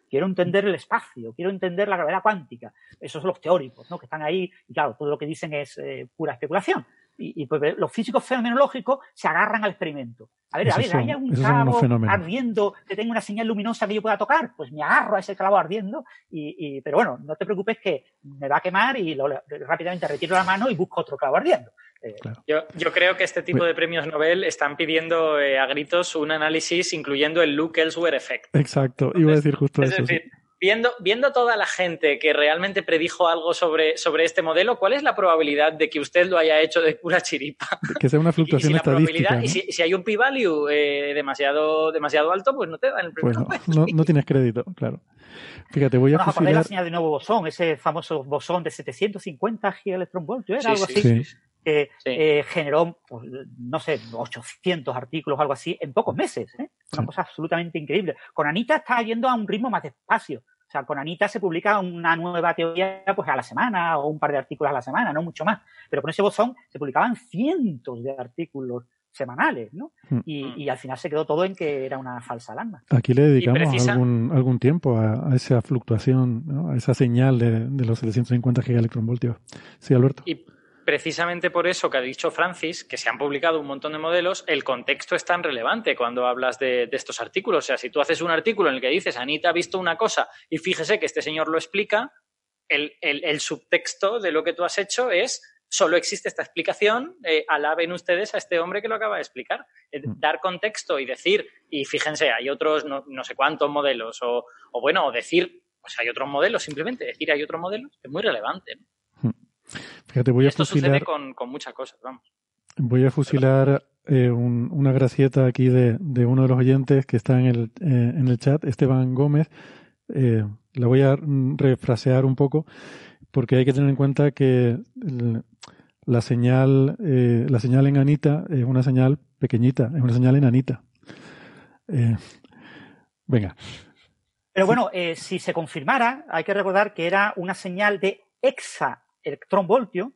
quiero entender el espacio, quiero entender la gravedad cuántica. Esos son los teóricos, ¿no? Que están ahí y claro, todo lo que dicen es eh, pura especulación. Y, y, pues los físicos fenomenológicos se agarran al experimento. A ver, a ver, son- hay unos clavo ardiendo que tenga una señal luminosa que yo pueda tocar, pues me agarro a ese clavo ardiendo y, y- pero bueno, no te preocupes que me va a quemar y lo- rápidamente retiro la mano y busco otro clavo ardiendo. Eh, Yo, yo creo que este tipo de premios Nobel están pidiendo eh, a gritos un análisis incluyendo el Look Elsewhere Effect. Exacto, iba a decir justo Es eso. sí. Viendo, viendo toda la gente que realmente predijo algo sobre, sobre este modelo, ¿cuál es la probabilidad de que usted lo haya hecho de pura chiripa? [laughs] Que sea una Y, y si fluctuación la estadística. probabilidad, ¿no? y si, si hay un p-value eh, demasiado, demasiado alto, pues no te dan el premio Pues Nobel. no, no, no tienes crédito, claro. Fíjate, voy a ¿No os acordáis de la fusilar. señal de nuevo bosón? Ese famoso bosón de 750 gigaelectronvoltios, Sí, era algo sí, así. sí, que Sí. eh, generó, pues, no sé, 800 artículos o algo así en pocos meses. ¿eh? Una Sí. cosa absolutamente increíble. Con Anita está yendo a un ritmo más despacio. O sea, con Anita se publica una nueva teoría pues a la semana o un par de artículos a la semana, no mucho más. Pero con ese bosón se publicaban cientos de artículos semanales, ¿no? Hmm. Y, y al final se quedó todo en que era una falsa alarma. Aquí le dedicamos precisa- algún, algún tiempo a, a esa fluctuación, ¿no? a esa señal de, de los 750 gigaelectronvoltios. Sí, Alberto. Y precisamente por eso que ha dicho Francis, que se han publicado un montón de modelos, el contexto es tan relevante cuando hablas de, de estos artículos. O sea, si tú haces un artículo en el que dices, Anita ha visto una cosa y fíjese que este señor lo explica, el, el- el subtexto de lo que tú has hecho es, solo existe esta explicación, eh, alaben ustedes a este hombre que lo acaba de explicar. Eh, Mm. Dar contexto y decir, y fíjense, hay otros no, no sé cuántos modelos, o, o bueno, o decir, pues hay otros modelos, simplemente decir hay otros modelos, es muy relevante. ¿no? Fíjate, voy a esto fusilar, sucede con, con muchas cosas, vamos. voy a fusilar eh, un- una gracieta aquí de, de uno de los oyentes que está en el, eh, en el chat, Esteban Gómez. Eh, la voy a refrasear un poco porque hay que tener en cuenta que el- la señal, eh, la señal en Anita es una señal pequeñita, es una señal enanita. Eh, venga, Pero bueno, eh, si se confirmara, hay que recordar que era una señal de hexaelectronvoltio,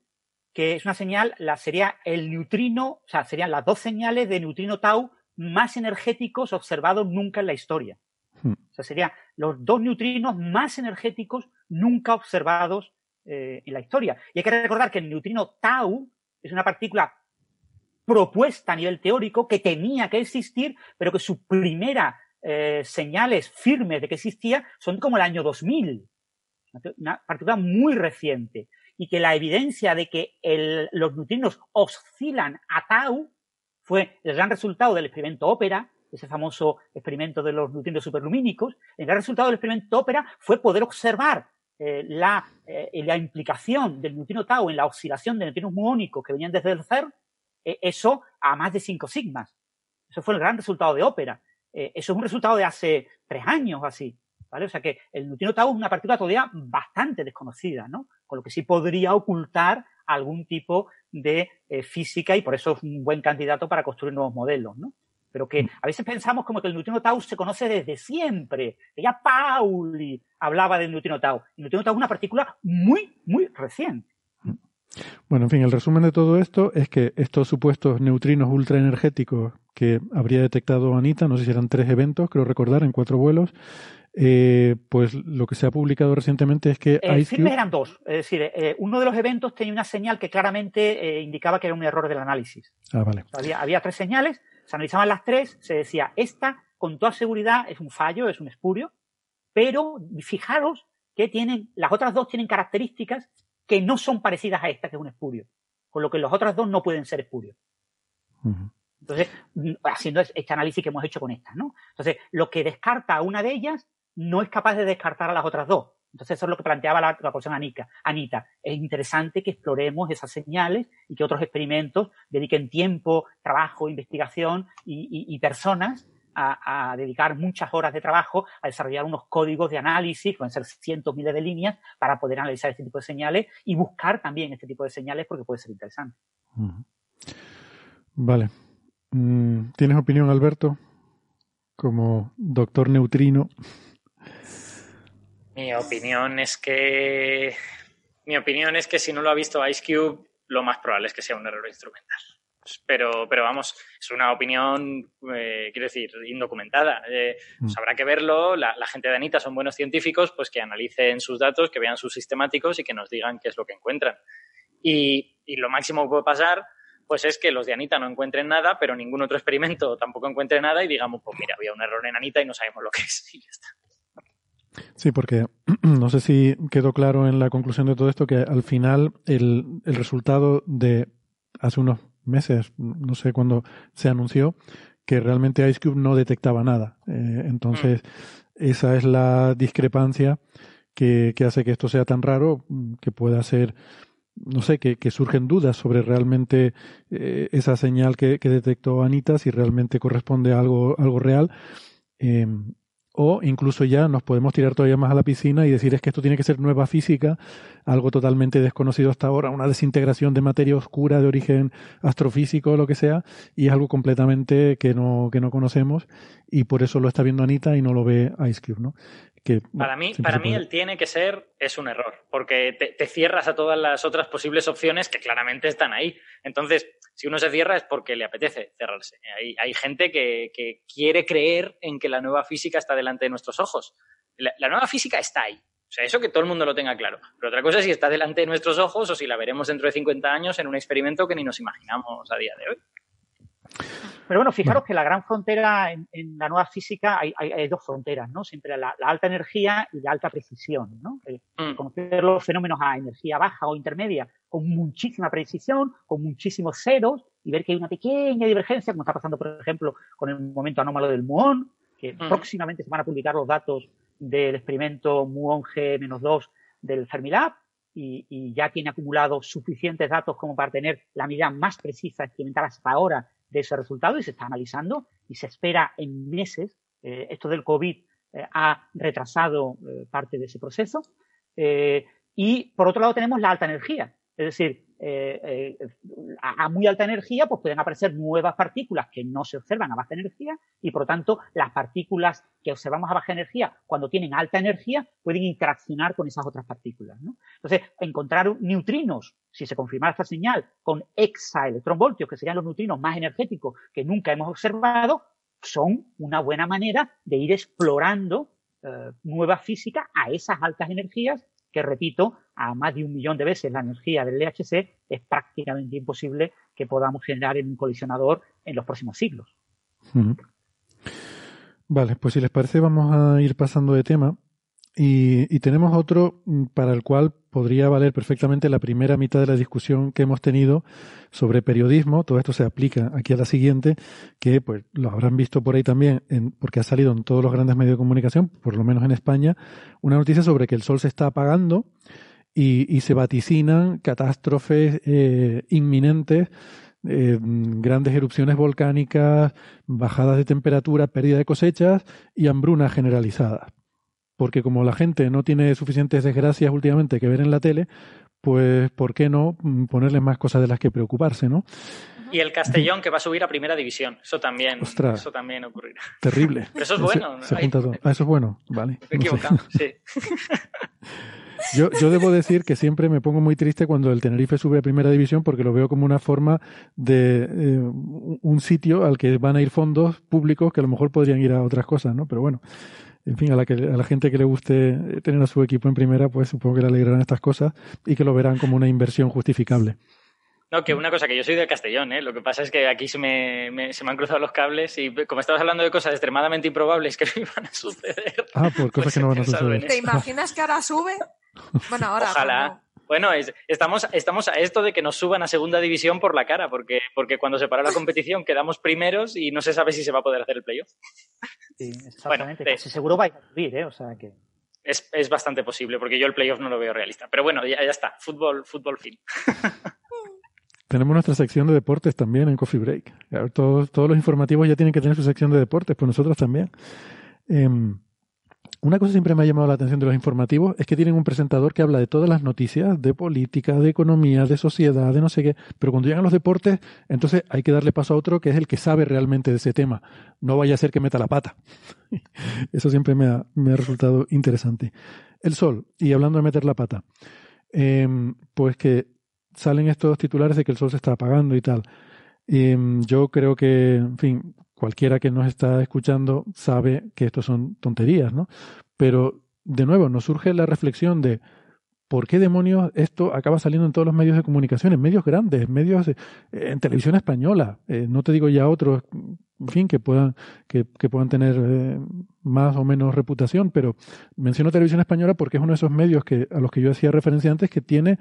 que es una señal, la, sería el neutrino, o sea, serían las dos señales de neutrino tau más energéticos observados nunca en la historia. Hmm. O sea, serían los dos neutrinos más energéticos nunca observados eh, en la historia. Y hay que recordar que el neutrino tau es una partícula propuesta a nivel teórico que tenía que existir, pero que su primera eh, señales firmes de que existía son como el año 2000. Una partícula muy reciente. Y que la evidencia de que los neutrinos oscilan a tau fue el gran resultado del experimento ópera, ese famoso experimento de los neutrinos superlumínicos. El gran resultado del experimento ópera fue poder observar eh, la, eh, la implicación del neutrino tau en la oscilación de neutrinos muónicos que venían desde el CERN, eh, eso a más de 5 sigmas. Eso fue el gran resultado de ópera. Eso es un resultado de hace tres años así. ¿Vale? O sea que el neutrino tau es una partícula todavía bastante desconocida, ¿no? Con lo que sí podría ocultar algún tipo de eh, física y por eso es un buen candidato para construir nuevos modelos, ¿no? Pero que a veces pensamos como que el neutrino tau se conoce desde siempre. Ya Pauli hablaba del neutrino tau. El neutrino tau es una partícula muy, muy reciente. Bueno, en fin, el resumen de todo esto es que estos supuestos neutrinos ultraenergéticos que habría detectado Anita, no sé si eran tres eventos, creo recordar, en cuatro vuelos, eh, pues lo que se ha publicado recientemente es que Eh, IceCube- eran dos. Es decir, eh, uno de los eventos tenía una señal que claramente eh, indicaba que era un error del análisis. Ah, vale. Había, había tres señales, se analizaban las tres, se decía, esta con toda seguridad es un fallo, es un espurio, pero fijaros que tienen, las otras dos tienen características que no son parecidas a esta, que es un espurio. Con lo que las otras dos no pueden ser espurios. Entonces, haciendo este análisis que hemos hecho con estas, ¿no? Entonces, lo que descarta a una de ellas no es capaz de descartar a las otras dos. Entonces, eso es lo que planteaba la, la cuestión Anita. Anita. Es interesante que exploremos esas señales y que otros experimentos dediquen tiempo, trabajo, investigación y, personas a, dedicar muchas horas de trabajo a desarrollar unos códigos de análisis, pueden ser cientos, miles de líneas, para poder analizar este tipo de señales y buscar también este tipo de señales porque puede ser interesante. Vale. Mm, ¿Tienes opinión, Alberto? Como doctor neutrino. Mi opinión es que. Mi opinión es que si no lo ha visto Ice Cube, lo más probable es que sea un error instrumental. Pero, pero vamos, es una opinión, eh, quiero decir, indocumentada. Eh, pues mm. habrá que verlo. La, gente de Anita son buenos científicos, pues que analicen sus datos, que vean sus sistemáticos y que nos digan qué es lo que encuentran. Y, y lo máximo que puede pasar pues es que los de Anita no encuentren nada, pero ningún otro experimento tampoco encuentre nada y digamos, pues mira, había un error en Anita y no sabemos lo que es y ya está. Sí, porque [clears throat] no sé si quedó claro en la conclusión de todo esto que al final el, el resultado de hace unos meses, no sé cuándo se anunció, que realmente IceCube no detectaba nada. Eh, entonces, mm. esa es la discrepancia que, que, hace que esto sea tan raro, que pueda ser no sé, que, que, surgen dudas sobre realmente eh, esa señal que, que, detectó Anita, si realmente corresponde a algo, algo real. Eh, o incluso ya nos podemos tirar todavía más a la piscina y decir es que esto tiene que ser nueva física, algo totalmente desconocido hasta ahora, una desintegración de materia oscura de origen astrofísico o lo que sea, y es algo completamente que no, que no conocemos, y por eso lo está viendo Anita y no lo ve Ice Cube, ¿no? para mí, para mí el tiene que ser es un error, porque te, cierras a todas las otras posibles opciones que claramente están ahí. Entonces, si uno se cierra es porque le apetece cerrarse. Hay, gente que, quiere creer en que la nueva física está delante de nuestros ojos. La nueva física está ahí. O sea, eso que todo el mundo lo tenga claro. Pero otra cosa es si está delante de nuestros ojos o si la veremos dentro de 50 años en un experimento que ni nos imaginamos a día de hoy. Pero bueno, fijaros que la gran frontera en, la nueva física hay, dos fronteras, ¿no? Siempre la, alta energía y la alta precisión, ¿no? Mm. Conocer los fenómenos a energía baja o intermedia con muchísima precisión, con muchísimos ceros y ver que hay una pequeña divergencia, como está pasando, por ejemplo, con el momento anómalo del muón, que mm. próximamente se van a publicar los datos del experimento muón G-2 del Fermilab, y, y, ya tiene acumulado suficientes datos como para tener la medida más precisa experimental hasta ahora de ese resultado y se está analizando y se espera en meses. Eh, esto del COVID eh, ha retrasado eh, parte de ese proceso. y por otro lado tenemos la alta energía. Es decir, eh, eh, a, muy alta energía, pues pueden aparecer nuevas partículas que no se observan a baja energía y por lo tanto las partículas que observamos a baja energía cuando tienen alta energía pueden interaccionar con esas otras partículas. ¿no? Entonces, encontrar neutrinos, si se confirmara esta señal, con exaelectronvoltios, que serían los neutrinos más energéticos que nunca hemos observado, son una buena manera de ir explorando eh, nueva física a esas altas energías que repito, a más de un millón de veces la energía del LHC, es prácticamente imposible que podamos generar en un colisionador en los próximos siglos. Vale, pues si les parece vamos a ir pasando de tema y, tenemos otro mm, para el cual podría valer perfectamente la primera mitad de la discusión que hemos tenido sobre periodismo. Todo esto se aplica aquí a la siguiente, que pues lo habrán visto por ahí también, en, porque ha salido en todos los grandes medios de comunicación, por lo menos en España, una noticia sobre que el sol se está apagando y, se vaticinan catástrofes eh, inminentes eh, grandes erupciones volcánicas, bajadas de temperatura, pérdida de cosechas y hambruna generalizada porque como la gente no tiene suficientes desgracias últimamente que ver en la tele, pues ¿por qué no ponerle más cosas de las que preocuparse, no? Y el Castellón que va a subir a primera división. Eso también, eso también ocurrirá. Terrible. Pero [laughs] eso es bueno. Ah, eso es bueno, vale. Me he equivocado, sí. [laughs] Yo, yo debo decir que siempre me pongo muy triste cuando el Tenerife sube a primera división porque lo veo como una forma de eh, un sitio al que van a ir fondos públicos que a lo mejor podrían ir a otras cosas, ¿no? Pero bueno, en fin, a la, que, a la gente que le guste tener a su equipo en primera, pues supongo que le alegrarán estas cosas y que lo verán como una inversión justificable. No, que una cosa, que yo soy de Castellón, ¿eh? Lo que pasa es que aquí se me, me- se me han cruzado los cables y como estabas hablando de cosas extremadamente improbables que [laughs] no iban a suceder. Ah, por cosas Pues que no he van a suceder. ¿Te imaginas que ahora sube? Bueno, ahora. Ojalá. Bueno, es- estamos, estamos a esto de que nos suban a segunda división por la cara, porque, porque cuando se paró la competición quedamos primeros y no se sabe si se va a poder hacer el playoff. Sí, exactamente. Bueno, Casi seguro vais a subir, ¿eh? O sea que. Es, es bastante posible, porque yo el playoff no lo veo realista. Pero bueno, ya, ya está. Fútbol, fútbol fin. [laughs] Tenemos nuestra sección de deportes también en Coffee Break. Todos los informativos ya tienen que tener su sección de deportes, pues nosotros también. Em, una cosa siempre me ha llamado la atención de los informativos es que tienen un presentador que habla de todas las noticias, de política, de economía, de sociedad, de no sé qué, pero cuando llegan los deportes, entonces hay que darle paso a otro que es el que sabe realmente de ese tema. No vaya a ser que meta la pata. [laughs] Eso siempre me ha, resultado interesante. El sol, y hablando de meter la pata, em, pues que salen estos titulares de que el sol se está apagando y tal. Em, yo creo que, en fin, cualquiera que nos está escuchando sabe que esto son tonterías, ¿no? Pero, de nuevo, nos surge la reflexión de por qué demonios esto acaba saliendo en todos los medios de comunicación, en medios grandes, medios eh, en televisión española. Eh, no te digo ya otros, en fin, que puedan, que, puedan tener eh, más o menos reputación, pero menciono televisión española porque es uno de esos medios que, a los que yo hacía referencia antes que tiene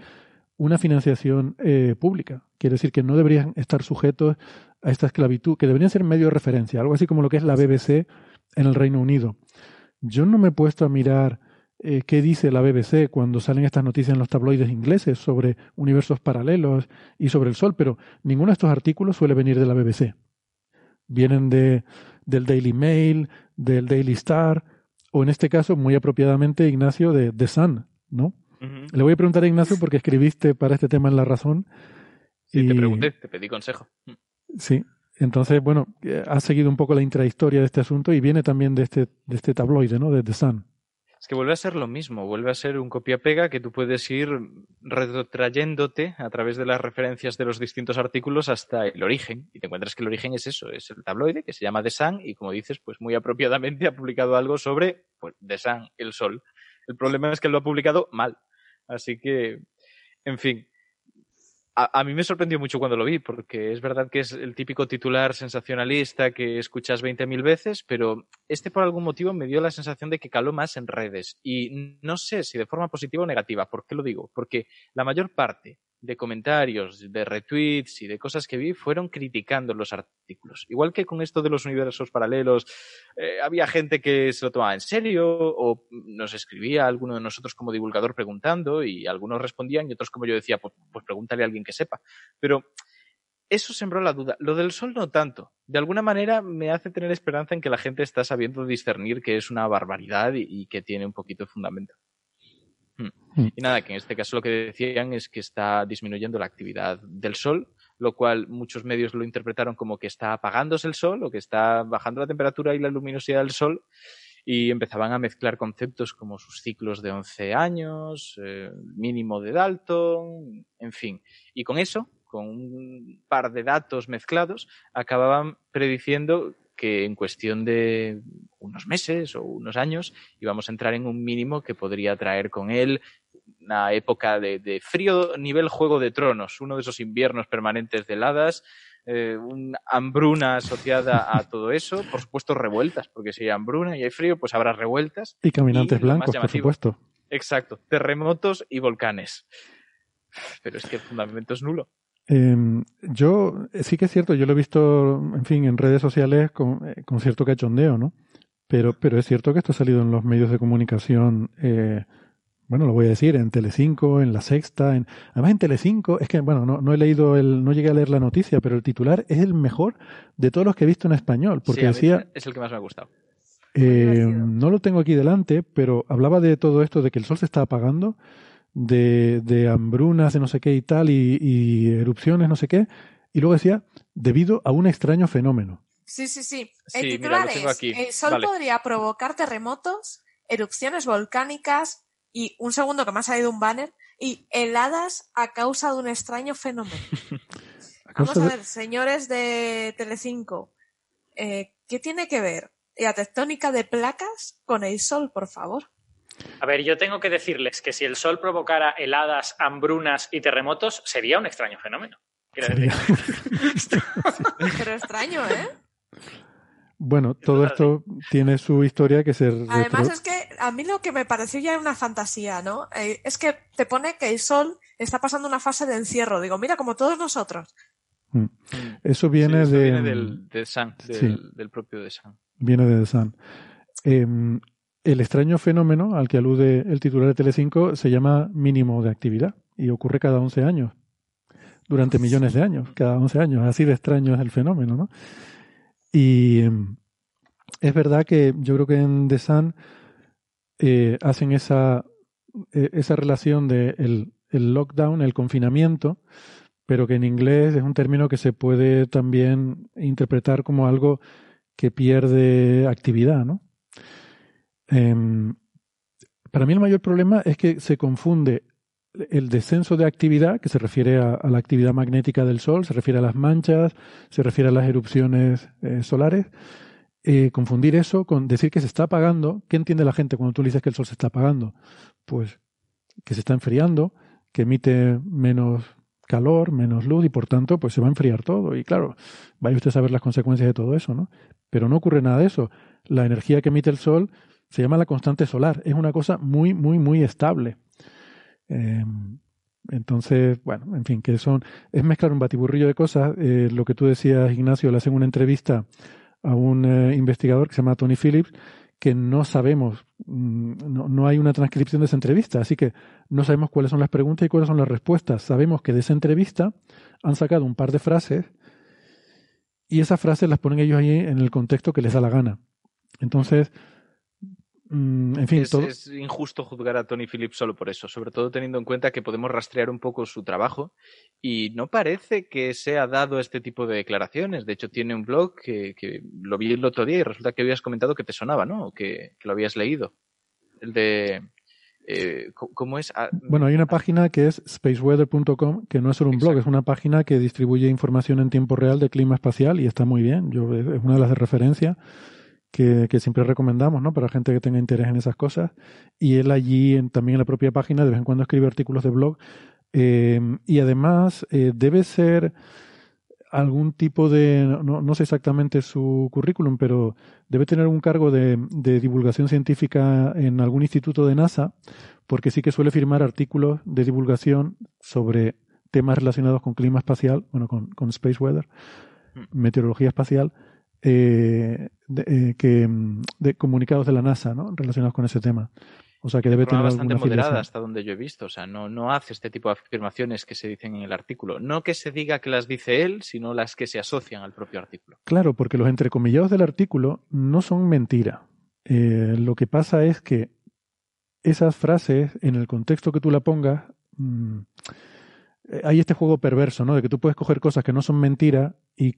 una financiación eh, pública. Quiere decir que no deberían estar sujetos a esta esclavitud, que deberían ser medio de referencia, algo así como lo que es la BBC en el Reino Unido. Yo no me he puesto a mirar eh, qué dice la BBC cuando salen estas noticias en los tabloides ingleses sobre universos paralelos y sobre el Sol, pero ninguno de estos artículos suele venir de la BBC. Vienen de, del Daily Mail, del Daily Star, o en este caso, muy apropiadamente, Ignacio, de The Sun, ¿no? Le voy a preguntar a Ignacio porque escribiste para este tema en La Razón. Sí, te y- pregunté, te pedí consejo. Sí. Entonces, bueno, eh, ha seguido un poco la intrahistoria de este asunto y viene también de este, de este tabloide, ¿no? De The Sun. Es que vuelve a ser lo mismo, vuelve a ser un copia-pega que tú puedes ir retrotrayéndote a través de las referencias de los distintos artículos hasta el origen. Y te encuentras que el origen es eso, es el tabloide que se llama The Sun y como dices, pues muy apropiadamente ha publicado algo sobre pues, The Sun, el sol. El problema es que lo ha publicado mal. Así que, en fin, a, mí me sorprendió mucho cuando lo vi, porque es verdad que es el típico titular sensacionalista que escuchas 20.000 veces, pero este por algún motivo me dio la sensación de que caló más en redes. Y no sé si de forma positiva o negativa. ¿Por qué lo digo? Porque la mayor parte de comentarios, de retweets y de cosas que vi fueron criticando los artículos. Igual que con esto de los universos paralelos, eh, había gente que se lo tomaba en serio o nos escribía alguno de nosotros como divulgador preguntando y algunos respondían y otros como yo decía, pues, pues pregúntale a alguien que sepa. Pero eso sembró la duda. Lo del sol no tanto. De alguna manera me hace tener esperanza en que la gente está sabiendo discernir que es una barbaridad y, y que tiene un poquito de fundamento. Hmm. Hmm. Y nada, que en este caso lo que decían es que está disminuyendo la actividad del sol, lo cual muchos medios lo interpretaron como que está apagándose el sol o que está bajando la temperatura y la luminosidad del sol y empezaban a mezclar conceptos como sus ciclos de 11 años, eh, mínimo de Dalton, en fin. Y con eso, con un par de datos mezclados, acababan prediciendo que en cuestión de unos meses o unos años íbamos a entrar en un mínimo que podría traer con él una época de, de frío nivel Juego de Tronos, uno de esos inviernos permanentes de heladas, eh, una hambruna asociada a [laughs] todo eso, por supuesto revueltas, porque si hay hambruna y hay frío, pues habrá revueltas. Y caminantes Y blancos, por supuesto. Exacto, terremotos y volcanes. Pero es que el fundamento es nulo. Eh, yo, sí que es cierto, yo lo he visto, en fin, en redes sociales con, eh, con cierto cachondeo, ¿no? Pero, pero es cierto que esto ha salido en los medios de comunicación, eh, bueno, lo voy a decir, en Telecinco, en La Sexta, en, además en Telecinco, es que, bueno, no, no he leído el, no llegué a leer la noticia, pero el titular es el mejor de todos los que he visto en español, porque Sí, decía, es el que más me ha gustado. eh, no lo tengo aquí delante, pero hablaba de todo esto, de que el sol se está apagando, de, de hambrunas, de no sé qué y tal, y, y erupciones, no sé qué, y luego decía, debido a un extraño fenómeno. Sí, sí, sí. El titular es, aquí. el sol Vale. podría provocar terremotos, erupciones volcánicas y un segundo que me ha salido un banner y heladas a causa de un extraño fenómeno. [laughs] A Vamos a de- ver, señores de Telecinco, eh, ¿qué tiene que ver la tectónica de placas con el sol, por favor? A ver, yo tengo que decirles que si el sol provocara heladas, hambrunas y terremotos, sería un extraño fenómeno. Quiero decir. Pero extraño, ¿eh? Bueno, todo esto tiene su historia que se Además retro- es que a mí lo que me pareció ya una fantasía, ¿no? Eh, es que te pone que el sol está pasando una fase de encierro. Digo, mira, como todos nosotros. Mm. Eso viene Sí, esto de viene del, de Sun, del, Sí. del propio de Sun. viene de The Sun. Em, el extraño fenómeno al que alude el titular de Telecinco se llama mínimo de actividad y ocurre cada 11 años, durante millones de años, cada 11 años. Así de extraño es el fenómeno, ¿no? Y em, es verdad que yo creo que en The Sun eh, hacen esa, eh, esa relación de el, el lockdown, el confinamiento, pero que en inglés es un término que se puede también interpretar como algo que pierde actividad, ¿no? Em, para mí el mayor problema es que se confunde el descenso de actividad, que se refiere a, la actividad magnética del Sol, se refiere a las manchas, se refiere a las erupciones eh, solares, eh, confundir eso con decir que se está apagando. ¿Qué entiende la gente cuando tú dices que el Sol se está apagando? Pues que se está enfriando, que emite menos calor, menos luz y por tanto pues se va a enfriar todo. Y claro, vaya usted a saber las consecuencias de todo eso, ¿no? Pero no ocurre nada de eso. La energía que emite el Sol se llama la constante solar. Es una cosa muy, muy, muy estable. Eh, entonces, bueno, en fin, que son, es mezclar un batiburrillo de cosas. Eh, lo que tú decías, Ignacio, le hacen una entrevista a un eh, investigador que se llama Tony Phillips, que no sabemos, mm, no, no hay una transcripción de esa entrevista, así que no sabemos cuáles son las preguntas y cuáles son las respuestas. Sabemos que de esa entrevista han sacado un par de frases y esas frases las ponen ellos ahí en el contexto que les da la gana. Entonces, mm, en fin, Es, todo, es injusto juzgar a Tony Phillips solo por eso, sobre todo teniendo en cuenta que podemos rastrear un poco su trabajo y no parece que se ha dado este tipo de declaraciones. De hecho, tiene un blog que, que lo vi el otro día y resulta que habías comentado que te sonaba, ¿no? O que, que lo habías leído. El de... eh, ¿Cómo es? Ah, Bueno, hay una página que es spaceweather.com, que no es solo un blog, es una página que distribuye información en tiempo real de clima espacial y está muy bien. Yo, es una de las de referencia que, que siempre recomendamos, ¿no? Para gente que tenga interés en esas cosas. Y él allí, en- también en la propia página, de vez en cuando escribe artículos de blog. Eh, y además, eh, debe ser algún tipo de, no, no sé exactamente su currículum, pero debe tener un cargo de, de divulgación científica en algún instituto de NASA, porque sí que suele firmar artículos de divulgación sobre temas relacionados con clima espacial, bueno, con, con space weather, meteorología espacial, eh, de, eh, que, mm, de comunicados de la NASA, ¿no? Relacionados con ese tema. O sea que debe tener bastante moderada afiliación. hasta donde yo he visto. O sea, no, no hace este tipo de afirmaciones que se dicen en el artículo. No que se diga que las dice él, sino las que se asocian al propio artículo. Claro, porque los entrecomillados del artículo no son mentira. Eh, lo que pasa es que esas frases, en el contexto que tú la pongas, mm, hay este juego perverso, ¿no? De que tú puedes coger cosas que no son mentira y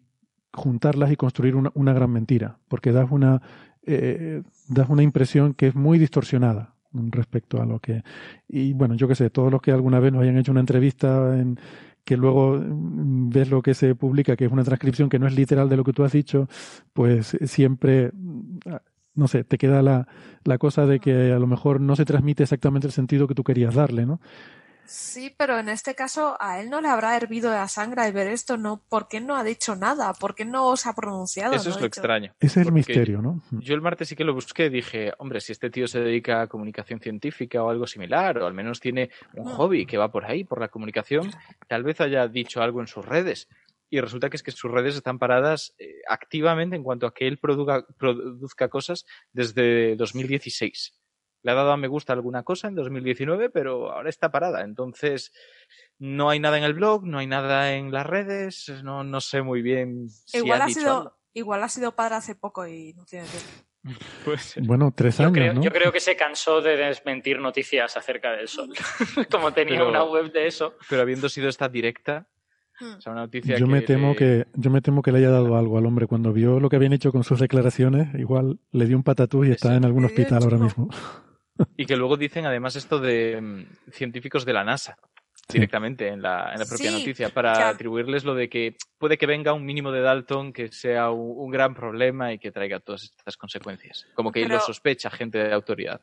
juntarlas y construir una, una gran mentira, porque das una, eh, das una impresión que es muy distorsionada respecto a lo que... Y bueno, yo qué sé, todos los que alguna vez nos hayan hecho una entrevista en que luego mm, ves lo que se publica, que es una transcripción que no es literal de lo que tú has dicho, pues siempre, mm, no sé, te queda la, la cosa de que a lo mejor no se transmite exactamente el sentido que tú querías darle, ¿no? Sí, pero en este caso a él no le habrá hervido la sangre al ver esto, ¿no? ¿Por qué no ha dicho nada? ¿Por qué no se ha pronunciado? Eso no es lo dicho- extraño. Ese es el misterio, ¿no? Yo el martes sí que lo busqué, dije, hombre, si este tío se dedica a comunicación científica o algo similar, o al menos tiene un hobby que va por ahí, por la comunicación, tal vez haya dicho algo en sus redes. Y resulta que es que sus redes están paradas eh, activamente en cuanto a que él produga- produzca cosas desde 2016. Le ha dado a me gusta alguna cosa en 2019, pero ahora está parada. Entonces, no hay nada en el blog, no hay nada en las redes, no, no sé muy bien si igual, ha dicho sido, algo. igual ha sido padre hace poco y no tiene tiempo. [laughs] Bueno, tres Yo años, creo, ¿no? yo creo que se cansó de desmentir noticias acerca del sol. [laughs] Como tenía Pero- una web de eso. pero habiendo sido esta directa, Hmm. o sea, una noticia Yo me temo le- que yo me temo que le haya dado algo al hombre cuando vio lo que habían hecho con sus declaraciones, igual le dio un patatús y está en algún hospital ahora mismo. [laughs] [laughs] y que luego dicen además esto de mm, científicos de la NASA Sí. directamente en la, en la propia Sí, noticia para atribuirles lo de que puede que venga un mínimo de Dalton que sea un, un gran problema y que traiga todas estas consecuencias. Como que Pero- lo sospecha gente de autoridad.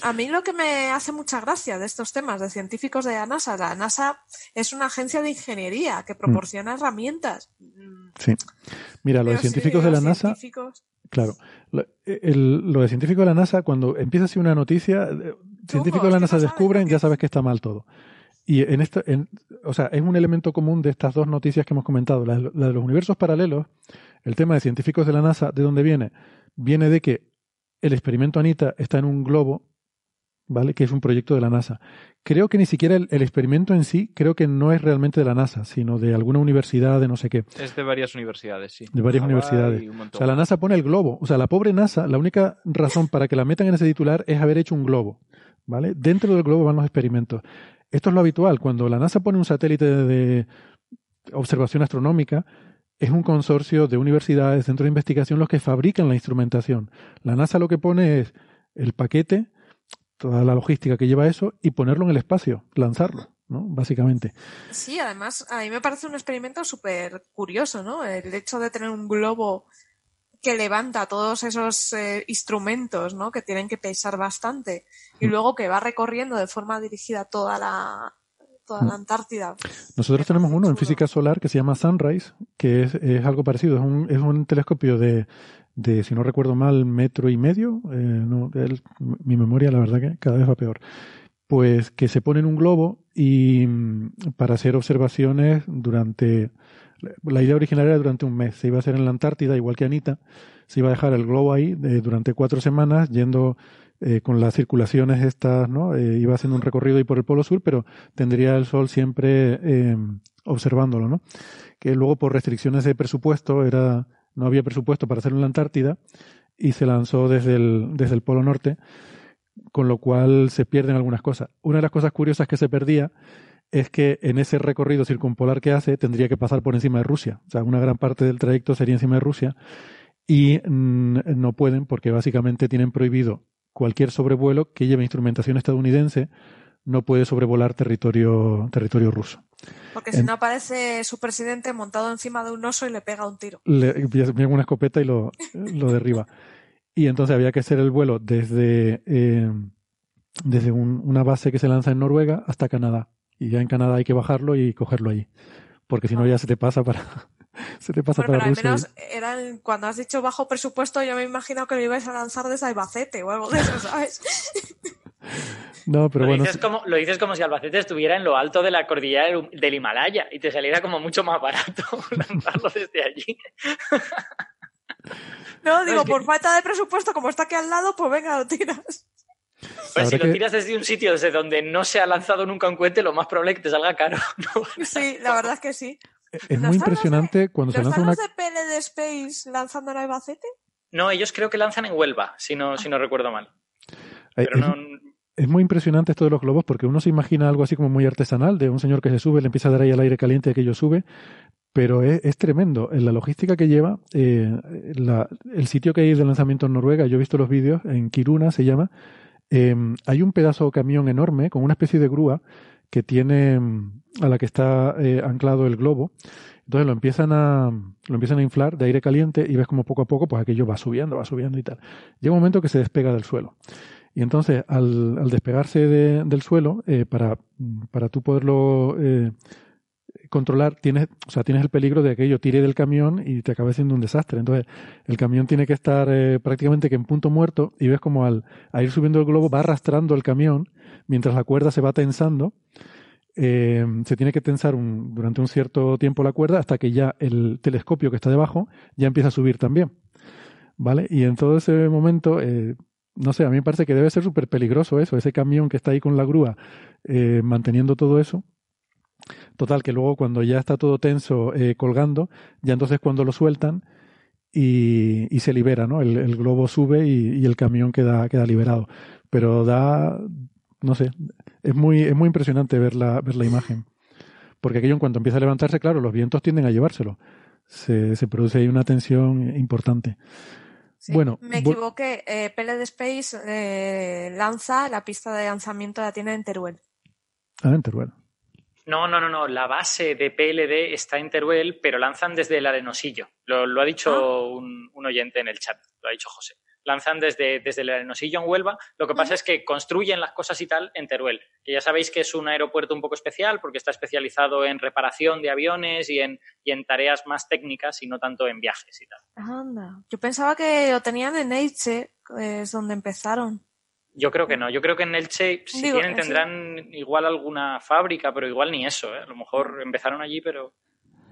A mí lo que me hace mucha gracia de estos temas de científicos de la NASA, la NASA es una agencia de ingeniería que proporciona herramientas. Mm, Sí. Mira, los sí, científicos de la NASA, científicos- claro, lo, el- lo de científicos de la NASA, cuando empieza así una noticia, eh, científicos de la NASA descubren, ya es. sabes que está mal todo. Y en esto, en- o sea, es un elemento común de estas dos noticias que hemos comentado, la, la de los universos paralelos, el tema de científicos de la NASA, ¿de dónde viene? Viene de que el experimento Anita está en un globo, ¿vale? Que es un proyecto de la NASA. Creo que ni siquiera el, el experimento en sí, creo que no es realmente de la NASA, sino de alguna universidad, de no sé qué. Es de varias universidades, sí. De varias universidades. O sea, la. NASA pone el globo. O sea, la pobre NASA, la única razón para que la metan en ese titular es haber hecho un globo. ¿Vale? Dentro del globo van los experimentos. Esto es lo habitual. Cuando la NASA pone un satélite de observación astronómica, es un consorcio de universidades, centros de investigación los que fabrican la instrumentación. La NASA lo que pone es el paquete, toda la logística que lleva eso, y ponerlo en el espacio, lanzarlo, ¿no? Básicamente. Sí, además, a mí me parece un experimento súper curioso, ¿no? El hecho de tener un globo que levanta todos esos eh, instrumentos, ¿no? Que tienen que pesar bastante y Mm. luego que va recorriendo de forma dirigida toda la toda la Antártida. Nosotros tenemos uno en física solar que se llama Sunrise, que es, es algo parecido. Es un, es un telescopio de, de, si no recuerdo mal, metro y medio. Eh, no, mi memoria, la verdad, que cada vez va peor. Pues que se pone en un globo y mm, para hacer observaciones durante. La idea original era durante un mes. Se iba a hacer en la Antártida, igual que Anita. Se iba a dejar el globo ahí eh, durante cuatro semanas, yendo eh, con las circulaciones estas, ¿no? Iba haciendo un recorrido ahí por el Polo Sur, pero tendría el Sol siempre eh, observándolo, ¿no? Que luego por restricciones de presupuesto era no había presupuesto para hacerlo en la Antártida y se lanzó desde el, desde el Polo Norte, con lo cual se pierden algunas cosas. Una de las cosas curiosas que se perdía es que en ese recorrido circumpolar que hace tendría que pasar por encima de Rusia. O sea, una gran parte del trayecto sería encima de Rusia y mm, no pueden porque básicamente tienen prohibido cualquier sobrevuelo que lleve instrumentación estadounidense no puede sobrevolar territorio, territorio ruso. Porque si En- no aparece su presidente montado encima de un oso y le pega un tiro. Le viene una escopeta y lo, lo derriba. Y entonces había que hacer el vuelo desde, eh, desde un- una base que se lanza en Noruega hasta Canadá. Y ya en Canadá hay que bajarlo y cogerlo allí. Porque si no ya se te pasa para, [laughs] se te pasa Bueno, pero para al Rusia. y- menos eran, cuando has dicho bajo presupuesto, yo me imagino que lo ibais a lanzar desde Albacete o algo de eso, ¿sabes? [laughs] No, pero lo, bueno, dices como, lo dices como si Albacete estuviera en lo alto de la cordillera del, del Himalaya y te saliera como mucho más barato [laughs] lanzarlo desde allí. [laughs] No, digo, que- por falta de presupuesto, como está aquí al lado, pues venga, lo tiras. Pues si que- lo tiras desde un sitio desde donde no se ha lanzado nunca un cohete, lo más probable es que te salga caro. [laughs] ¿no? Sí, la verdad es que sí. es ¿no muy impresionante cuando se ¿No lanza una... los de PL de Space lanzando en Albacete? No, ellos creo que lanzan en Huelva, si no, si no recuerdo mal. Pero es- no, es muy impresionante esto de los globos porque uno se imagina algo así como muy artesanal, de un señor que se sube, le empieza a dar ahí el aire caliente y aquello sube, pero es, es tremendo. En la logística que lleva, eh, la- el sitio que hay de lanzamiento en Noruega, yo he visto los vídeos, en Kiruna se llama, eh, hay un pedazo de camión enorme con una especie de grúa que tiene mm, a la que está eh, anclado el globo. Entonces lo empiezan a lo empiezan a inflar de aire caliente y ves como poco a poco pues aquello va subiendo, va subiendo y tal. Llega un momento que se despega del suelo. Y entonces, al, al despegarse de- del suelo, eh, para, para tú poderlo eh, controlar, tienes, o sea, tienes el peligro de que aquello tire del camión y te acabe siendo un desastre. Entonces, el camión tiene que estar eh, prácticamente que en punto muerto y ves como al, al ir subiendo el globo va arrastrando el camión mientras la cuerda se va tensando. Eh, se tiene que tensar durante un cierto tiempo la cuerda hasta que ya el telescopio que está debajo ya empieza a subir también. ¿Vale? Y en todo ese momento, eh, no sé, a mí me parece que debe ser súper peligroso eso, ese camión que está ahí con la grúa eh, manteniendo todo eso. Total, que luego cuando ya está todo tenso colgando, ya entonces cuando lo sueltan y, se libera, ¿no? El, el globo sube y, y el camión queda, queda liberado. Pero da, no sé, es muy, es muy impresionante ver la, ver la imagen. Porque aquello en cuanto empieza a levantarse, claro, los vientos tienden a llevárselo. Se, se produce ahí una tensión importante. Sí, Bueno, me vo- equivoqué. Eh, Space eh, lanza la pista de lanzamiento la tiene en Teruel. Ah, en Teruel. No, no, no, no. La base de PLD está en Teruel, pero lanzan desde el Arenosillo. Lo, lo ha dicho un, un oyente en el chat, lo ha dicho José. Lanzan desde, desde el Arenosillo en Huelva. Lo que pasa es que construyen las cosas y tal en Teruel, que ya sabéis que es un aeropuerto un poco especial porque está especializado en reparación de aviones y en, y en tareas más técnicas y no tanto en viajes y tal. Anda. Yo pensaba que lo tenían en Elche, es donde empezaron. Yo creo que no. Yo creo que en Elche, si Digo, tienen, sí. tendrán igual alguna fábrica, pero igual ni eso. ¿eh? A lo mejor empezaron allí, pero.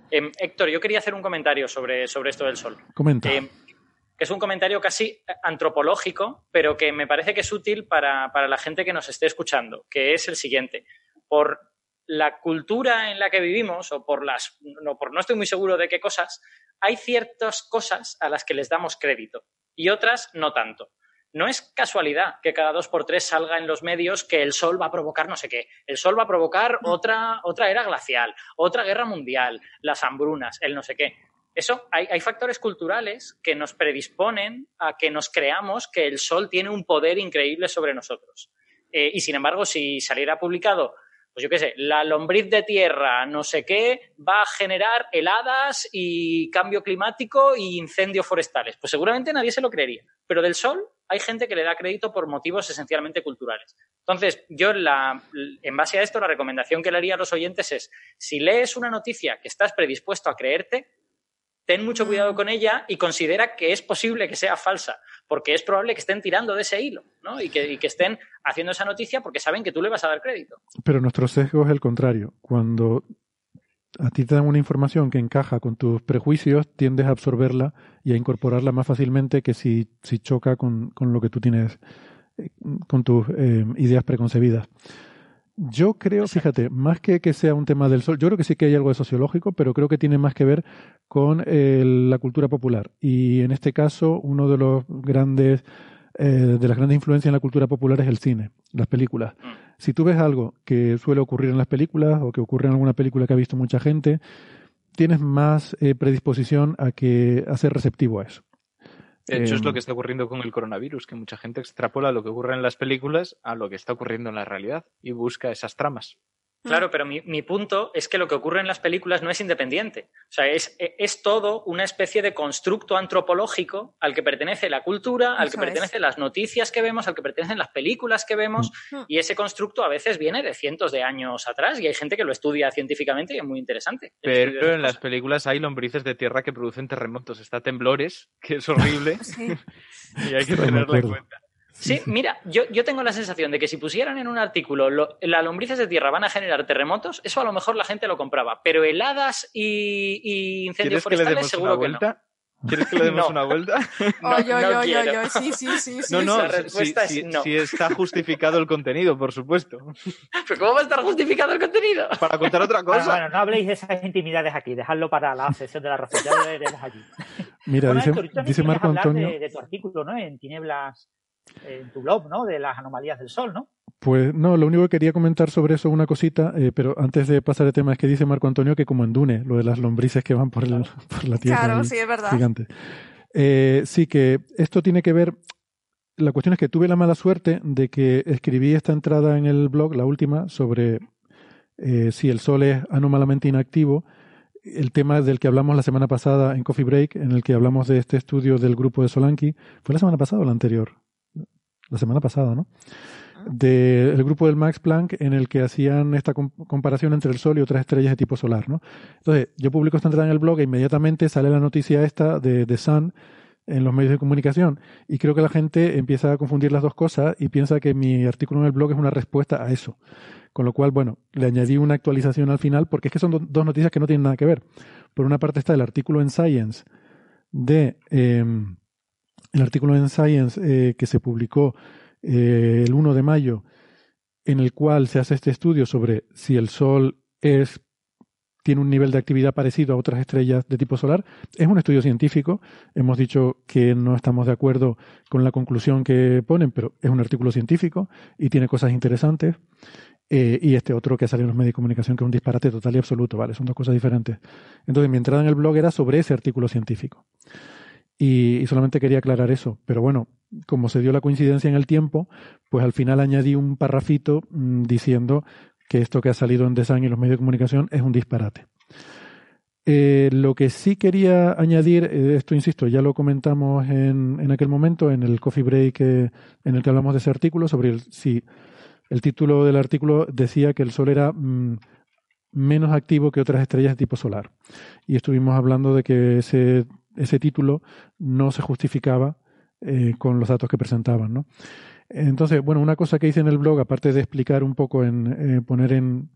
Em, Héctor, yo quería hacer un comentario sobre, sobre esto del sol. Comenta. Eh, que es un comentario casi antropológico, pero que me parece que es útil para, para la gente que nos esté escuchando, que es el siguiente. Por la cultura en la que vivimos, o por las. No, por no estoy muy seguro de qué cosas, hay ciertas cosas a las que les damos crédito y otras no tanto. No es casualidad que cada dos por tres salga en los medios que el sol va a provocar no sé qué. El sol va a provocar otra, otra era glacial, otra guerra mundial, las hambrunas, el no sé qué. Eso, hay, hay factores culturales que nos predisponen a que nos creamos que el sol tiene un poder increíble sobre nosotros. Eh, y sin embargo, si saliera publicado, pues yo qué sé, la lombriz de tierra, no sé qué, va a generar heladas y cambio climático y incendios forestales, pues seguramente nadie se lo creería. Pero del sol hay gente que le da crédito por motivos esencialmente culturales. Entonces, yo la, en base a esto, la recomendación que le haría a los oyentes es, si lees una noticia que estás predispuesto a creerte, ten mucho cuidado con ella y considera que es posible que sea falsa, porque es probable que estén tirando de ese hilo, ¿no? Y que, y que estén haciendo esa noticia porque saben que tú le vas a dar crédito. Pero nuestro sesgo es el contrario. Cuando a ti te dan una información que encaja con tus prejuicios, tiendes a absorberla y a incorporarla más fácilmente que si, si choca con, con lo que tú tienes, eh, con tus eh, ideas preconcebidas. Yo creo, fíjate, más que que sea un tema del sol, yo creo que sí que hay algo de sociológico, pero creo que tiene más que ver con eh, la cultura popular. Y en este caso, uno de los grandes, eh, de las grandes influencias en la cultura popular es el cine, las películas. Si tú ves algo que suele ocurrir en las películas o que ocurre en alguna película que ha visto mucha gente, tienes más eh, predisposición a que a ser receptivo a eso. De hecho, es lo Em, que está ocurriendo con el coronavirus, que mucha gente extrapola lo que ocurre en las películas a lo que está ocurriendo en la realidad y busca esas tramas. Claro, pero mi, mi punto es que lo que ocurre en las películas no es independiente. O sea, es, es todo una especie de constructo antropológico al que pertenece la cultura, al Eso que pertenecen las noticias que vemos, al que pertenecen las películas que vemos. Mm. Y ese constructo a veces viene de cientos de años atrás y hay gente que lo estudia científicamente y es muy interesante. Pero en las cosas. películas hay lombrices de tierra que producen terremotos. Está temblores, que es horrible [laughs] Sí. [laughs] y hay que tenerlo en cuenta. Sí, mira, yo, yo tengo la sensación de que si pusieran en un artículo lo- las lombrices de tierra van a generar terremotos, eso a lo mejor la gente lo compraba. Pero heladas y, y incendios ¿Quieres que le forestales seguro que no. ¿Quieres que le demos No. una vuelta? [laughs] No, oy, no quiero. oy, Sí, sí, sí, sí. No, no, la respuesta si, es no. si está justificado el contenido, por supuesto. [laughs] ¿Pero cómo va a estar justificado el contenido? Para contar otra cosa. bueno, no habléis de esas intimidades aquí, dejadlo para la sesión de la receta, ya lo veremos allí. Mira, Bueno, dice, Héctor, Marco Antonio. De, de tu artículo, ¿no? En Tinieblas, en tu blog, ¿no? De las anomalías del sol, ¿no? Pues no, lo único que quería comentar sobre eso, una cosita, eh, pero antes de pasar de tema, es que dice Marco Antonio que como en Dune, lo de las lombrices que van por, el, [laughs] por la tierra. Claro, sí, es verdad. gigante. Eh, sí, que esto tiene que ver. La cuestión es que tuve la mala suerte de que escribí esta entrada en el blog, la última, sobre eh, si el Sol es anómalamente inactivo. El tema del que hablamos la semana pasada en Coffee Break, en el que hablamos de este estudio del grupo de Solanki. ¿Fue la semana pasada o la anterior? La semana pasada, ¿no? Del grupo del Max Planck, en el que hacían esta com- comparación entre el Sol y otras estrellas de tipo solar, ¿no? Entonces, yo publico esta entrada en el blog e inmediatamente sale la noticia esta de, de Sun en los medios de comunicación y creo que la gente empieza a confundir las dos cosas y piensa que mi artículo en el blog es una respuesta a eso. Con lo cual, bueno, le añadí una actualización al final porque es que son do- dos noticias que no tienen nada que ver. Por una parte está el artículo en Science de eh, el artículo en Science eh, que se publicó eh, el 1 de mayo en el cual se hace este estudio sobre si el Sol tiene un nivel de actividad parecido a otras estrellas de tipo solar. Es un estudio científico. Hemos dicho que no estamos de acuerdo con la conclusión que ponen, pero es un artículo científico y tiene cosas interesantes. Eh, y este otro que salió en los medios de comunicación, que es un disparate total y absoluto, ¿vale? Son dos cosas diferentes. Entonces, mi entrada en el blog era sobre ese artículo científico. Y, solamente quería aclarar eso. Pero bueno, como se dio la coincidencia en el tiempo, pues al final añadí un parrafito mm, diciendo que esto que ha salido en Design y los medios de comunicación es un disparate. Eh, lo que sí quería añadir, eh, esto insisto, ya lo comentamos en, en aquel momento, en el coffee break eh, en el que hablamos de ese artículo, sobre el, si el título del artículo decía que el Sol era mm, menos activo que otras estrellas de tipo solar. Y estuvimos hablando de que ese, ese título no se justificaba eh, con los datos que presentaban, ¿no? Entonces, bueno, una cosa que hice en el blog, aparte de explicar un poco en eh, poner en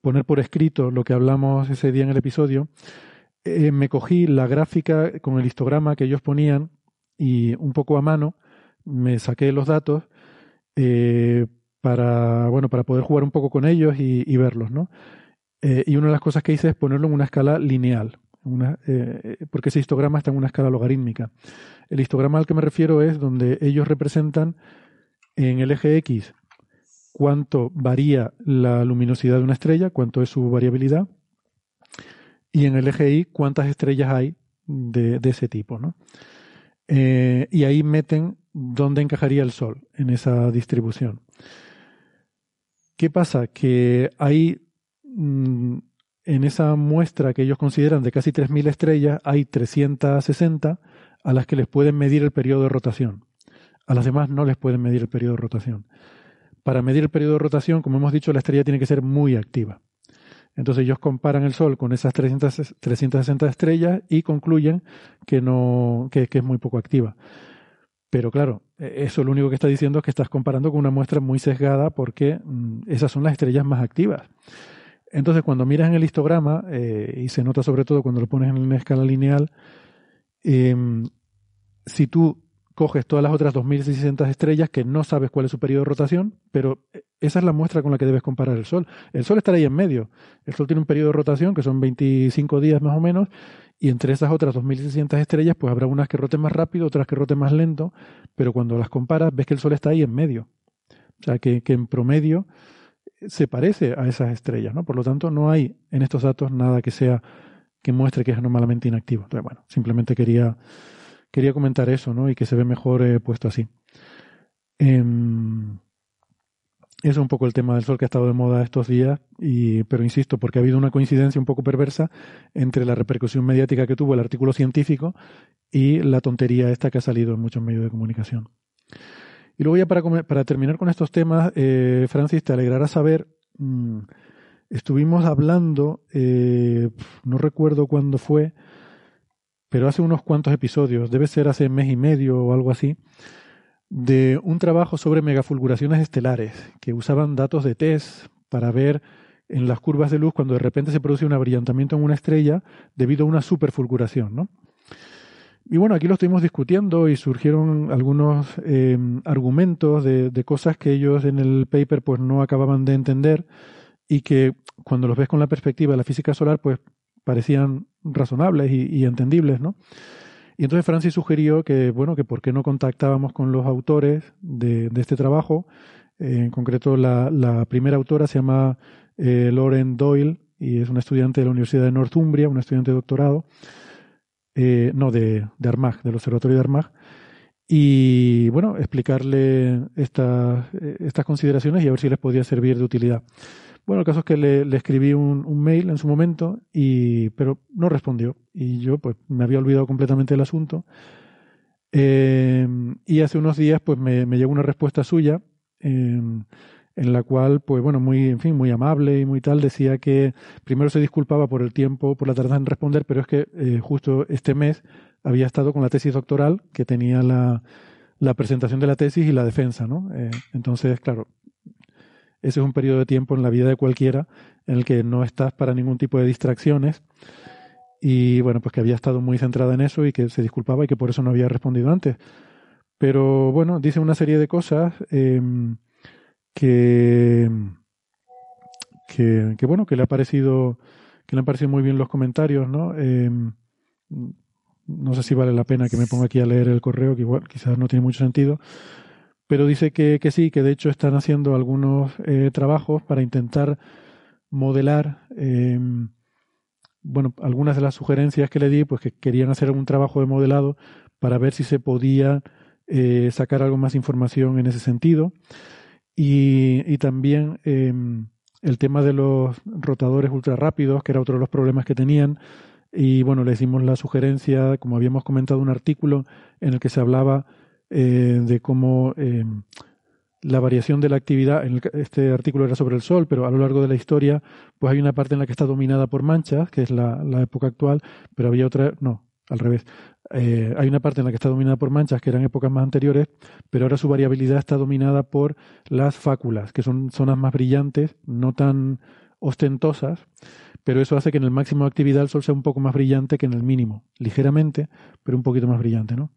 poner por escrito lo que hablamos ese día en el episodio, eh, me cogí la gráfica con el histograma que ellos ponían y un poco a mano me saqué los datos para bueno para poder jugar un poco con ellos y, y verlos, ¿no? Y una de las cosas que hice es ponerlo en una escala lineal, una, eh, porque ese histograma está en una escala logarítmica. El histograma al que me refiero es donde ellos representan en el eje X cuánto varía la luminosidad de una estrella, cuánto es su variabilidad, y en el eje Y cuántas estrellas hay de, de ese tipo. ¿no? Eh, y ahí meten dónde encajaría el Sol en esa distribución. ¿Qué pasa? Que hay mm, en esa muestra que ellos consideran de casi 3.000 estrellas, hay 360 a las que les pueden medir el periodo de rotación. A las demás no les pueden medir el periodo de rotación. Para medir el periodo de rotación, como hemos dicho, la estrella tiene que ser muy activa. Entonces ellos comparan el Sol con esas 300, 360 estrellas y concluyen que, no, que, es muy poco activa. Pero claro, eso lo único que está diciendo es que estás comparando con una muestra muy sesgada porque mm, esas son las estrellas más activas. Entonces, cuando miras en el histograma, eh, y se nota sobre todo cuando lo pones en una escala lineal, eh, si tú coges todas las otras 2.600 estrellas que no sabes cuál es su periodo de rotación, pero esa es la muestra con la que debes comparar el Sol. El Sol estará ahí en medio. El Sol tiene un periodo de rotación que son 25 días más o menos, y entre esas otras 2.600 estrellas, pues habrá unas que roten más rápido, otras que roten más lento, pero cuando las comparas ves que el Sol está ahí en medio. O sea, que en promedio se parece a esas estrellas, ¿no? Por lo tanto, no hay en estos datos nada que sea que muestre que es anormalmente inactivo. Entonces, bueno, simplemente quería, quería comentar eso, ¿no? Y que se ve mejor eh, puesto así. Eso es un poco el tema del sol que ha estado de moda estos días, y, pero insisto, porque ha habido una coincidencia un poco perversa entre la repercusión mediática que tuvo el artículo científico y la tontería esta que ha salido en muchos medios de comunicación. Y luego ya para, para terminar con estos temas, eh, Francis, te alegrará saber, mmm, estuvimos hablando, eh, no recuerdo cuándo fue, pero hace unos cuantos episodios, debe ser hace mes y medio o algo así, de un trabajo sobre megafulguraciones estelares, que usaban datos de TESS para ver en las curvas de luz cuando de repente se produce un abrillantamiento en una estrella debido a una superfulguración, ¿no? Y bueno, aquí lo estuvimos discutiendo y surgieron algunos eh, argumentos de, cosas que ellos en el paper pues no acababan de entender y que cuando los ves con la perspectiva de la física solar pues parecían razonables y, entendibles, ¿no? Y entonces Francis sugirió que, bueno, que por qué no contactábamos con los autores de, este trabajo. Eh, en concreto, la, la, primera autora se llama eh, Lauren Doyle y es una estudiante de la Universidad de Northumbria, una estudiante de doctorado eh, no, de, de Armagh, del Observatorio de Armagh, y bueno, explicarle esta, estas consideraciones y a ver si les podía servir de utilidad. Bueno, el caso es que le, escribí un, un, mail en su momento, y, pero no respondió. Y yo pues me había olvidado completamente del asunto. Eh, y hace unos días pues me, me llegó una respuesta suya. Eh, en la cual, pues bueno, muy, en fin, muy amable y muy tal, decía que primero se disculpaba por el tiempo, por la tardanza en responder, pero es que eh, justo este mes había estado con la tesis doctoral que tenía la, la presentación de la tesis y la defensa, ¿no? Eh, entonces, claro, ese es un periodo de tiempo en la vida de cualquiera en el que no estás para ningún tipo de distracciones y bueno, pues que había estado muy centrada en eso y que se disculpaba y que por eso no había respondido antes. Pero bueno, dice una serie de cosas. Eh, que, que, bueno, que le ha parecido, que le han parecido muy bien los comentarios, ¿no? Eh, no sé si vale la pena que me ponga aquí a leer el correo, que igual quizás no tiene mucho sentido, pero dice que, que sí, que de hecho están haciendo algunos eh, trabajos para intentar modelar, eh, bueno, algunas de las sugerencias que le di, pues que querían hacer algún trabajo de modelado para ver si se podía eh, sacar algo más información en ese sentido. Y, y también eh, el tema de los rotadores ultra rápidos, que era otro de los problemas que tenían. Y bueno, le hicimos la sugerencia, como habíamos comentado, un artículo en el que se hablaba eh, de cómo eh, la variación de la actividad, en este artículo era sobre el Sol, pero a lo largo de la historia, pues hay una parte en la que está dominada por manchas, que es la época actual, pero había otra, no, al revés. Eh, hay una parte en la que está dominada por manchas, que eran épocas más anteriores, pero ahora su variabilidad está dominada por las fáculas, que son zonas más brillantes, no tan ostentosas, pero eso hace que en el máximo de actividad el Sol sea un poco más brillante que en el mínimo, ligeramente, pero un poquito más brillante, ¿no?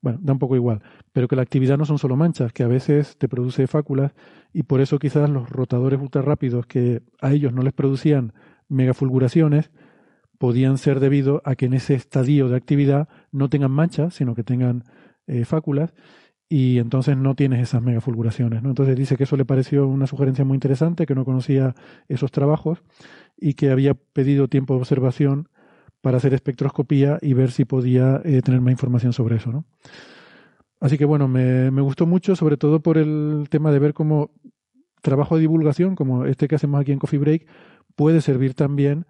Bueno, da un poco igual, pero que la actividad no son solo manchas, que a veces te produce fáculas y por eso quizás los rotadores ultra rápidos que a ellos no les producían megafulguraciones, podían ser debido a que en ese estadio de actividad no tengan manchas, sino que tengan eh, fáculas, y entonces no tienes esas megafulguraciones. ¿no? Entonces dice que eso le pareció una sugerencia muy interesante, que no conocía esos trabajos y que había pedido tiempo de observación para hacer espectroscopía y ver si podía eh, tener más información sobre eso. ¿no? Así que bueno, me, me gustó mucho, sobre todo por el tema de ver cómo trabajo de divulgación, como este que hacemos aquí en Coffee Break, puede servir también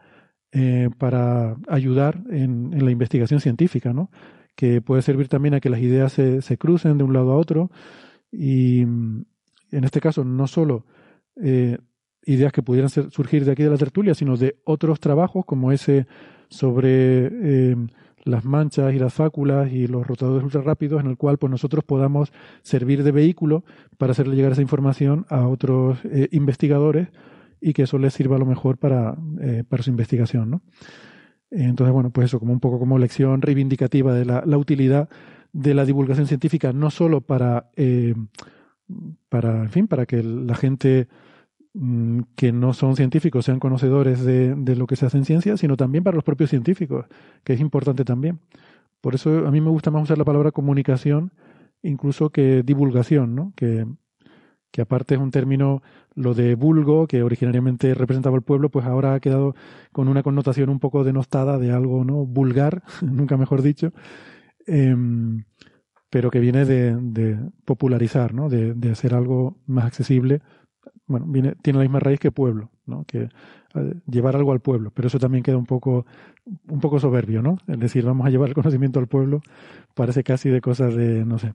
eh, para ayudar en, en, la investigación científica, ¿no? que puede servir también a que las ideas se, crucen de un lado a otro y en este caso no solo eh, ideas que pudieran ser, surgir de aquí de la tertulia, sino de otros trabajos como ese sobre eh, las manchas y las fáculas y los rotadores ultra rápidos, en el cual pues nosotros podamos servir de vehículo para hacerle llegar esa información a otros investigadores y que eso les sirva a lo mejor para, eh, para su investigación, ¿no? Entonces, bueno, pues eso, como un poco como lección reivindicativa de la, la utilidad de la divulgación científica, no solo para, eh, para, en fin, para que la gente mm, que no son científicos sean conocedores de, de, lo que se hace en ciencia, sino también para los propios científicos, que es importante también. Por eso a mí me gusta más usar la palabra comunicación incluso que divulgación, ¿no? Que, que aparte es un término, lo de vulgo, que originariamente representaba el pueblo, pues ahora ha quedado con una connotación un poco denostada de algo, ¿no? Vulgar, [laughs] nunca mejor dicho, eh, pero que viene de, popularizar, ¿no? De, de, hacer algo más accesible. Bueno, viene, tiene la misma raíz que pueblo, ¿no? Que eh, llevar algo al pueblo, pero eso también queda un poco, un poco soberbio, ¿no? Es decir, vamos a llevar el conocimiento al pueblo, parece casi de cosas de, no sé,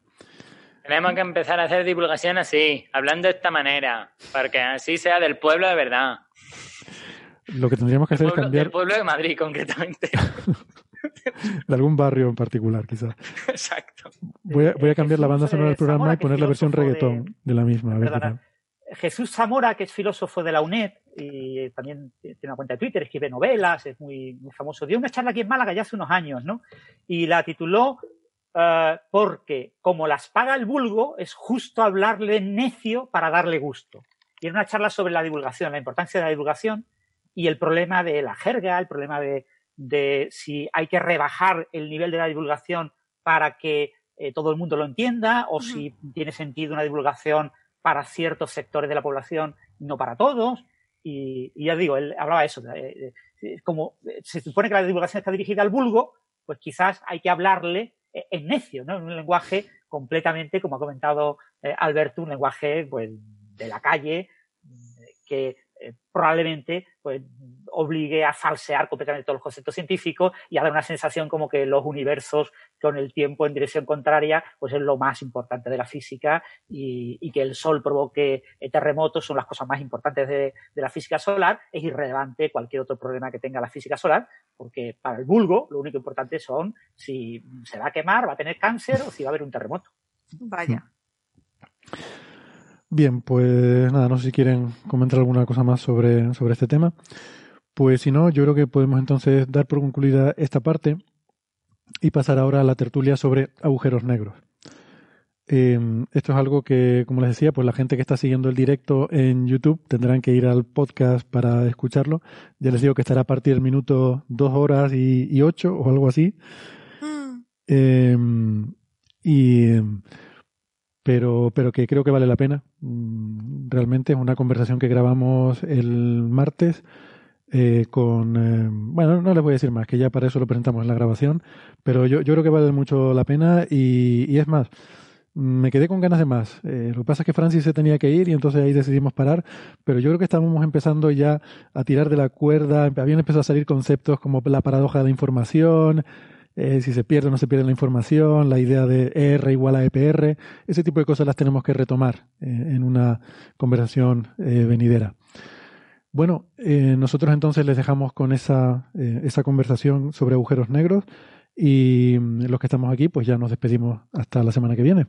tenemos que empezar a hacer divulgación así, hablando de esta manera, para que así sea del pueblo de verdad. Lo que tendríamos que hacer pueblo, es cambiar. Del pueblo de Madrid, concretamente. [laughs] de algún barrio en particular, quizás. [laughs] Exacto. Voy a, voy a cambiar Jesús, la banda sonora del programa y poner la versión reggaetón de, de la misma. A ver Jesús Zamora, que es filósofo de la UNED y también tiene una cuenta de Twitter, escribe novelas, es muy, muy famoso, dio una charla aquí en Málaga ya hace unos años, ¿no? Y la tituló Uh, porque como las paga el vulgo, es justo hablarle necio para darle gusto. Y era una charla sobre la divulgación, la importancia de la divulgación y el problema de la jerga, el problema de, de si hay que rebajar el nivel de la divulgación para que eh, todo el mundo lo entienda o uh -huh. si tiene sentido una divulgación para ciertos sectores de la población y no para todos. Y, y ya digo, él hablaba de eso. Como se supone que la divulgación está dirigida al vulgo, pues quizás hay que hablarle es necio, ¿no? Un lenguaje completamente, como ha comentado eh, Alberto, un lenguaje pues, de la calle que eh, probablemente pues, obligue a falsear completamente todos los conceptos científicos y a dar una sensación como que los universos con el tiempo en dirección contraria pues es lo más importante de la física y, que el Sol provoque terremotos son las cosas más importantes de, de, la física solar. Es irrelevante cualquier otro problema que tenga la física solar porque para el vulgo lo único importante son si se va a quemar, va a tener cáncer o si va a haber un terremoto. Vaya. Bien, pues nada, no sé si quieren comentar alguna cosa más sobre, sobre este tema. Pues si no, yo creo que podemos entonces dar por concluida esta parte y pasar ahora a la tertulia sobre agujeros negros. Eh, esto es algo que, como les decía, pues la gente que está siguiendo el directo en YouTube tendrán que ir al podcast para escucharlo. Ya les digo que estará a partir del minuto dos horas y, y ocho o algo así. Mm. Eh, y pero, pero que creo que vale la pena. Mm, realmente es una conversación que grabamos el martes eh, con... Eh, bueno, no les voy a decir más, que ya para eso lo presentamos en la grabación, pero yo, yo creo que vale mucho la pena y, y es más, me quedé con ganas de más. Eh, lo que pasa es que Francis se tenía que ir y entonces ahí decidimos parar, pero yo creo que estábamos empezando ya a tirar de la cuerda, habían empezado a salir conceptos como la paradoja de la información, eh, si se pierde o no se pierde la información, la idea de R igual a EPR, ese tipo de cosas las tenemos que retomar eh, en una conversación venidera. Bueno, nosotros entonces les dejamos con esa, esa conversación sobre agujeros negros. Y mm, los que estamos aquí, pues ya nos despedimos hasta la semana que viene.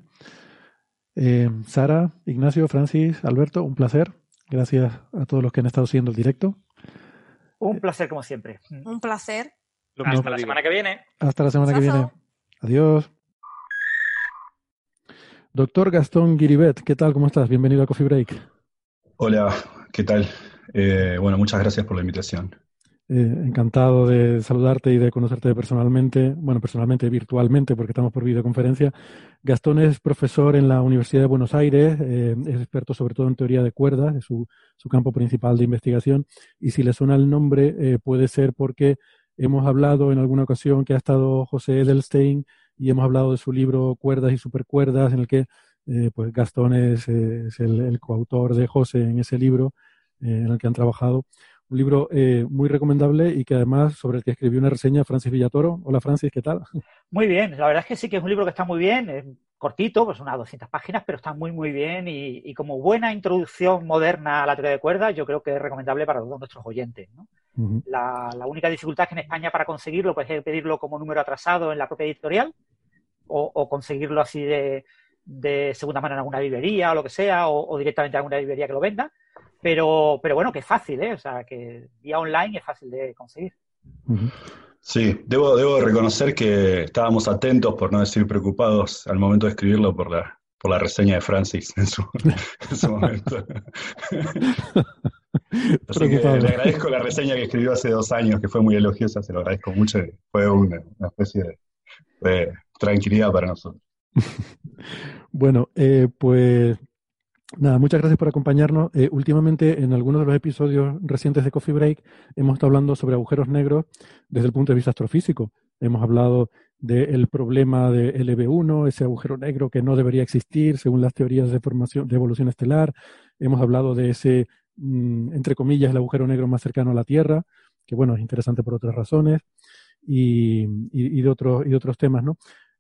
Eh, Sara, Ignacio, Francis, Alberto, un placer. Gracias a todos los que han estado siguiendo el directo. Un placer, como siempre. Un placer. Hasta la semana que viene. Hasta la semana que viene. Adiós. Doctor Gastón Guiribet, ¿qué tal? ¿Cómo estás? Bienvenido a Coffee Break. Hola, ¿qué tal? Eh, bueno, muchas gracias por la invitación. Eh, encantado de saludarte y de conocerte personalmente, bueno, personalmente, virtualmente, porque estamos por videoconferencia. Gastón es profesor en la Universidad de Buenos Aires, eh, es experto sobre todo en teoría de cuerdas, es su, su, campo principal de investigación. Y si le suena el nombre, eh, puede ser porque hemos hablado en alguna ocasión que ha estado José Edelstein y hemos hablado de su libro Cuerdas y Supercuerdas, en el que pues Gastón es, el, coautor de José en ese libro en el que han trabajado un libro eh, muy recomendable y que además sobre el que escribió una reseña Francis Villatoro. Hola Francis, ¿qué tal? [laughs] Muy bien, la verdad es que sí que es un libro que está muy bien, cortito, pues unas 200 páginas, pero está muy muy bien y, como buena introducción moderna a la teoría de cuerdas, yo creo que es recomendable para todos nuestros oyentes. la, única dificultad es que en España para conseguirlo, pues que pedirlo como número atrasado en la propia editorial o, conseguirlo así de, segunda mano en alguna librería o lo que sea, o, o directamente en alguna librería que lo venda pero, pero bueno, que es fácil, ¿eh? O sea, que vía online es fácil de conseguir. Sí, debo, debo reconocer que estábamos atentos, por no decir preocupados, al momento de escribirlo por la, por la reseña de Francis en su, [laughs] momento. [laughs] Así que le agradezco la reseña que escribió hace dos años, que fue muy elogiosa, se lo agradezco mucho, fue una, especie de, tranquilidad para nosotros. [laughs] Bueno, eh, pues Nada, muchas gracias por acompañarnos. Eh, últimamente, en algunos de los episodios recientes de Coffee Break, hemos estado hablando sobre agujeros negros desde el punto de vista astrofísico. Hemos hablado del problema de LB1, ese agujero negro que no debería existir según las teorías de formación de evolución estelar. Hemos hablado de ese, mm, entre comillas, el agujero negro más cercano a la Tierra, que bueno, es interesante por otras razones, y, y, de, otros, y de otros temas, ¿no?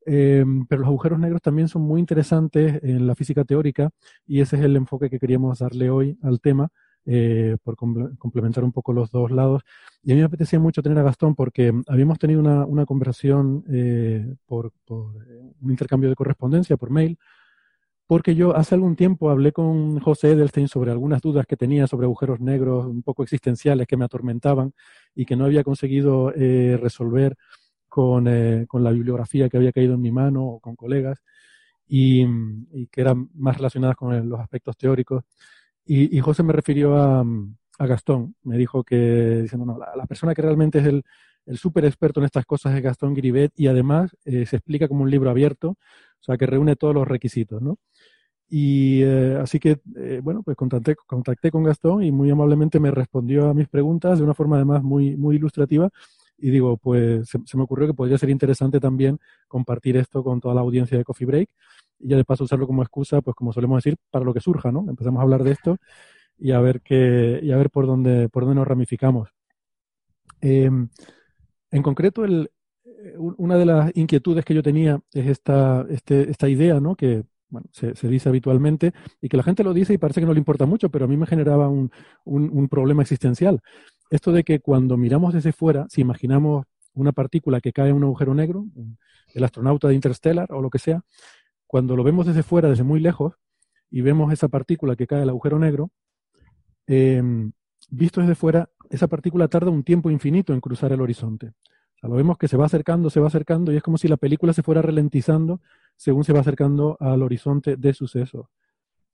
Em, pero los agujeros negros también son muy interesantes en la física teórica y ese es el enfoque que queríamos darle hoy al tema, eh, por complementar un poco los dos lados. Y a mí me apetecía mucho tener a Gastón porque habíamos tenido una, una conversación eh, por, por, un intercambio de correspondencia, por mail, porque yo hace algún tiempo hablé con José Edelstein sobre algunas dudas que tenía sobre agujeros negros un poco existenciales que me atormentaban y que no había conseguido eh, resolver con, eh, con, la bibliografía que había caído en mi mano o con colegas y, que eran más relacionadas con los aspectos teóricos. Y, José me refirió a, a, Gastón, me dijo que, diciendo, no, la, persona que realmente es el, el súper experto en estas cosas es Gastón Gribet y además eh, se explica como un libro abierto, o sea, que reúne todos los requisitos, ¿no? Y eh, así que, bueno, pues contacté, contacté con Gastón y muy amablemente me respondió a mis preguntas de una forma además muy, muy ilustrativa y digo, pues se, me ocurrió que podría ser interesante también compartir esto con toda la audiencia de Coffee Break y ya de paso usarlo como excusa, pues como solemos decir, para lo que surja, ¿no? Empezamos a hablar de esto y a ver qué, y a ver por dónde, por dónde nos ramificamos. Em, en concreto, el, eh, una de las inquietudes que yo tenía es esta, este, esta idea, ¿no? Que bueno, se, dice habitualmente y que la gente lo dice y parece que no le importa mucho, pero a mí me generaba un, un problema existencial esto de que cuando miramos desde fuera, si imaginamos una partícula que cae en un agujero negro, el astronauta de Interstellar o lo que sea, cuando lo vemos desde fuera, desde muy lejos, y vemos esa partícula que cae al agujero negro, em, visto desde fuera, esa partícula tarda un tiempo infinito en cruzar el horizonte. O sea, lo vemos que se va acercando, se va acercando, y es como si la película se fuera ralentizando según se va acercando al horizonte de sucesos.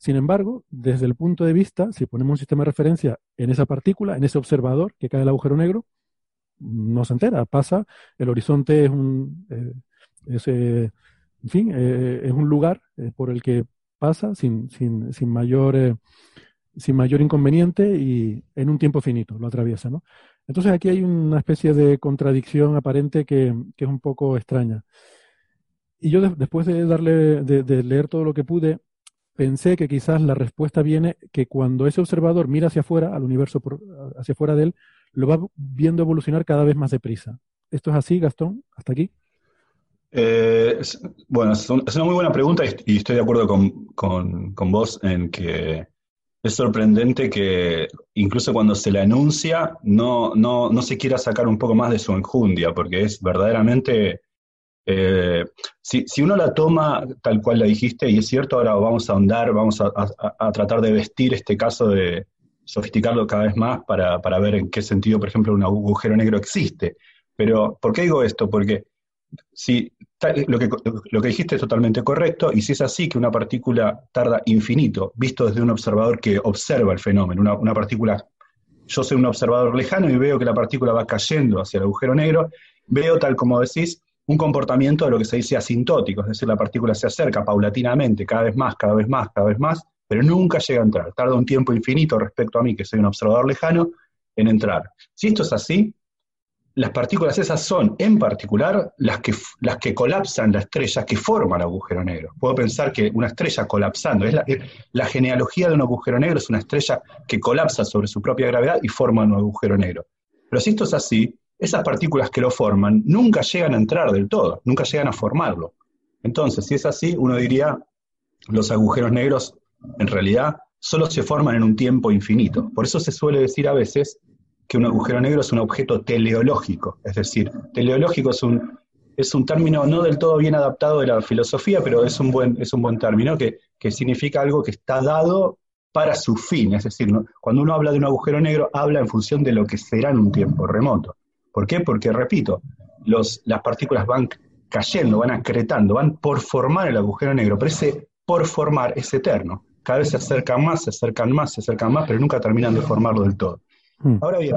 Sin embargo, desde el punto de vista, si ponemos un sistema de referencia en esa partícula, en ese observador que cae el agujero negro, no se entera, pasa, el horizonte es un, eh, eh, en fin, eh, es un lugar por el que pasa sin, sin, sin mayor, sin mayor inconveniente y en un tiempo finito lo atraviesa, ¿no? Entonces aquí hay una especie de contradicción aparente que, que es un poco extraña. y yo de- después de darle, de leer todo lo que pude, pensé que quizás la respuesta viene que cuando ese observador mira hacia afuera, al universo por- hacia afuera de él, lo va viendo evolucionar cada vez más deprisa. ¿Esto es así, Gastón? ¿Hasta aquí? Eh, bueno, es, un- es una muy buena pregunta y, y estoy de acuerdo con, con- con vos en que es sorprendente que incluso cuando se le anuncia no, no, no se quiera sacar un poco más de su enjundia, porque es verdaderamente, eh, si, uno la toma tal cual la dijiste, y es cierto, ahora vamos a ahondar, vamos a, tratar de vestir este caso de sofisticarlo cada vez más para, para ver en qué sentido, por ejemplo, un agujero negro existe. Pero, ¿por qué digo esto? Porque si lo que, lo que dijiste es totalmente correcto, y si es así que una partícula tarda infinito, visto desde un observador que observa el fenómeno, una, una partícula, yo soy un observador lejano y veo que la partícula va cayendo hacia el agujero negro, veo, tal como decís, un comportamiento de lo que se dice asintótico, es decir, la partícula se acerca paulatinamente, cada vez más, cada vez más, cada vez más, pero nunca llega a entrar, tarda un tiempo infinito respecto a mí, que soy un observador lejano, en entrar. Si esto es así, las partículas esas son, en particular, las que, las que colapsan la estrella que forma el agujero negro. Puedo pensar que una estrella colapsando, es la, la genealogía de un agujero negro es una estrella que colapsa sobre su propia gravedad y forma un agujero negro. Pero si esto es así, esas partículas que lo forman nunca llegan a entrar del todo, nunca llegan a formarlo. Entonces, si es así, uno diría, los agujeros negros en realidad solo se forman en un tiempo infinito. Por eso se suele decir a veces que un agujero negro es un objeto teleológico, es decir, teleológico es un, es un término no del todo bien adaptado de la filosofía, pero es un buen, es un buen término que, que significa algo que está dado para su fin, es decir, cuando uno habla de un agujero negro, habla en función de lo que será en un tiempo remoto. ¿Por qué? Porque, repito, los, las partículas van cayendo, van acretando, van por formar el agujero negro, pero ese por formar es eterno. Cada vez se acercan más, se acercan más, se acercan más, pero nunca terminan de formarlo del todo. Hmm. Ahora bien,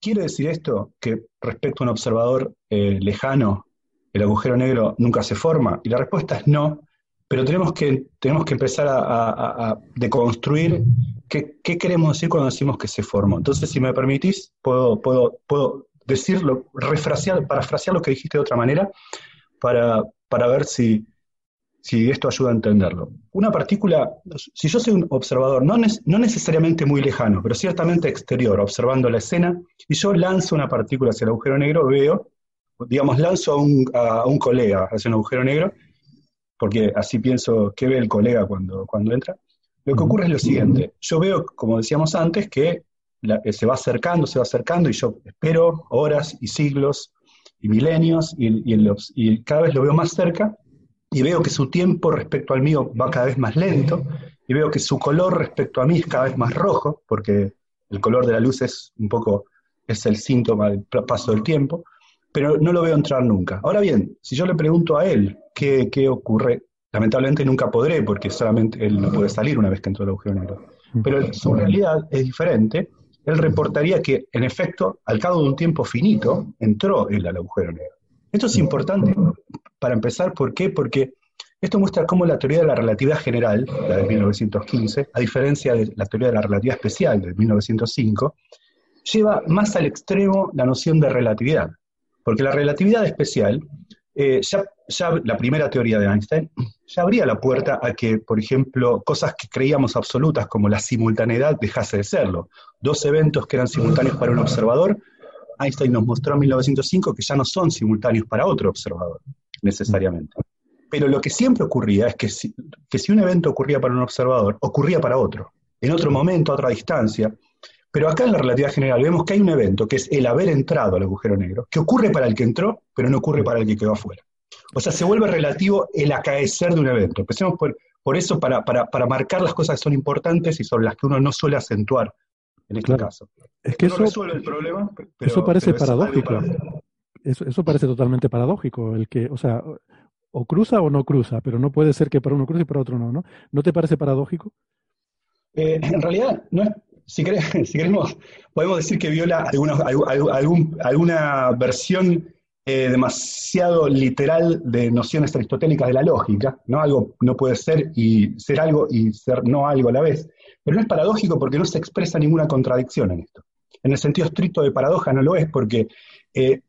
¿quiere decir esto que respecto a un observador eh, lejano, el agujero negro nunca se forma? Y la respuesta es no, pero tenemos que, tenemos que empezar a, a- a- a deconstruir qué, qué queremos decir cuando decimos que se formó. Entonces, si me permitís, puedo, puedo, puedo decirlo, refrasear, parafrasear lo que dijiste de otra manera, para, para ver si, si esto ayuda a entenderlo. Una partícula, si yo soy un observador, no, no necesariamente muy lejano, pero ciertamente exterior, observando la escena, y yo lanzo una partícula hacia el agujero negro, veo, digamos, lanzo a un, a un colega hacia un agujero negro, porque así pienso qué ve el colega cuando, cuando entra. Lo que ocurre es lo siguiente, yo veo, como decíamos antes, que la- eh, se va acercando, se va acercando, y yo espero horas y siglos y milenios, y, y en los- y cada vez lo veo más cerca, y veo que su tiempo respecto al mío va cada vez más lento, y veo que su color respecto a mí es cada vez más rojo, porque el color de la luz es un poco, es el síntoma del paso del tiempo, pero no lo veo entrar nunca. Ahora bien, si yo le pregunto a él qué, qué ocurre, lamentablemente nunca podré, porque solamente él no puede salir una vez que entró el agujero negro. Pero su realidad es diferente. Él reportaría que, en efecto, al cabo de un tiempo finito, entró él al agujero negro. Esto es importante para empezar, ¿por qué? Porque esto muestra cómo la teoría de la relatividad general, la de 1915, a diferencia de la teoría de la relatividad especial de 1905, lleva más al extremo la noción de relatividad. Porque la relatividad especial, eh, ya, ya la primera teoría de Einstein, ya abría la puerta a que, por ejemplo, cosas que creíamos absolutas como la simultaneidad dejase de serlo. Dos eventos que eran simultáneos para un observador, Einstein nos mostró en 1905 que ya no son simultáneos para otro observador, necesariamente. Pero lo que siempre ocurría es que que si un evento ocurría para un observador, ocurría para otro, en otro momento, a otra distancia. Pero acá en la relatividad general vemos que hay un evento, que es el haber entrado al agujero negro, que ocurre para el que entró, pero no ocurre para el que quedó afuera. O sea, se vuelve relativo el acaecer de un evento. Empecemos por, por eso, para, para, para marcar las cosas que son importantes y sobre las que uno no suele acentuar en este Claro. caso. Es que no eso, resuelve el problema, pero, eso parece pero paradójico. para- Eso, eso parece totalmente paradójico. El que, o sea, o cruza o no cruza, pero no puede ser que para uno cruce y para otro no, ¿no? ¿No te parece paradójico? Eh, en realidad, no es, si, querés- [laughs] si queremos, podemos decir que viola alguna, alguna versión eh, demasiado literal de nociones aristotélicas de la lógica, ¿no? Algo no puede ser y ser algo y ser no algo a la vez. Pero no es paradójico porque no se expresa ninguna contradicción en esto. En el sentido estricto de paradoja no lo es porque eh,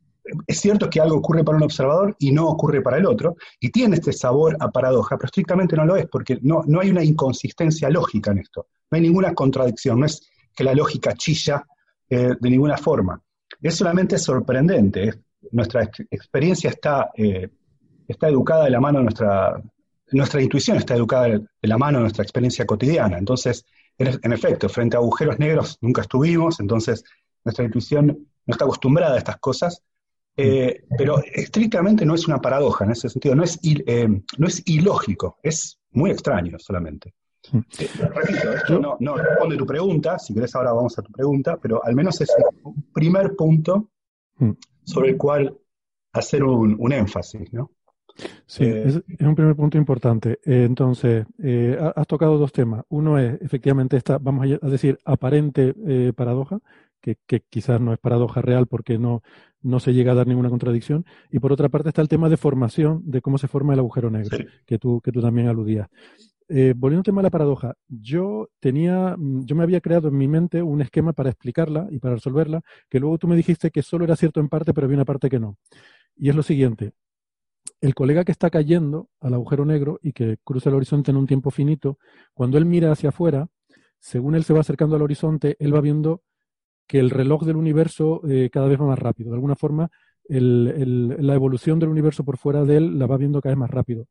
es cierto que algo ocurre para un observador y no ocurre para el otro, y tiene este sabor a paradoja, pero estrictamente no lo es, porque no, no hay una inconsistencia lógica en esto, no hay ninguna contradicción, no es que la lógica chilla eh, de ninguna forma. Es solamente sorprendente, nuestra ex- experiencia está, eh, está educada de la mano de nuestra, nuestra intuición está educada de la mano de nuestra experiencia cotidiana, entonces, en, en efecto, frente a agujeros negros nunca estuvimos, entonces nuestra intuición no está acostumbrada a estas cosas, eh, pero estrictamente no es una paradoja en ese sentido, no es, il- eh, no es ilógico, es muy extraño solamente. Eh, repito, esto no, no responde tu pregunta, si querés ahora vamos a tu pregunta, pero al menos es un primer punto Mm. sobre el cual hacer un, un énfasis, ¿no? Sí, Eh, es, es un primer punto importante. Entonces, eh, ha- has tocado dos temas. Uno es efectivamente esta, vamos a decir, aparente paradoja, que, que quizás no es paradoja real porque no, no se llega a dar ninguna contradicción. Y por otra parte está el tema de formación, de cómo se forma el agujero negro, Sí. que tú, que tú también aludías. Eh, volviendo al tema de la paradoja, yo tenía, mm, yo me había creado en mi mente un esquema para explicarla y para resolverla, que luego tú me dijiste que solo era cierto en parte, pero había una parte que no. Y es lo siguiente, el colega que está cayendo al agujero negro y que cruza el horizonte en un tiempo finito, cuando él mira hacia afuera, según él se va acercando al horizonte, él va viendo que el reloj del universo eh, cada vez va más rápido. De alguna forma, la evolución del universo por fuera de él la va viendo cada vez más rápido.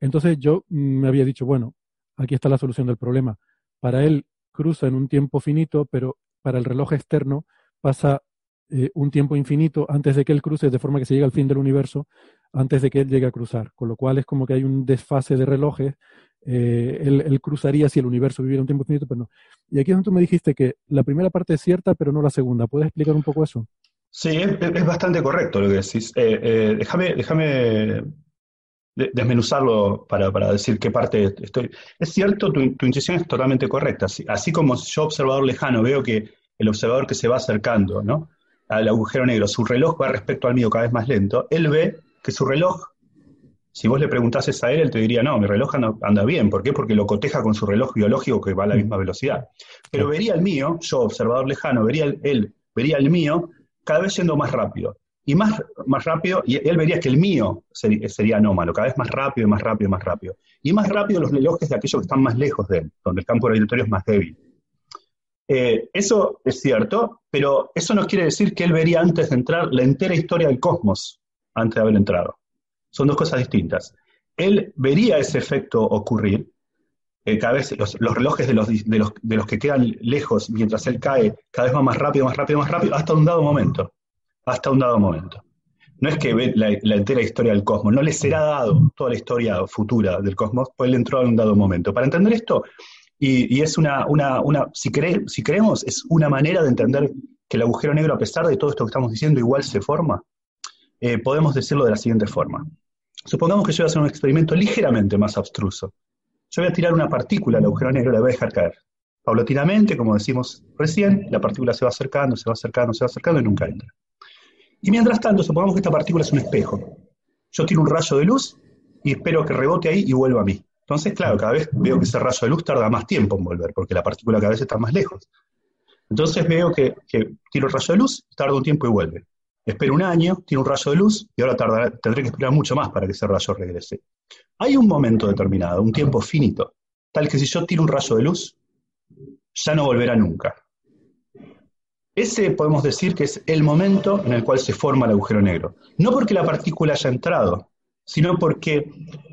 Entonces yo mm, me había dicho, bueno, aquí está la solución del problema. Para él cruza en un tiempo finito, pero para el reloj externo pasa eh, un tiempo infinito antes de que él cruce, de forma que se llegue al fin del universo, antes de que él llegue a cruzar. Con lo cual es como que hay un desfase de relojes. Eh, él, cruzaría si el universo viviera un tiempo infinito, pero no. Y aquí es donde tú me dijiste que la primera parte es cierta, pero no la segunda. ¿Puedes explicar un poco eso? Sí, es, bastante correcto lo que decís. Eh, eh, déjame, déjame de- desmenuzarlo para, para decir qué parte estoy. Es cierto, tu, tu intuición es totalmente correcta. Así, así como yo, observador lejano, veo que el observador que se va acercando ¿no? al agujero negro, su reloj va respecto al mío cada vez más lento, él ve que su reloj, si vos le preguntases a él, él te diría, no, mi reloj anda, anda bien. ¿Por qué? Porque lo coteja con su reloj biológico que va a la misma velocidad. Pero vería el mío, yo, observador lejano, vería el, él, vería el mío cada vez yendo más rápido. Y más, más rápido, y él vería que el mío sería, sería anómalo, cada vez más rápido, más rápido, más rápido. Y más rápido los relojes de aquellos que están más lejos de él, donde el campo gravitatorio es más débil. Eh, eso es cierto, pero eso no quiere decir que él vería antes de entrar la entera historia del cosmos, antes de haber entrado. Son dos cosas distintas. Él vería ese efecto ocurrir, eh, cada vez los, los relojes de los, de, los, de los que quedan lejos mientras él cae, cada vez más rápido, más rápido, más rápido, hasta un dado momento. Hasta un dado momento. No es que ve la, la entera historia del cosmos, no le será dado toda la historia futura del cosmos, pues él entró en un dado momento. Para entender esto, y, y es una, una, una si, si creemos, es una manera de entender que el agujero negro, a pesar de todo esto que estamos diciendo, igual se forma, eh, podemos decirlo de la siguiente forma. Supongamos que yo voy a hacer un experimento ligeramente más abstruso. Yo voy a tirar una partícula al agujero negro y la voy a dejar caer. Paulatinamente, como decimos recién, la partícula se va acercando, se va acercando, se va acercando y nunca entra. Y mientras tanto, supongamos que esta partícula es un espejo. Yo tiro un rayo de luz y espero que rebote ahí y vuelva a mí. Entonces, claro, cada vez veo que ese rayo de luz tarda más tiempo en volver, porque la partícula cada vez está más lejos. Entonces veo que, que tiro el rayo de luz, tarda un tiempo y vuelve. Espero un año, tiro un rayo de luz y ahora tardará, tendré que esperar mucho más para que ese rayo regrese. Hay un momento determinado, un tiempo finito, tal que si yo tiro un rayo de luz, ya no volverá nunca. Ese podemos decir que es el momento en el cual se forma el agujero negro. No porque la partícula haya entrado, sino porque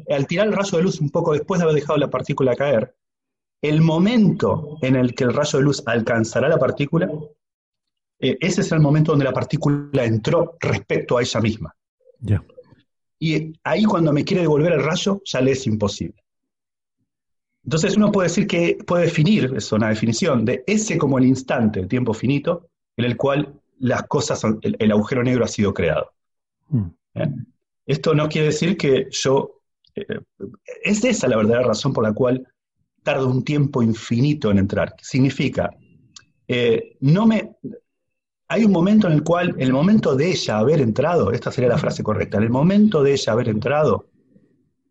al tirar el rayo de luz un poco después de haber dejado la partícula caer, el momento en el que el rayo de luz alcanzará la partícula, eh, ese es el momento donde la partícula entró respecto a ella misma. Ya. Y ahí cuando me quiere devolver el rayo, ya le es imposible. Entonces uno puede decir que puede definir, es una definición, de ese como el instante, el tiempo finito, en el cual las cosas, el, el agujero negro ha sido creado. Mm. ¿Eh? Esto no quiere decir que yo... Eh, es esa la verdadera razón por la cual tarda un tiempo infinito en entrar. Significa, eh, no me... Hay un momento en el cual, el momento de ella haber entrado, esta sería la frase correcta, en el momento de ella haber entrado,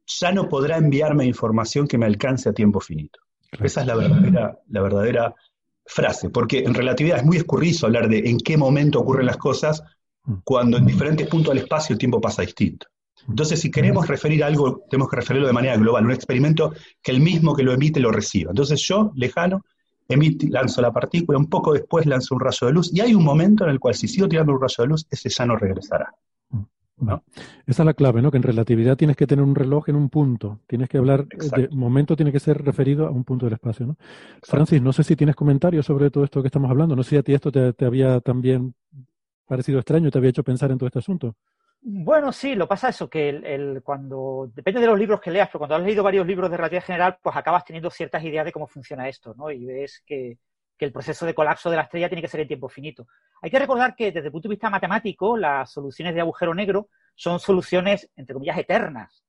ya no podrá enviarme información que me alcance a tiempo finito. Claro. Esa es la verdadera, la verdadera frase, porque en relatividad es muy escurrizo hablar de en qué momento ocurren las cosas, cuando en diferentes puntos del espacio el tiempo pasa distinto. Entonces, si queremos referir algo, tenemos que referirlo de manera global, un experimento que el mismo que lo emite lo reciba. Entonces, yo, lejano, emito, lanzo la partícula, un poco después lanzo un rayo de luz, y hay un momento en el cual si sigo tirando un rayo de luz, ese ya no regresará. ¿no? Esa es la clave, ¿no? Que en relatividad tienes que tener un reloj en un punto. Tienes que hablar, de momento tiene que ser referido a un punto del espacio, ¿no? Francis, no sé si tienes comentarios sobre todo esto que estamos hablando. No sé si a ti esto te, te había también parecido extraño, te había hecho pensar en todo este asunto. Bueno, sí, lo pasa eso, que el, cuando depende de los libros que leas, pero cuando has leído varios libros de relatividad general, pues acabas teniendo ciertas ideas de cómo funciona esto, ¿no? Y ves que, que el proceso de colapso de la estrella tiene que ser en tiempo finito. Hay que recordar que desde el punto de vista matemático, las soluciones de agujero negro son soluciones, entre comillas, eternas.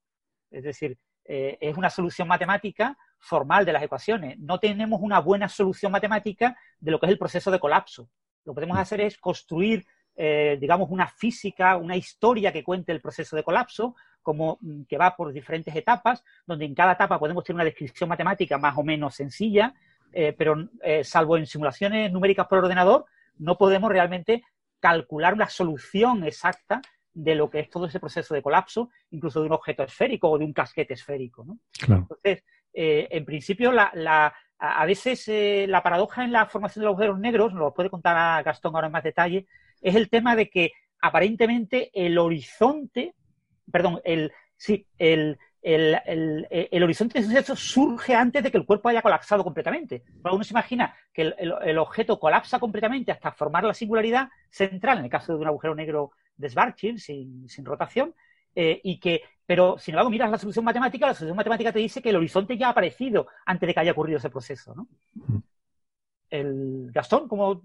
Es decir, eh, es una solución matemática formal de las ecuaciones. No tenemos una buena solución matemática de lo que es el proceso de colapso. Lo que podemos hacer es construir eh, digamos, una física, una historia que cuente el proceso de colapso, como mm, que va por diferentes etapas, donde en cada etapa podemos tener una descripción matemática más o menos sencilla, eh, pero eh, salvo en simulaciones numéricas por ordenador, no podemos realmente calcular una solución exacta de lo que es todo ese proceso de colapso, incluso de un objeto esférico o de un casquete esférico. Entonces, en principio, la, a veces la paradoja en la formación de los agujeros negros, nos lo puede contar a Gastón ahora en más detalle, es el tema de que aparentemente el horizonte, perdón, el, sí, el, el, el, el, horizonte de suceso surge antes de que el cuerpo haya colapsado completamente. uno se imagina que el, objeto colapsa completamente hasta formar la singularidad central, en el caso de un agujero negro de Schwarzschild, sin, sin rotación, eh, y que, pero sin embargo, miras la solución matemática, la solución matemática te dice que el horizonte ya ha aparecido antes de que haya ocurrido ese proceso. ¿no? El Gastón, ¿cómo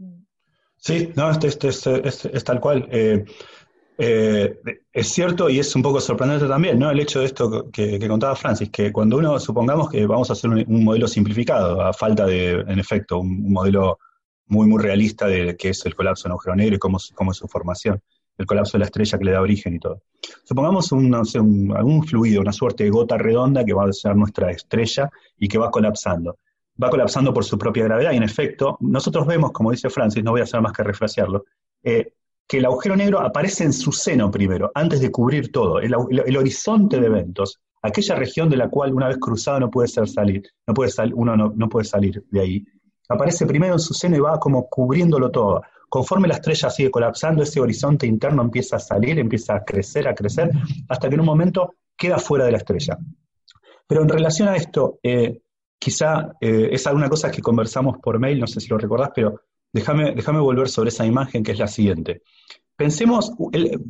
Sí, no, este, este, es tal cual. Eh, eh, es cierto y es un poco sorprendente también, ¿no? El hecho de esto que, contaba Francis, que cuando uno, supongamos que vamos a hacer un, modelo simplificado, a falta de, en efecto, un, modelo muy, muy realista de qué es el colapso de un agujero negro y cómo, cómo es su formación, el colapso de la estrella que le da origen y todo. Supongamos un, no sé, un, fluido, una suerte de gota redonda que va a ser nuestra estrella y que va colapsando va colapsando por su propia gravedad y en efecto, nosotros vemos, como dice Francis, no voy a hacer más que refrasearlo, eh, que el agujero negro aparece en su seno primero, antes de cubrir todo, el, horizonte de eventos, aquella región de la cual una vez cruzado no puede ser salir, no puede uno no, puede salir de ahí, aparece primero en su seno y va como cubriéndolo todo. Conforme la estrella sigue colapsando, ese horizonte interno empieza a salir, empieza a crecer, a crecer, hasta que en un momento queda fuera de la estrella. Pero en relación a esto, eh, quizá eh, es alguna cosa que conversamos por mail, no sé si lo recordás, pero déjame, déjame volver sobre esa imagen que es la siguiente. Pensemos,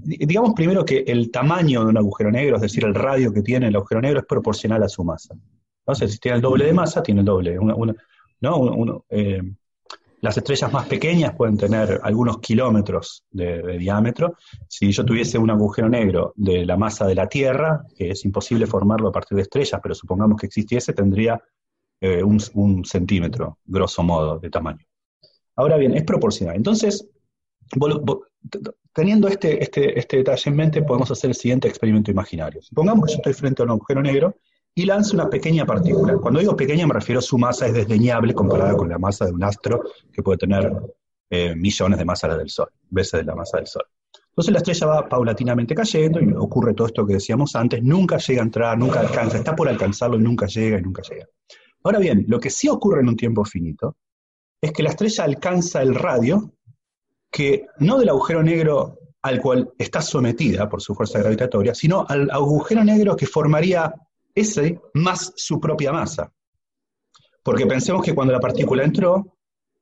digamos primero que el tamaño de un agujero negro, es decir, el radio que tiene el agujero negro es proporcional a su masa. Entonces, si tiene el doble de masa, tiene el doble. Eh, las estrellas más pequeñas pueden tener algunos kilómetros de, diámetro. Si yo tuviese un agujero negro de la masa de la Tierra, que es imposible formarlo a partir de estrellas, pero supongamos que existiese, tendría eh, un, centímetro, grosso modo, de tamaño. Ahora bien, es proporcional. Entonces, teniendo este, este, este detalle en mente, podemos hacer el siguiente experimento imaginario. Supongamos que yo estoy frente a un agujero negro y lanzo una pequeña partícula. Cuando digo pequeña me refiero a su masa es desdeñable comparada con la masa de un astro que puede tener eh, millones de masas del Sol, veces de la masa del Sol. Entonces la estrella va paulatinamente cayendo y ocurre todo esto que decíamos antes, nunca llega a entrar, nunca alcanza, está por alcanzarlo y nunca llega y nunca llega. Ahora bien, lo que sí ocurre en un tiempo finito es que la estrella alcanza el radio que no del agujero negro al cual está sometida por su fuerza gravitatoria, sino al agujero negro que formaría ese más su propia masa. Porque pensemos que cuando la partícula entró,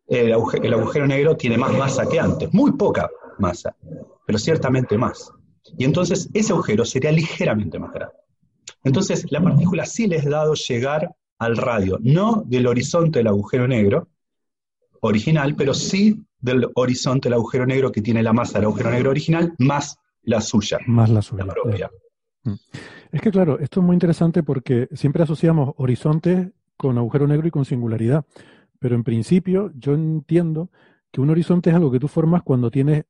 el agujero, negro tiene más masa que antes, muy poca masa, pero ciertamente más. Y entonces ese agujero sería ligeramente más grande. Entonces la partícula sí les ha dado llegar al radio, no del horizonte del agujero negro original, pero sí del horizonte del agujero negro que tiene la masa del agujero negro original más la suya. Más la suya. propia. Mm. Es que claro, esto es muy interesante porque siempre asociamos horizonte con agujero negro y con singularidad, pero en principio yo entiendo que un horizonte es algo que tú formas cuando tienes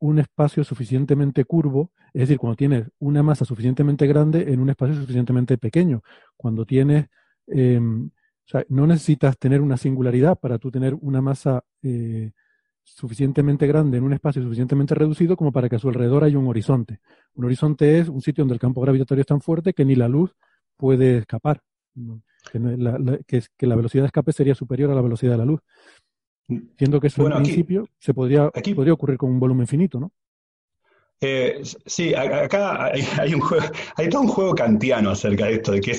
un espacio suficientemente curvo, es decir, cuando tienes una masa suficientemente grande en un espacio suficientemente pequeño, cuando tienes Em, o sea, no necesitas tener una singularidad para tú tener una masa eh, suficientemente grande en un espacio suficientemente reducido como para que a su alrededor haya un horizonte. Un horizonte es un sitio donde el campo gravitatorio es tan fuerte que ni la luz puede escapar. Que, la, que, la velocidad de escape sería superior a la velocidad de la luz. Siendo que eso en principio se podría, podría ocurrir con un volumen finito, ¿no? Eh, sí, acá hay, un juego, hay todo un juego kantiano acerca de esto, de que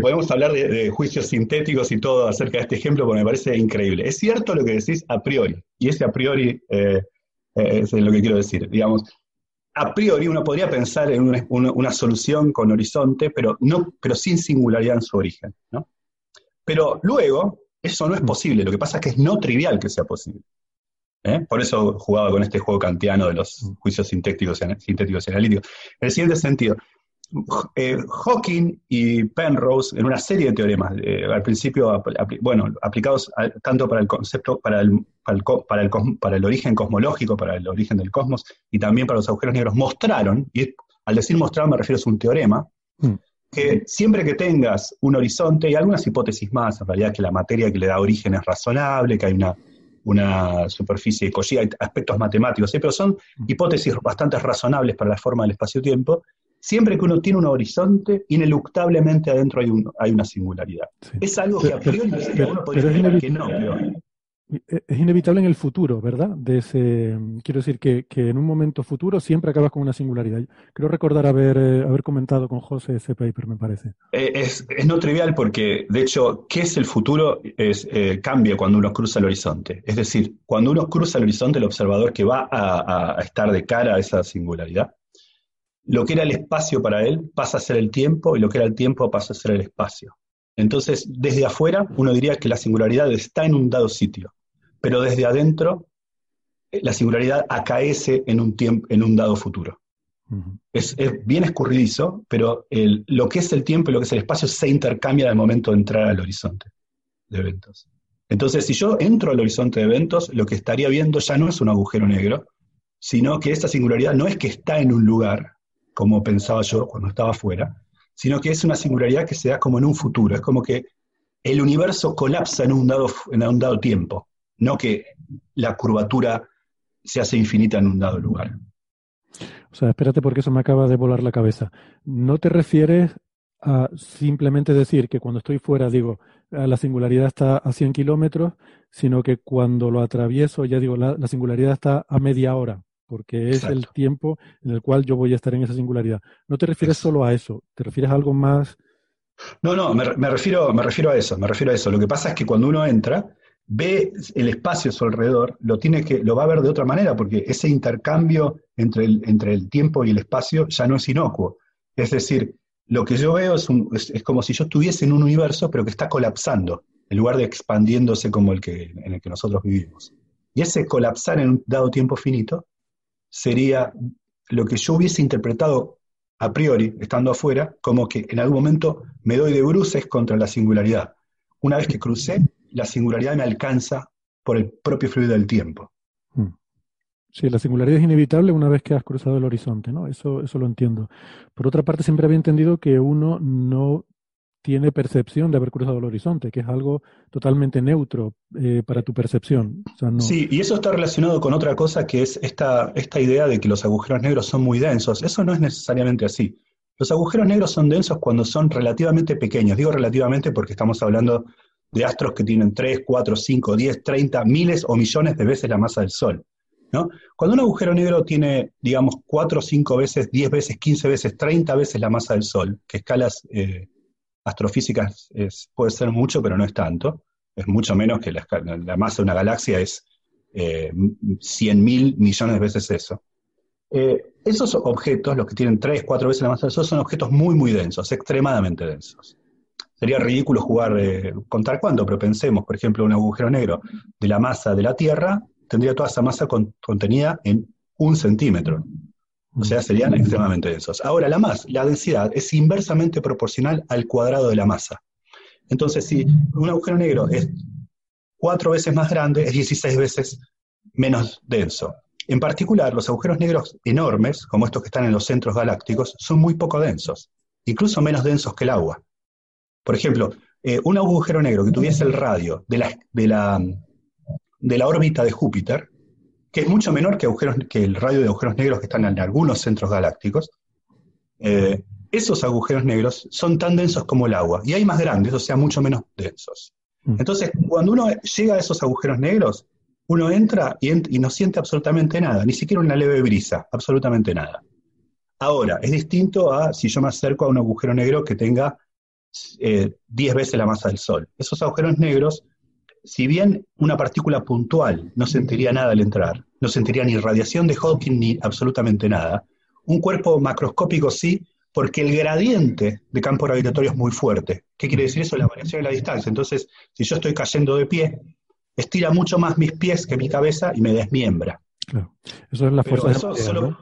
podemos hablar de, juicios sintéticos y todo acerca de este ejemplo, porque me parece increíble. Es cierto lo que decís a priori, y ese a priori eh, es lo que quiero decir. Digamos, a priori uno podría pensar en una, solución con horizonte, pero, no, pero sin singularidad en su origen. ¿no? Pero luego, eso no es posible. Lo que pasa es que es no trivial que sea posible. ¿Eh? Por eso jugaba con este juego kantiano de los mm. juicios sintéticos, sintéticos y analíticos. En el siguiente sentido, eh, Hawking y Penrose, en una serie de teoremas, eh, al principio, bueno, aplicados tanto para el concepto, para el, para, el, para, el, origen cosmológico, para el origen del cosmos, y también para los agujeros negros, mostraron, y al decir mostraron me refiero a un teorema, mm. que siempre que tengas un horizonte, y algunas hipótesis más, en realidad que la materia que le da origen es razonable, que hay una una superficie de hay aspectos matemáticos, pero son hipótesis bastante razonables para la forma del espacio-tiempo, siempre que uno tiene un horizonte, ineluctablemente adentro hay, un, hay una singularidad. Es algo que a priori uno podría que no, es inevitable en el futuro, ¿verdad? De ese, quiero decir que, en un momento futuro siempre acabas con una singularidad. Creo recordar haber, eh, haber comentado con José ese paper, me parece. Eh, es, no trivial porque, de hecho, ¿qué es el futuro? Eh, cambia cuando uno cruza el horizonte. Es decir, cuando uno cruza el horizonte, el observador que va a estar de cara a esa singularidad, lo que era el espacio para él pasa a ser el tiempo y lo que era el tiempo pasa a ser el espacio. Entonces, desde afuera, uno diría que la singularidad está en un dado sitio pero desde adentro eh, la singularidad acaece en un, tiempo, en un dado futuro. es, bien escurridizo, pero lo que es el tiempo y lo que es el espacio se intercambia al momento de entrar al horizonte de eventos. Entonces, si yo entro al horizonte de eventos, lo que estaría viendo ya no es un agujero negro, sino que esta singularidad no es que está en un lugar, como pensaba yo cuando estaba afuera, sino que es una singularidad que se da como en un futuro. Es como que el universo colapsa en un dado, en un dado tiempo no que la curvatura se hace infinita en un dado lugar. O sea, espérate porque eso me acaba de volar la cabeza. ¿No te refieres a simplemente decir que cuando estoy fuera digo la singularidad está a 100 kilómetros, sino que cuando lo atravieso ya digo la, singularidad está a media hora, porque es el tiempo en el cual yo voy a estar en esa singularidad. No te refieres solo a eso, te refieres a algo más. No, no, me, refiero, me refiero a eso, me refiero a eso. Lo que pasa es que cuando uno entra, ve el espacio a su alrededor, lo, tiene que, lo va a ver de otra manera, porque ese intercambio entre el, entre el tiempo y el espacio ya no es inocuo. Es decir, lo que yo veo es, es, como si yo estuviese en un universo, pero que está colapsando, en lugar de expandiéndose como el que, en el que nosotros vivimos. Y ese colapsar en un dado tiempo finito sería lo que yo hubiese interpretado a priori, estando afuera, como que en algún momento me doy de bruces contra la singularidad. Una vez que crucé, la singularidad me alcanza por el propio fluido del tiempo. Hmm. Sí, la singularidad es inevitable una vez que has cruzado el horizonte, ¿no? Eso, eso lo entiendo. Por otra parte, siempre había entendido que uno no tiene percepción de haber cruzado el horizonte, que es algo totalmente neutro eh, para tu percepción. Sí, y eso está relacionado con otra cosa que es esta, esta idea de que los agujeros negros son muy densos. Eso no es necesariamente así. Los agujeros negros son densos cuando son relativamente pequeños. Digo relativamente porque estamos hablando de astros que tienen 3, 4, 5, 10, 30, miles o millones de veces la masa del Sol. ¿no? Cuando un agujero negro tiene, digamos, 4, 5 veces, 10 veces, 15 veces, 30 veces la masa del Sol, que escalas eh, astrofísicas puede ser mucho, pero no es tanto, es mucho menos que la, masa de una galaxia es eh, 100 mil millones de veces eso. Eh, esos objetos, los que tienen 3, 4 veces la masa del Sol, son objetos muy, muy densos, extremadamente densos. Sería ridículo jugar, eh, contar cuánto, pero pensemos, por ejemplo, un agujero negro de la masa de la Tierra tendría toda esa masa contenida en un centímetro. O sea, serían extremadamente densos. Ahora, la masa, la densidad es inversamente proporcional al cuadrado de la masa. Entonces, si un agujero negro es cuatro veces más grande, es 16 veces menos denso. En particular, los agujeros negros enormes, como estos que están en los centros galácticos, son muy poco densos, incluso menos densos que el agua. Por ejemplo, eh, un agujero negro que tuviese el radio de la, de la, de la órbita de Júpiter que es mucho menor que, agujeros, que el radio de agujeros negros que están en algunos centros galácticos, eh, esos agujeros negros son tan densos como el agua, y hay más grandes, o sea, mucho menos densos. Mm. Entonces, cuando uno llega a esos agujeros negros, uno entra y, ent- y no siente absolutamente nada, ni siquiera una leve brisa, absolutamente nada. Ahora, es distinto a si yo me acerco a un agujero negro que tenga eh, 10 veces la masa del Sol. Esos agujeros negros, si bien una partícula puntual no sentiría nada al entrar, no sentiría ni radiación de Hawking ni absolutamente nada, un cuerpo macroscópico sí, porque el gradiente de campo gravitatorio es muy fuerte. ¿Qué quiere decir eso? La variación de la distancia. Entonces, si yo estoy cayendo de pie, estira mucho más mis pies que mi cabeza y me desmiembra. Claro. Eso es la fuerza de marea, solo- ¿no?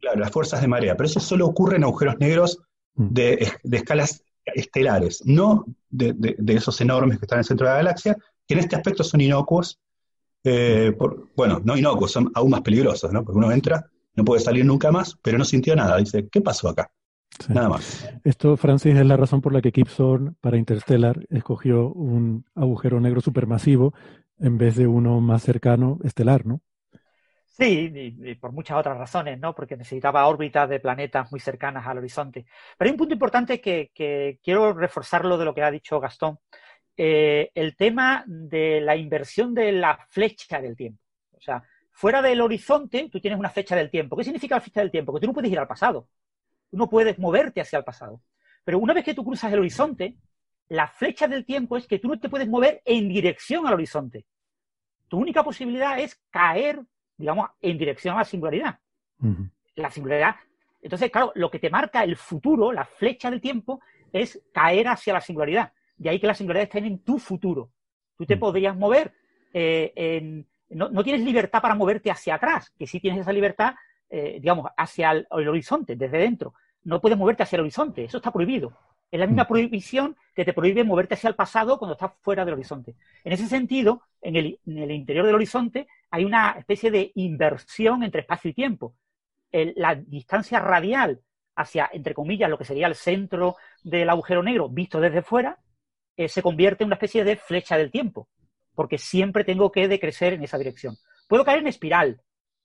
Claro, las fuerzas de marea, pero eso solo ocurre en agujeros negros Mm. de, de escalas estelares, no de, de- de esos enormes que están en el centro de la galaxia, que en este aspecto son inocuos, eh, por- bueno, no inocuos, son aún más peligrosos, ¿no? Porque uno entra, no puede salir nunca más, pero no sintió nada, dice, ¿qué pasó acá? Sí. Nada más. Esto, Francis, es la razón por la que Thorne para Interstellar escogió un agujero negro supermasivo en vez de uno más cercano, estelar, ¿no? Sí, y, por muchas otras razones, ¿no? Porque necesitaba órbitas de planetas muy cercanas al horizonte. Pero hay un punto importante que, que quiero reforzarlo de lo que ha dicho Gastón. Eh, el tema de la inversión de la flecha del tiempo. O sea, fuera del horizonte, tú tienes una fecha del tiempo. ¿Qué significa la fecha del tiempo? Que tú no puedes ir al pasado. Tú no puedes moverte hacia el pasado. Pero una vez que tú cruzas el horizonte, la flecha del tiempo es que tú no te puedes mover en dirección al horizonte. Tu única posibilidad es caer digamos, en dirección a la singularidad. La singularidad. Entonces, claro, lo que te marca el futuro, la flecha del tiempo, es caer hacia la singularidad. De ahí que la singularidad está en tu futuro. Tú te Mm. podrías mover eh, en. No, no tienes libertad para moverte hacia atrás, que sí tienes esa libertad, eh, digamos, hacia el, el horizonte, desde dentro. No puedes moverte hacia el horizonte, eso está prohibido. Es la misma Mm. prohibición que te prohíbe moverte hacia el pasado cuando estás fuera del horizonte. En ese sentido, en el, en el interior del horizonte hay una especie de inversión entre espacio y tiempo. La distancia radial hacia, entre comillas, lo que sería el centro del agujero negro visto desde fuera, eh, se convierte en una especie de flecha del tiempo, porque siempre tengo que decrecer en esa dirección. Puedo caer en espiral,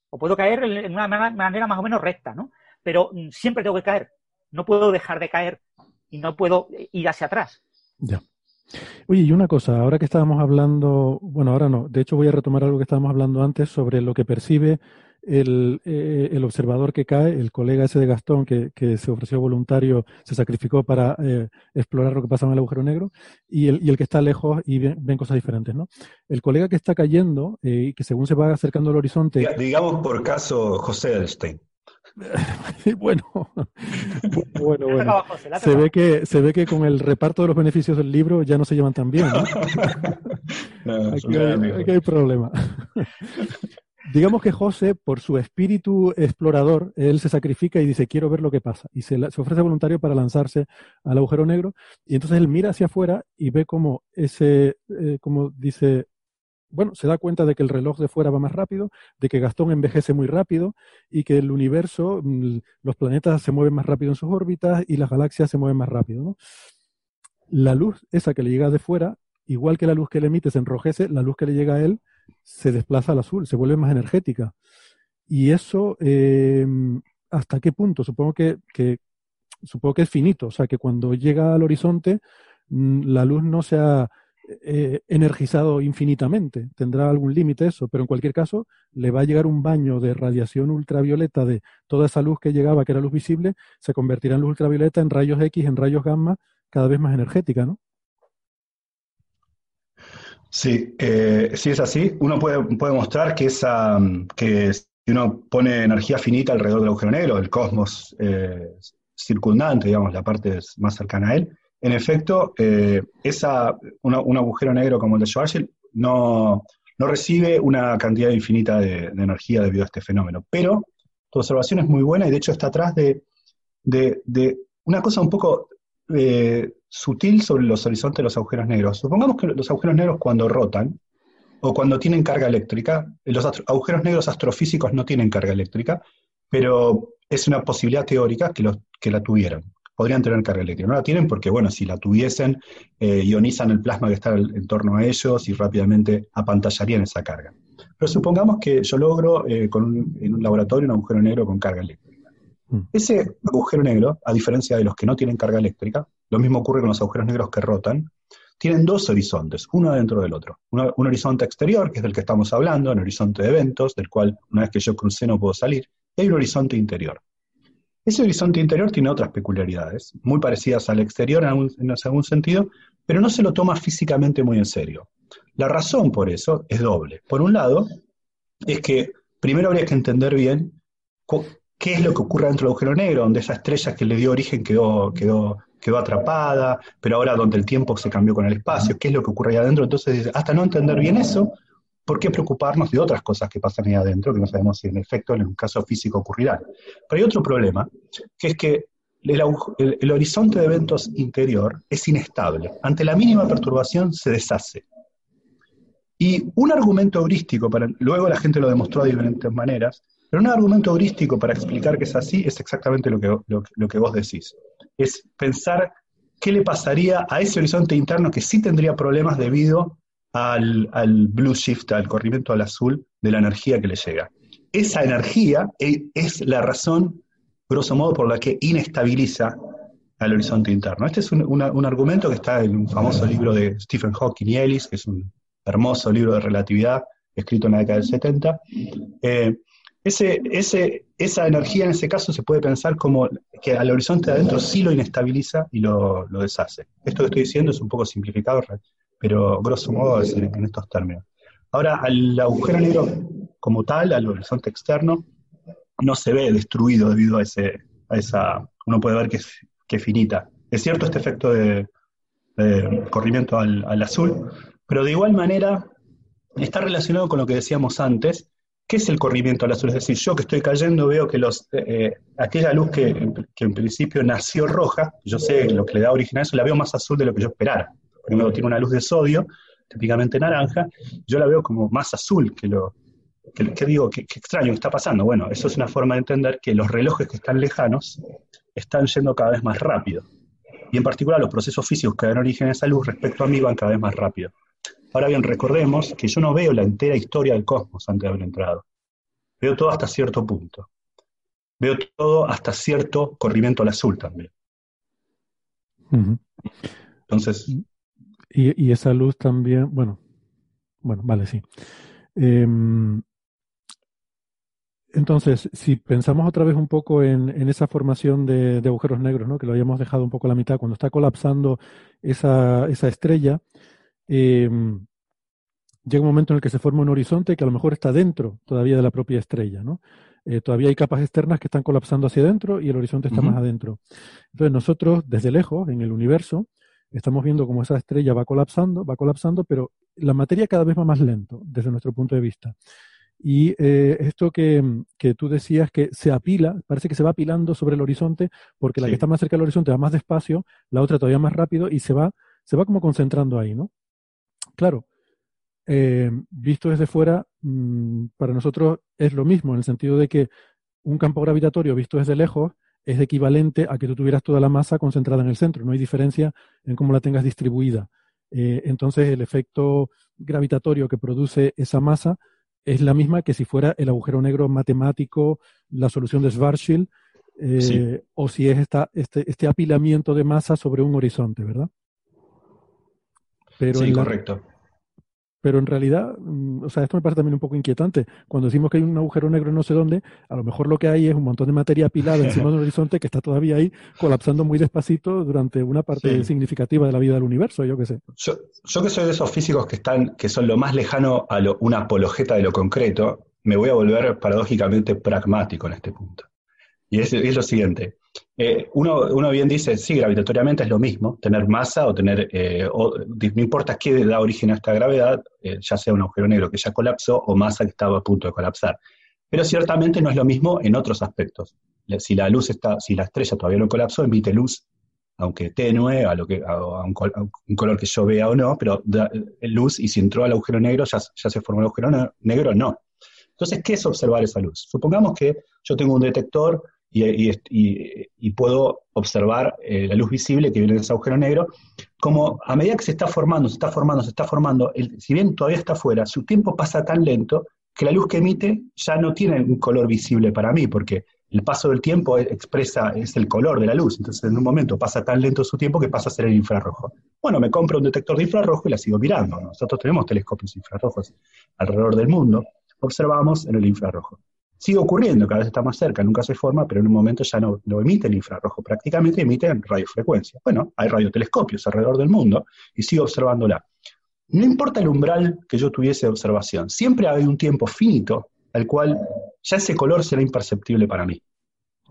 o puedo caer en una ma- manera más o menos recta, ¿no? Pero mm, siempre tengo que caer. No puedo dejar de caer y no puedo eh, ir hacia atrás. Ya. Oye, y una cosa, ahora que estábamos hablando, bueno, ahora no, de hecho voy a retomar algo que estábamos hablando antes sobre lo que percibe el, eh, el observador que cae, el colega ese de Gastón que, se ofreció voluntario, se sacrificó para eh, explorar lo que pasa en el agujero negro, y el, y el que está lejos y ven, cosas diferentes, ¿no? El colega que está cayendo eh, y que según se va acercando al horizonte, Diga- Digamos por caso José Edelstein. [laughs] bueno, bueno, bueno. Se ve que se ve que con el reparto de los beneficios del libro ya no se llevan tan bien, [laughs] Aquí hay, aquí hay problema. [laughs] Digamos que José, por su espíritu explorador, él se sacrifica y dice, quiero ver lo que pasa. Y se, la- se ofrece voluntario para lanzarse al agujero negro. Y entonces él mira hacia afuera y ve como ese, eh, como dice, bueno, se da cuenta de que el reloj de fuera va más rápido, de que Gastón envejece muy rápido y que el universo, mm, los planetas se mueven más rápido en sus órbitas y las galaxias se mueven más rápido. La luz, esa que le llega de fuera, igual que la luz que le emite se enrojece, la luz que le llega a él se desplaza al azul, se vuelve más energética. Y eso, eh, ¿hasta qué punto? Supongo que, que- supongo que es finito, o sea, que cuando llega al horizonte, mm, la luz no se ha eh, energizado infinitamente, tendrá algún límite eso, pero en cualquier caso le va a llegar un baño de radiación ultravioleta de toda esa luz que llegaba, que era luz visible, se convertirá en luz ultravioleta, en rayos X, en rayos gamma, cada vez más energética, ¿no? Sí, eh, sí es así. Uno puede, puede mostrar que, esa, que si uno pone energía finita alrededor del agujero negro, el cosmos eh, circundante, digamos, la parte más cercana a él, en efecto, eh, esa, un agujero negro como el de Schwarzschild no, no recibe una cantidad infinita de, energía debido a este fenómeno. Pero tu observación es muy buena y de hecho está atrás de, de- una cosa un poco eh, sutil sobre los horizontes de los agujeros negros. Supongamos que los agujeros negros cuando rotan o cuando tienen carga eléctrica, los astro- agujeros negros astrofísicos no tienen carga eléctrica, pero es una posibilidad teórica que, los, que la tuvieran. Podrían tener carga eléctrica. No la tienen porque, bueno, si la tuviesen, eh, ionizan el plasma que está en torno a ellos y rápidamente apantallarían esa carga. Pero supongamos que yo logro eh, con un- en un laboratorio un agujero negro con carga eléctrica. Mm. Ese agujero negro, a diferencia de los que no tienen carga eléctrica, lo mismo ocurre con los agujeros negros que rotan, tienen dos horizontes, uno dentro del otro. Uno- un horizonte exterior, que es del que estamos hablando, un horizonte de eventos, del cual una vez que yo crucé no puedo salir, y hay un horizonte interior. Ese horizonte interior tiene otras peculiaridades, muy parecidas al exterior en algún, en algún sentido, pero no se lo toma físicamente muy en serio. La razón por eso es doble. Por un lado, es que primero habría que entender bien qué es lo que ocurre dentro del agujero negro, donde esa estrella que le dio origen quedó, quedó, quedó atrapada, pero ahora donde el tiempo se cambió con el espacio, qué es lo que ocurre ahí adentro. Entonces, hasta no entender bien eso, ¿por qué preocuparnos de otras cosas que pasan ahí adentro, que no sabemos si en efecto en un caso físico ocurrirá? Pero hay otro problema, que es que el, horizonte de eventos interior es inestable. Ante la mínima perturbación se deshace. Y un argumento heurístico, para, luego la gente lo demostró de diferentes maneras, pero un argumento heurístico para explicar que es así es exactamente lo que, lo que vos decís. Es pensar qué le pasaría a ese horizonte interno que sí tendría problemas debido al, al blue shift, al corrimiento al azul de la energía que le llega. Esa energía e- es la razón, grosso modo, por la que inestabiliza al horizonte interno. Este es un, un argumento que está en un famoso libro de Stephen Hawking y Ellis, que es un hermoso libro de relatividad escrito en la década del 70. Eh, ese, ese, esa energía en ese caso se puede pensar como que al horizonte de adentro sí lo inestabiliza y lo, lo deshace. Esto que estoy diciendo es un poco simplificado, pero grosso modo en en estos términos. Ahora, al agujero negro como tal, al horizonte externo, no se ve destruido debido a, ese, a esa, uno puede ver que es, que es finita. Es cierto este efecto de, corrimiento al, al azul, pero de igual manera está relacionado con lo que decíamos antes, ¿Qué es el corrimiento al azul? Es decir, yo que estoy cayendo veo que los, eh, aquella luz que, que en principio nació roja, yo sé lo que le da origen a eso, la veo más azul de lo que yo esperara. Primero tiene una luz de sodio, típicamente naranja, yo la veo como más azul que lo, que, que digo, qué extraño, ¿qué está pasando? Bueno, eso es una forma de entender que los relojes que están lejanos están yendo cada vez más rápido. Y en particular los procesos físicos que dan origen a esa luz respecto a mí van cada vez más rápido. Ahora bien, recordemos que yo no veo la entera historia del cosmos antes de haber entrado. Veo todo hasta cierto punto. Veo todo hasta cierto corrimiento al azul también. Entonces, Y, y esa luz también, bueno, bueno, vale, sí. Em, entonces, si pensamos otra vez un poco en, en esa formación de, de agujeros negros, ¿no? que lo habíamos dejado un poco a la mitad, cuando está colapsando esa, esa estrella, em, llega un momento en el que se forma un horizonte que a lo mejor está dentro todavía de la propia estrella, ¿no? Eh, todavía hay capas externas que están colapsando hacia adentro y el horizonte está más adentro. Entonces nosotros, desde lejos, en el universo, estamos viendo cómo esa estrella va colapsando, va colapsando, pero la materia cada vez va más lento desde nuestro punto de vista. Y eh, esto que, que tú decías que se apila, parece que se va apilando sobre el horizonte, porque la Sí. que está más cerca del horizonte va más despacio, la otra todavía más rápido y se va, se va como concentrando ahí, ¿no? Claro, eh, visto desde fuera, mm, para nosotros es lo mismo, en el sentido de que un campo gravitatorio visto desde lejos es equivalente a que tú tuvieras toda la masa concentrada en el centro, no hay diferencia en cómo la tengas distribuida. Eh, entonces, el efecto gravitatorio que produce esa masa es la misma que si fuera el agujero negro matemático, la solución de Schwarzschild, eh, Sí. o si es esta, este, este apilamiento de masa sobre un horizonte, ¿verdad? Pero sí, en la- correcto. Pero en realidad, mm, o sea, esto me parece también un poco inquietante. Cuando decimos que hay un agujero negro en no sé dónde, a lo mejor lo que hay es un montón de materia apilada [laughs] encima de un horizonte que está todavía ahí colapsando muy despacito durante una parte Sí. significativa de la vida del universo, yo qué sé. Yo, yo que soy de esos físicos que están, que son lo más lejano a lo- una apologeta de lo concreto, me voy a volver paradójicamente pragmático en este punto. Y es, lo siguiente. Eh, uno, bien dice, sí, gravitatoriamente es lo mismo, tener masa o tener, eh, no importa qué da origen a esta gravedad, eh, ya sea un agujero negro que ya colapsó o masa que estaba a punto de colapsar. Pero ciertamente no es lo mismo en otros aspectos. Si la luz está, si la estrella todavía no colapsó, emite luz, aunque tenue, a, lo que, a, un, col- a un color que yo vea o no, pero da luz y si entró al agujero negro ya, ya se formó el agujero ne- negro, no. Entonces, ¿qué es observar esa luz? Supongamos que yo tengo un detector y, puedo observar eh, la luz visible que viene de ese agujero negro, como a medida que se está formando, se está formando, se está formando, si bien todavía está afuera, su tiempo pasa tan lento que la luz que emite ya no tiene un color visible para mí, porque el paso del tiempo expresa, es el color de la luz, entonces en un momento pasa tan lento su tiempo que pasa a ser el infrarrojo. Bueno, me compro un detector de infrarrojo y la sigo mirando. Nosotros tenemos telescopios infrarrojos alrededor del mundo, observamos en el infrarrojo. Sigue ocurriendo, cada vez está más cerca, nunca se forma, pero en un momento ya no, no emite el infrarrojo, prácticamente emite en radiofrecuencia. Bueno, hay radiotelescopios alrededor del mundo y sigo observándola. No importa el umbral que yo tuviese de observación, siempre hay un tiempo finito al cual ya ese color será imperceptible para mí.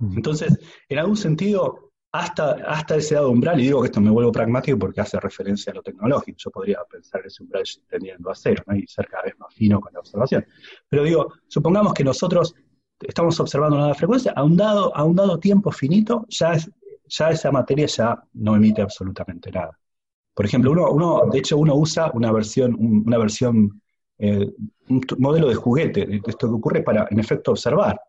Entonces, en algún sentido, hasta, hasta ese dado umbral, y digo que esto me vuelvo pragmático porque hace referencia a lo tecnológico, yo podría pensar ese umbral tendiendo a cero, ¿no? y ser cada vez más fino con la observación. Pero digo, supongamos que nosotros estamos observando una frecuencia, a un dado, a un dado tiempo finito, ya, ya esa materia ya no emite absolutamente nada. Por ejemplo, uno, uno de hecho, uno usa una versión, una versión, eh, un modelo de juguete, de esto que ocurre para, en efecto, observar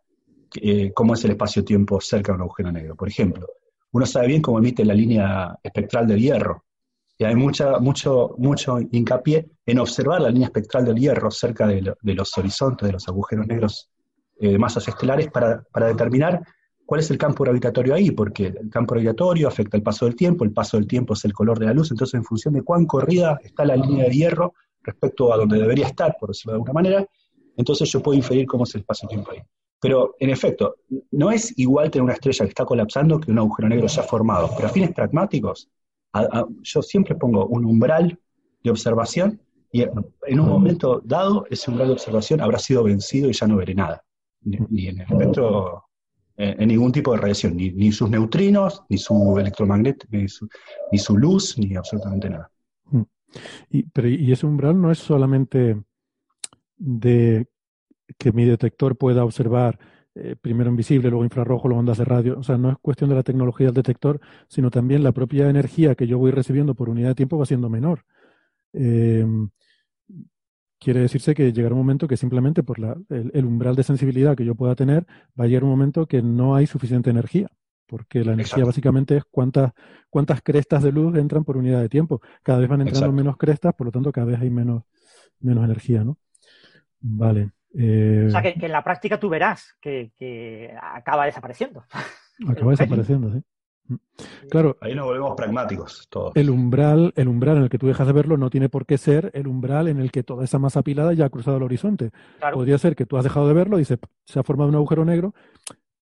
eh, cómo es el espacio-tiempo cerca de un agujero negro. Por ejemplo, uno sabe bien cómo emite la línea espectral del hierro. Y hay mucha, mucho, mucho hincapié en observar la línea espectral del hierro cerca de, los horizontes de los agujeros negros eh, de masas estelares para, determinar cuál es el campo gravitatorio ahí, porque el campo gravitatorio afecta el paso del tiempo, el paso del tiempo es el color de la luz, entonces en función de cuán corrida está la línea de hierro respecto a donde debería estar, por decirlo de alguna manera, entonces yo puedo inferir cómo es el espacio-tiempo ahí. Pero, en efecto, no es igual tener una estrella que está colapsando que un agujero negro ya formado. Pero a fines pragmáticos, yo siempre pongo un umbral de observación y en un momento dado ese umbral de observación habrá sido vencido y ya no veré nada. Ni, en el espectro, eh, en, ningún tipo de radiación, ni, sus neutrinos, ni su electromagnético, ni su, luz, ni absolutamente nada. Mm. Y ese umbral no es solamente de que mi detector pueda observar eh, primero invisible, luego infrarrojo, luego ondas de radio. O sea, no es cuestión de la tecnología del detector, sino también la propia energía que yo voy recibiendo por unidad de tiempo va siendo menor. Em, quiere decirse que llegará un momento que simplemente por la, el, umbral de sensibilidad que yo pueda tener, va a llegar un momento que no hay suficiente energía, porque la energía básicamente es cuántas, cuántas crestas de luz entran por unidad de tiempo. Cada vez van entrando menos crestas, por lo tanto cada vez hay menos, menos energía, ¿no? Vale. O sea, que, en la práctica tú verás que, acaba desapareciendo. [laughs] Acaba desapareciendo, sí. Mm. Claro. Ahí nos volvemos pragmáticos todos. El umbral, el umbral en el que tú dejas de verlo no tiene por qué ser el umbral en el que toda esa masa apilada ya ha cruzado el horizonte. Podría ser que tú has dejado de verlo y se, se, ha formado un agujero negro,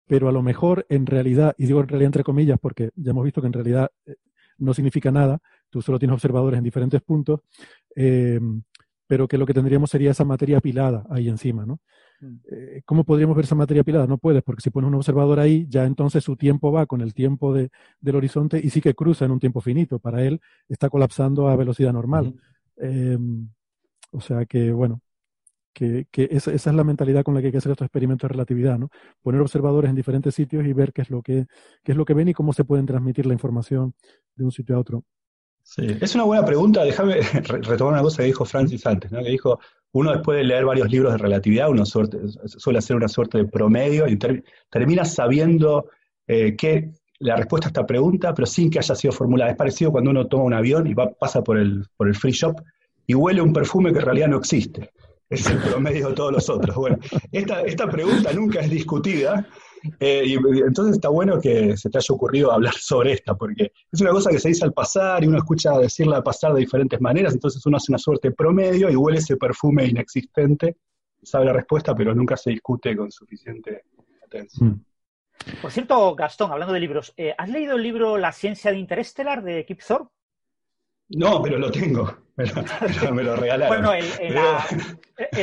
pero a lo mejor en realidad, y digo en realidad entre comillas porque ya hemos visto que en realidad eh, no significa nada, tú solo tienes observadores en diferentes puntos, eh, pero que lo que tendríamos sería esa materia apilada ahí encima, ¿no? Mm. Eh, ¿Cómo podríamos ver esa materia apilada? No puedes, porque si pones un observador ahí, ya entonces su tiempo va con el tiempo de, del horizonte y sí que cruza en un tiempo finito. Para él está colapsando a velocidad normal. Em, o sea que, bueno, que, que esa, esa, es la mentalidad con la que hay que hacer estos experimentos de relatividad, ¿no? Poner observadores en diferentes sitios y ver qué es lo que, qué es lo que ven y cómo se pueden transmitir la información de un sitio a otro. Sí, es una buena pregunta. Déjame [laughs] retomar una cosa que dijo Francis antes, ¿no? que dijo, uno después de leer varios libros de relatividad, uno suele hacer una suerte de promedio y termina sabiendo eh, que la respuesta a esta pregunta, pero sin que haya sido formulada. Es parecido cuando uno toma un avión y va, pasa por el, por el free shop y huele un perfume que en realidad no existe. Es el promedio de todos los otros. Bueno, esta, esta pregunta nunca es discutida, eh, y, entonces está bueno que se te haya ocurrido hablar [laughs] sobre esta, porque es una cosa que se dice al pasar y uno escucha decirla al pasar de diferentes maneras, entonces uno hace una suerte promedio y huele ese perfume inexistente, sabe la respuesta, pero nunca se discute con suficiente atención. Mm. Por cierto, Gastón, hablando de libros, eh, ¿has leído el libro La ciencia de Interestelar de Kip Thorne? No, pero lo tengo. Me lo, regalaron. bueno, en,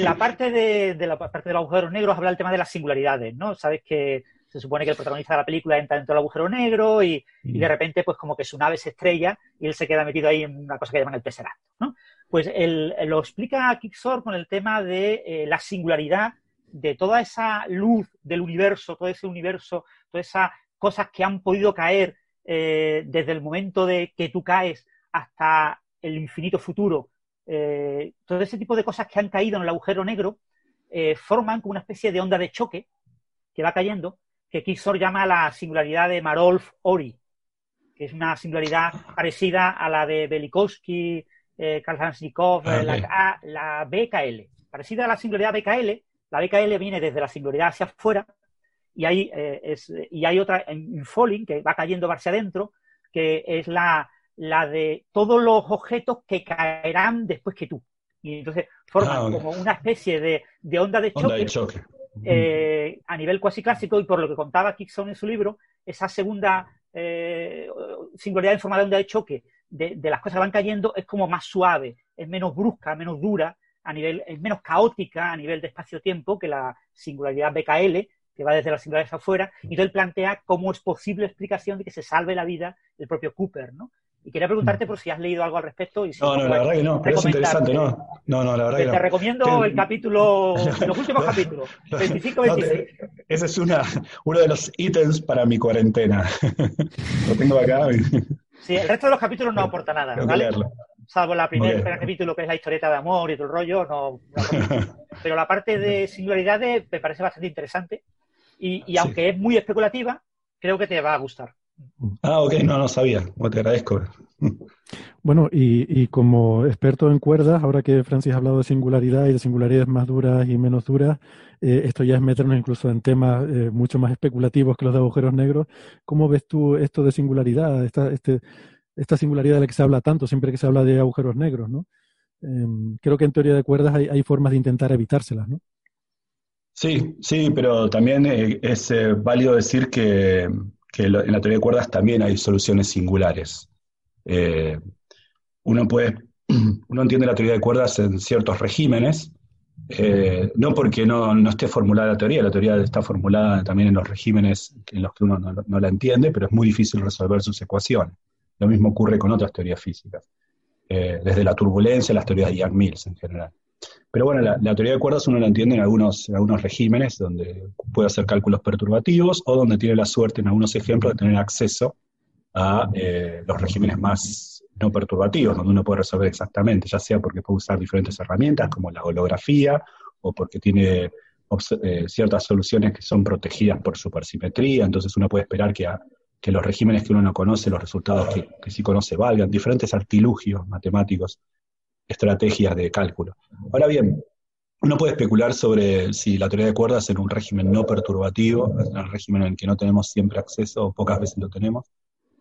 la, parte de, la parte de los agujeros negros habla el tema de las singularidades, ¿no? Sabes que se supone que el protagonista de la película entra dentro del agujero negro y, de repente, pues como que su nave se estrella y él se queda metido ahí en una cosa que llaman el Tesseract, ¿no? Pues él, lo explica Kixor con el tema de eh, la singularidad de toda esa luz del universo, todo ese universo, todas esas cosas que han podido caer eh, desde el momento de que tú caes hasta el infinito futuro, eh, todo ese tipo de cosas que han caído en el agujero negro eh, forman como una especie de onda de choque que va cayendo, que Kixor llama la singularidad de Marolf-Ori, que es una singularidad parecida a la de Velikovsky, eh, Karl Hansnikov, ah, la, la, BKL, parecida a la singularidad BKL, La BKL viene desde la singularidad hacia afuera y hay, eh, es, y hay otra en falling que va cayendo hacia adentro, que es la, la de todos los objetos que caerán después que tú. Y entonces forman Ah, como una especie de, de onda de choque, Onda de choque. eh, a nivel cuasi clásico y por lo que contaba Kickson en su libro, esa segunda eh, singularidad en forma de onda de choque de, de las cosas que van cayendo es como más suave, es menos brusca, menos dura, a nivel, es menos caótica a nivel de espacio-tiempo que la singularidad BKL, que va desde la singularidad hacia afuera, y entonces plantea cómo es posible explicación de que se salve la vida del propio Cooper, ¿no? Y quería preguntarte por si has leído algo al respecto y si No, no, la puedes verdad que no, pero es interesante. ¿no? No, no, la verdad Te, que te no. recomiendo Ten- el capítulo, [laughs] los últimos capítulos, 25 No, 26. te- ese es una, uno de los ítems para mi cuarentena. [laughs] Lo tengo acá. Sí, el resto de los capítulos no aporta nada, Tengo. Salvo la primer, Ok. el primer capítulo que es la historieta de amor y todo el rollo, no. [laughs] Pero la parte de singularidades me parece bastante interesante y, y aunque es muy especulativa, creo que te va a gustar. Ah, ok, no, no sabía. Bueno, te agradezco. Bueno, y, y como experto en cuerdas, ahora que Francis ha hablado de singularidad y de singularidades más duras y menos duras, eh, esto ya es meternos incluso en temas eh, mucho más especulativos que los de agujeros negros. ¿Cómo ves tú esto de singularidad, esta, este, esta singularidad de la que se habla tanto siempre que se habla de agujeros negros, ¿no? Em, creo que en teoría de cuerdas hay, hay formas de intentar evitárselas, ¿no? Sí, sí, pero también eh, es válido decir que, que en la teoría de cuerdas también hay soluciones singulares. Eh, uno puede, [clears throat] uno entiende la teoría de cuerdas en ciertos regímenes, eh, no porque no, no esté formulada la teoría, la teoría está formulada también en los regímenes en los que uno no, no la entiende, pero es muy difícil resolver sus ecuaciones. Lo mismo ocurre con otras teorías físicas, eh, desde la turbulencia, las teorías de Young-Mills en general. Pero bueno, la, teoría de cuerdas uno la entiende en algunos, en algunos regímenes donde puede hacer cálculos perturbativos o donde tiene la suerte en algunos ejemplos de tener acceso a eh, los regímenes más no perturbativos, donde uno puede resolver exactamente, ya sea porque puede usar diferentes herramientas como la holografía o porque tiene eh, ciertas soluciones que son protegidas por supersimetría, entonces uno puede esperar que, a- que los regímenes que uno no conoce, los resultados que, que sí conoce valgan, diferentes artilugios matemáticos, estrategias de cálculo. Ahora bien, uno puede especular sobre si la teoría de cuerdas en un régimen no perturbativo, en un régimen en el que no tenemos siempre acceso o pocas veces lo tenemos,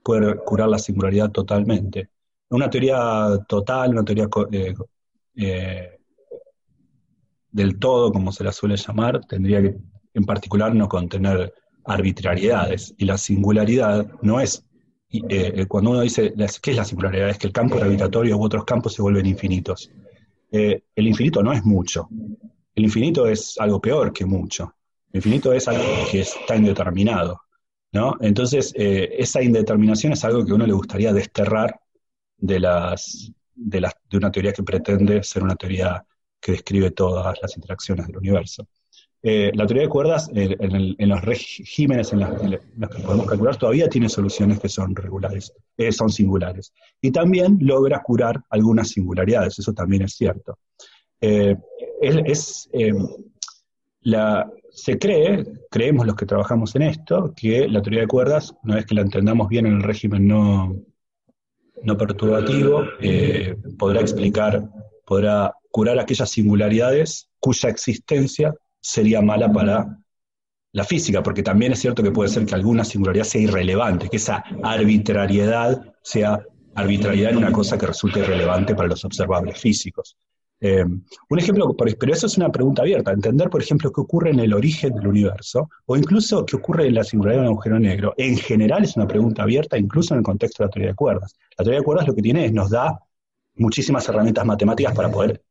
puede curar la singularidad totalmente. Una teoría total, una teoría eh, eh, del todo, como se la suele llamar, tendría que en particular no contener arbitrariedades. Y la singularidad no es, y, eh, cuando uno dice, las- ¿qué es la singularidad? Es que el campo gravitatorio u otros campos se vuelven infinitos. Eh, el infinito no es mucho. El infinito es algo peor que mucho. El infinito es algo que está indeterminado. ¿no? Entonces, eh, esa indeterminación es algo que a uno le gustaría desterrar de, las, de, las, de una teoría que pretende ser una teoría que describe todas las interacciones del universo. Eh, la teoría de cuerdas, eh, en, los regímenes en, los que podemos calcular, todavía tiene soluciones que son regulares, eh, son singulares. Y también logra curar algunas singularidades, eso también es cierto. Se cree, creemos los que trabajamos en esto, que la teoría de cuerdas, una vez que la entendamos bien en el régimen no, perturbativo, podrá explicar, podrá curar aquellas singularidades cuya existencia sería mala para la física, porque también es cierto que puede ser que alguna singularidad sea irrelevante, que esa arbitrariedad sea arbitrariedad en una cosa que resulte irrelevante para los observables físicos. Eh, un ejemplo, pero eso es una pregunta abierta, entender, por ejemplo, qué ocurre en el origen del universo, o incluso qué ocurre en la singularidad de un agujero negro, en general es una pregunta abierta, incluso en el contexto de la teoría de cuerdas. La teoría de cuerdas lo que tiene es, nos da muchísimas herramientas matemáticas para poder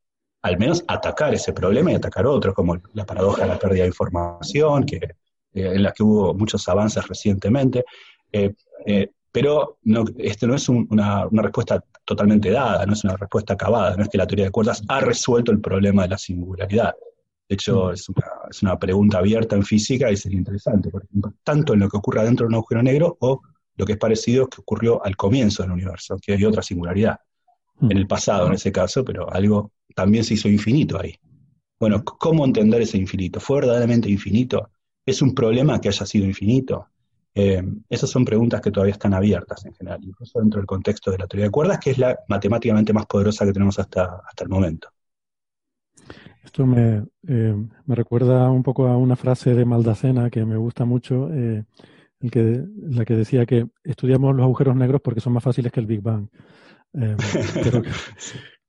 al menos atacar ese problema y atacar otros, como la paradoja de la pérdida de información, que, eh, en la que hubo muchos avances recientemente. Eh, eh, pero no, este no es un- una, una respuesta totalmente dada, no es una respuesta acabada, no es que la teoría de cuerdas ha resuelto el problema de la singularidad. De hecho, es una, es una pregunta abierta en física y sería interesante, por ejemplo, tanto en lo que ocurre dentro de un agujero negro o lo que es parecido que ocurrió al comienzo del universo, que hay otra singularidad en el pasado en ese caso, pero algo también se hizo infinito ahí. Bueno, c- ¿cómo entender ese infinito? ¿Fue verdaderamente infinito? ¿Es un problema que haya sido infinito? Eh, esas son preguntas que todavía están abiertas en general, incluso dentro del contexto de la teoría de cuerdas, que es la matemáticamente más poderosa que tenemos hasta, hasta el momento. Esto me, eh, me recuerda un poco a una frase de Maldacena que me gusta mucho, eh, el que, la que decía que estudiamos los agujeros negros porque son más fáciles que el Big Bang. Eh, [laughs] que,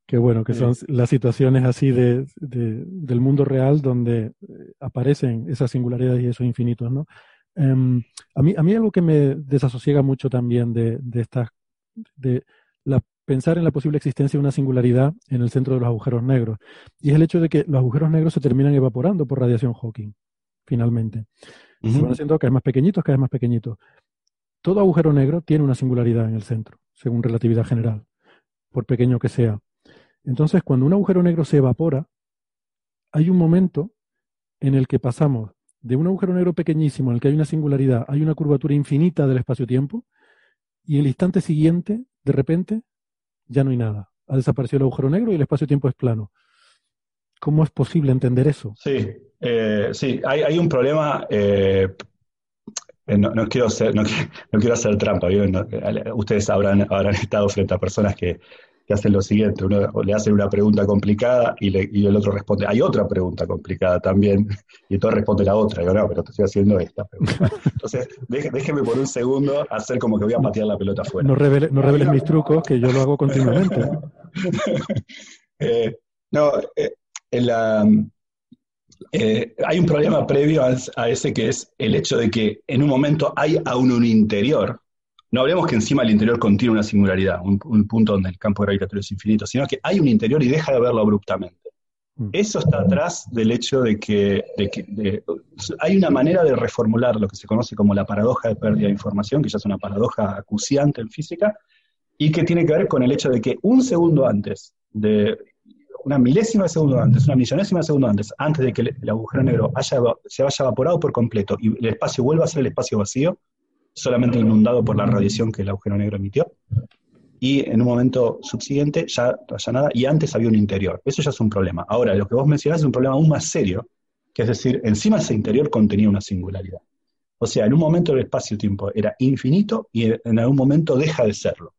que bueno, que son las situaciones así de, de- del mundo real donde eh, aparecen esas singularidades y esos infinitos, ¿no? Em, a mí, a mí algo que me desasosiega mucho también de, de estas, de la, pensar en la posible existencia de una singularidad en el centro de los agujeros negros, y es el hecho de que los agujeros negros se terminan evaporando por radiación Hawking, finalmente. Se van haciendo cada vez más pequeñitos, cada vez más pequeñitos. Todo agujero negro tiene una singularidad en el centro, según relatividad general, por pequeño que sea. Entonces, cuando un agujero negro se evapora, hay un momento en el que pasamos de un agujero negro pequeñísimo en el que hay una singularidad, hay una curvatura infinita del espacio-tiempo, y el instante siguiente, de repente, ya no hay nada. Ha desaparecido el agujero negro y el espacio-tiempo es plano. ¿Cómo es posible entender eso? Sí, eh, sí, hay, un problema. eh, no, [laughs] quiero hacer, trampa, eh, ustedes habrán estado frente a personas que, que hacen lo siguiente: uno le hacen una pregunta complicada y, le- y el otro responde, hay otra pregunta complicada también, [laughs] y entonces responde la otra. Y yo, no, pero te estoy haciendo esta pregunta. Entonces, déjeme por un segundo hacer como que voy a patear la pelota afuera. No, revele- no reveles mis trucos, que yo lo hago continuamente. [laughs] Eh, no, eh, en la, eh, hay un problema previo a, a ese que es el hecho de que en un momento hay aún un interior. No hablemos que encima el interior contiene una singularidad, un, un punto donde el campo gravitatorio es infinito, sino que hay un interior y deja de verlo abruptamente. Eso está atrás del hecho de que, de que- de- hay una manera de reformular lo que se conoce como la paradoja de pérdida de información, que ya es una paradoja acuciante en física, y que tiene que ver con el hecho de que un segundo antes, de una milésima de segundo antes, una millonésima de segundo antes, antes de que el, el agujero negro haya, se haya evaporado por completo y el espacio vuelva a ser el espacio vacío, solamente inundado por la radiación que el agujero negro emitió, y en un momento subsiguiente ya nada, y antes había un interior. Eso ya es un problema. Ahora, lo que vos mencionás es un problema aún más serio, que es decir, encima ese interior contenía una singularidad. O sea, en un momento el espacio-tiempo era infinito y en algún momento deja de serlo.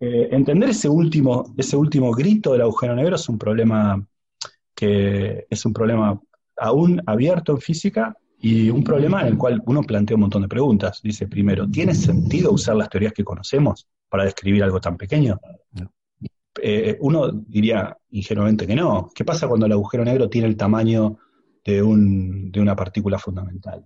Eh, entender ese último, ese último grito del agujero negro es un problema que es un problema aún abierto en física y un problema en el cual uno plantea un montón de preguntas. Dice primero, ¿tiene sentido usar las teorías que conocemos para describir algo tan pequeño? Eh, uno diría ingenuamente que no. ¿Qué pasa cuando el agujero negro tiene el tamaño de, un- de una partícula fundamental?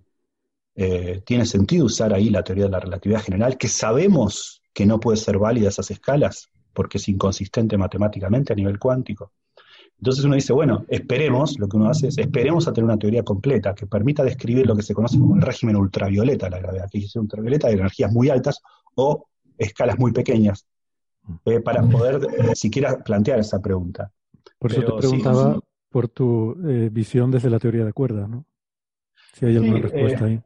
Eh, ¿Tiene sentido usar ahí la teoría de la relatividad general, que sabemos que no puede ser válida a esas escalas, porque es inconsistente matemáticamente a nivel cuántico? Entonces uno dice, bueno, esperemos, lo que uno hace es, esperemos a tener una teoría completa que permita describir lo que se conoce como el régimen ultravioleta de la gravedad, que es ultravioleta de energías muy altas o escalas muy pequeñas, eh, para poder eh, siquiera plantear esa pregunta. Por eso Pero te preguntaba sí. por tu eh, visión desde la teoría de cuerdas, ¿no? Si hay alguna Sí, respuesta eh, ahí.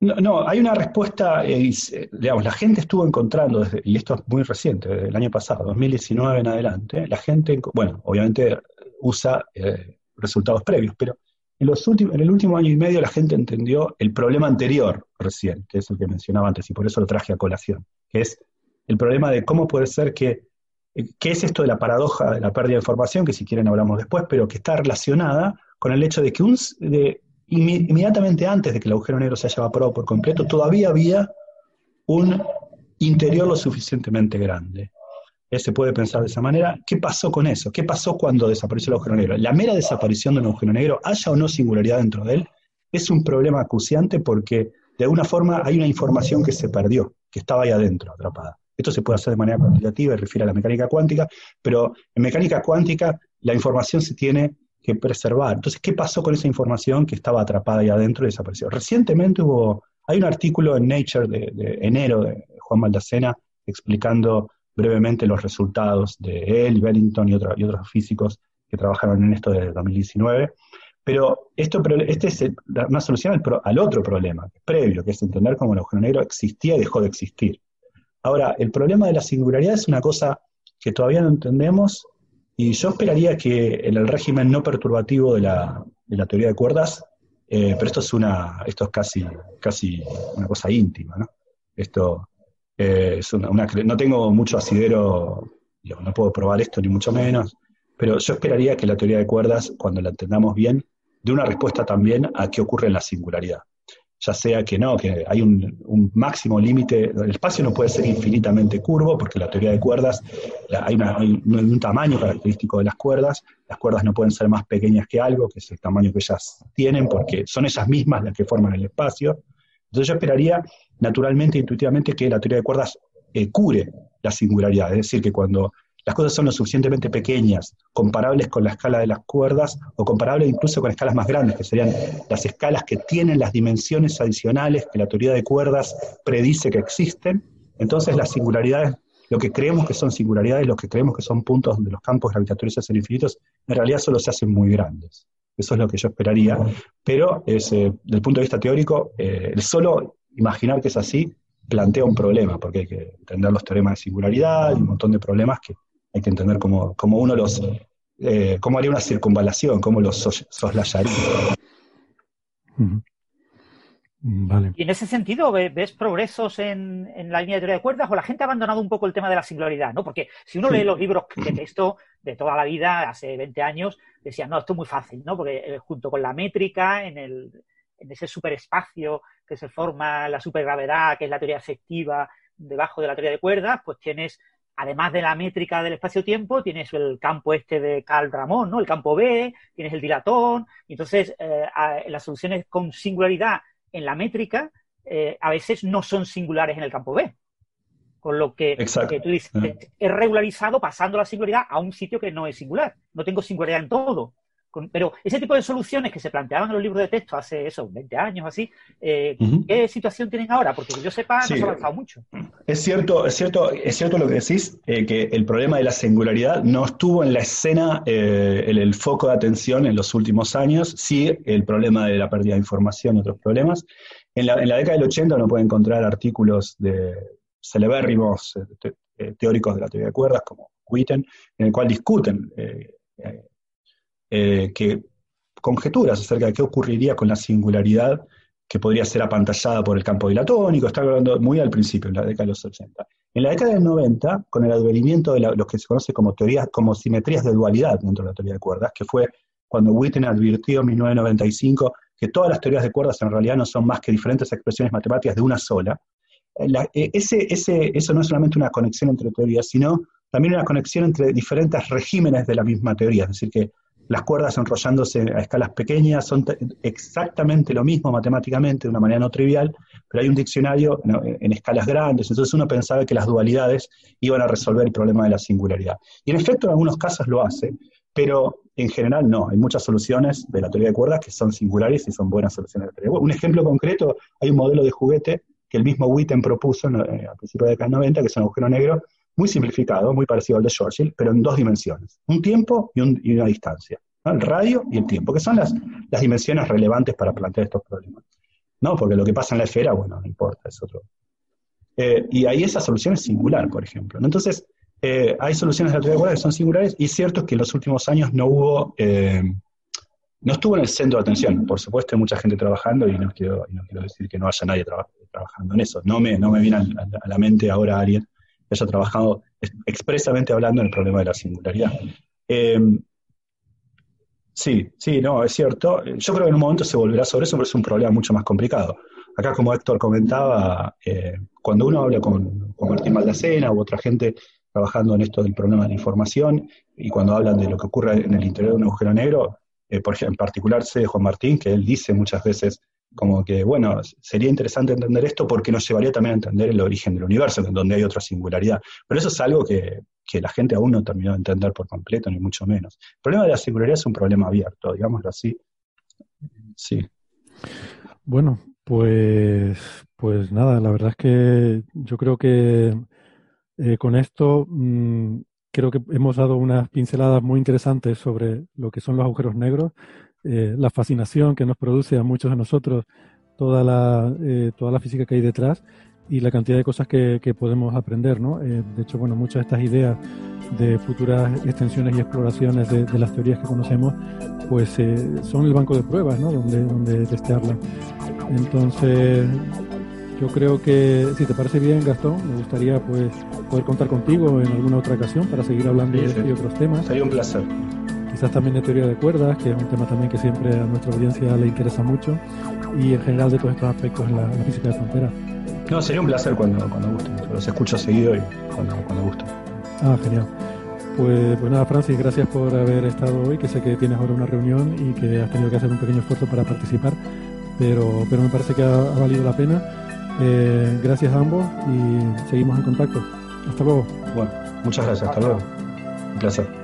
No, no, hay una respuesta, eh, digamos, la gente estuvo encontrando, desde- y esto es muy reciente, desde el año pasado, 2019 en adelante, la gente, bueno, obviamente usa eh, resultados previos, pero en, los últimos, en el último año y medio la gente entendió el problema anterior recién, que es el que mencionaba antes, y por eso lo traje a colación, que es el problema de cómo puede ser que, eh, qué es esto de la paradoja de la pérdida de información, que si quieren hablamos después, pero que está relacionada con el hecho de que un, de, inmediatamente antes de que el agujero negro se haya evaporado por completo, todavía había un interior lo suficientemente grande. Se puede pensar de esa manera. ¿Qué pasó con eso? ¿Qué pasó cuando desapareció el agujero negro? La mera desaparición de un agujero negro, haya o no singularidad dentro de él, es un problema acuciante porque de alguna forma hay una información que se perdió, que estaba ahí adentro, atrapada. Esto se puede hacer de manera cuantitativa y refiere a la mecánica cuántica, pero en mecánica cuántica la información se tiene que preservar. Entonces, ¿qué pasó con esa información que estaba atrapada ahí adentro y desapareció? Recientemente hubo, hay un artículo en Nature de, enero de Juan Maldacena explicando brevemente los resultados de él, Bellington y, otro- y otros físicos que trabajaron en esto de 2019. Pero esto, este es una solución al, al otro problema, previo, que es entender cómo el agujero negro existía y dejó de existir. Ahora, el problema de la singularidad es una cosa que todavía no entendemos y yo esperaría que en el régimen no perturbativo de la, de la teoría de cuerdas, eh, pero esto es una, esto es casi, casi una cosa íntima, ¿no? Esto eh, es una, una no tengo mucho asidero, digo, no puedo probar esto ni mucho menos, pero yo esperaría que la teoría de cuerdas, cuando la entendamos bien, dé una respuesta también a qué ocurre en la singularidad. Ya sea que no, que hay un, máximo límite, el espacio no puede ser infinitamente curvo, porque la teoría de cuerdas hay, un tamaño característico de las cuerdas, las cuerdas no pueden ser más pequeñas que algo, que es el tamaño que ellas tienen, porque son ellas mismas las que forman el espacio. Entonces yo esperaría naturalmente, intuitivamente, que la teoría de cuerdas eh, cure la singularidad, es decir, que cuando las cosas son lo suficientemente pequeñas, comparables con la escala de las cuerdas, o comparables incluso con escalas más grandes, que serían las escalas que tienen las dimensiones adicionales que la teoría de cuerdas predice que existen, entonces las singularidades, lo que creemos que son singularidades, lo que creemos que son puntos donde los campos gravitatorios se hacen infinitos, en realidad solo se hacen muy grandes. Eso es lo que yo esperaría. Pero desde el punto de vista teórico, eh, el solo imaginar que es así plantea un problema, porque hay que entender los teoremas de singularidad y un montón de problemas que hay que entender cómo, uno los, eh, cómo haría una circunvalación, cómo los soslayaría. Y en ese sentido, ¿ves progresos en, la línea de teoría de cuerdas o la gente ha abandonado un poco el tema de la singularidad? ¿no? Porque si uno lee los libros de texto de toda la vida, hace 20 años, decían, no, esto es muy fácil, ¿no? Porque eh, junto con la métrica, en, el, en ese superespacio que se forma la supergravedad, que es la teoría efectiva debajo de la teoría de cuerdas, pues tienes, además de la métrica del espacio-tiempo, tienes el campo este de Carl Ramón, ¿no? El campo B, tienes el dilatón, y entonces eh, las soluciones con singularidad en la métrica eh, a veces no son singulares en el campo B. Con lo que, tú dices, es regularizado pasando la singularidad a un sitio que no es singular. No tengo singularidad en todo. Pero ese tipo de soluciones que se planteaban en los libros de texto hace eso, 20 años así, eh, ¿qué situación tienen ahora? Porque que yo sepa, no se ha avanzado mucho. Es cierto, es cierto, es cierto lo que decís, eh, que el problema de la singularidad no estuvo en la escena, en el foco de atención en los últimos años, sí el problema de la pérdida de información y otros problemas. En la, en la década del 80 uno puede encontrar artículos de, celebérrimos eh, eh, teóricos de la teoría de cuerdas, como Witten, en el cual discuten eh, que conjeturas acerca de qué ocurriría con la singularidad que podría ser apantallada por el campo dilatónico, está hablando muy al principio, en la década de los 80. En la década del 90, con el advenimiento de lo que se conoce como teorías, como simetrías de dualidad dentro de la teoría de cuerdas, que fue cuando Witten advirtió en 1995 que todas las teorías de cuerdas en realidad no son más que diferentes expresiones matemáticas de una sola, eh, ese, ese, eso no es solamente una conexión entre teorías, sino también una conexión entre diferentes regímenes de la misma teoría. Es decir, que las cuerdas enrollándose a escalas pequeñas son exactamente lo mismo matemáticamente, de una manera no trivial, pero hay un diccionario en, escalas grandes, entonces uno pensaba que las dualidades iban a resolver el problema de la singularidad. Y en efecto, en algunos casos lo hace, pero en general no. Hay muchas soluciones de la teoría de cuerdas que son singulares y son buenas soluciones de la teoría. Un ejemplo concreto, hay un modelo de juguete que el mismo Witten propuso eh, a principios de la década 90, que es un agujero negro muy simplificado, muy parecido al de Schwarzschild, pero en dos dimensiones, un tiempo y, una distancia, el radio y el tiempo, que son las, dimensiones relevantes para plantear estos problemas. ¿no? Porque lo que pasa en la esfera, bueno, no importa, es otro. Eh, y ahí esa solución es singular, por ejemplo. Entonces, eh, hay soluciones de la teoría que son singulares, y cierto es que en los últimos años no hubo no estuvo en el centro de atención. Por supuesto, hay mucha gente trabajando y no quiero, no quiero decir que no haya nadie trabajando en eso. No me, no me viene a, la mente ahora alguien haya trabajado expresamente hablando en el problema de la singularidad. Eh, sí, sí, no, es cierto. Yo creo que en un momento se volverá sobre eso, pero es un problema mucho más complicado. Acá, como Héctor comentaba, eh, cuando uno habla con, con Martín Maldacena u otra gente trabajando en esto del problema de la información, y cuando hablan de lo que ocurre en el interior de un agujero negro, eh, por ejemplo, en particular sé de Juan Martín, que él dice muchas veces como que, bueno, sería interesante entender esto porque nos llevaría también a entender el origen del universo, donde hay otra singularidad. Pero eso es algo que, la gente aún no terminó de entender por completo, ni mucho menos. El problema de la singularidad es un problema abierto, digámoslo así. Sí. Bueno, pues, pues nada, la verdad es que yo creo que eh, con esto mm, creo que hemos dado unas pinceladas muy interesantes sobre lo que son los agujeros negros, eh, la fascinación que nos produce a muchos de nosotros toda la, eh, toda la física que hay detrás y la cantidad de cosas que, podemos aprender, ¿no? Eh, de hecho, bueno, muchas de estas ideas de futuras extensiones y exploraciones de, las teorías que conocemos, pues son el banco de pruebas, ¿no? Donde, donde testearlas. Entonces, Yo creo que, si te parece bien, Gastón, me gustaría pues poder contar contigo en alguna otra ocasión para seguir hablando de este y otros temas. Sería un placer. Quizás también de teoría de cuerdas, que es un tema también que siempre a nuestra audiencia le interesa mucho, y en general de todos estos aspectos en la, en la física de frontera. No, sería un placer cuando, cuando gusten. Los escucho seguido y cuando, cuando gusten. Ah, genial. Pues, pues nada, Francis, gracias por haber estado hoy, que sé que tienes ahora una reunión y que has tenido que hacer un pequeño esfuerzo para participar, pero, pero me parece que ha, ha valido la pena. Eh, gracias a ambos y seguimos en contacto. Hasta luego. Bueno, muchas gracias. Hasta luego. Un placer.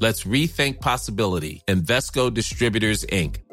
Let's rethink possibility. Invesco Distributors, Inc.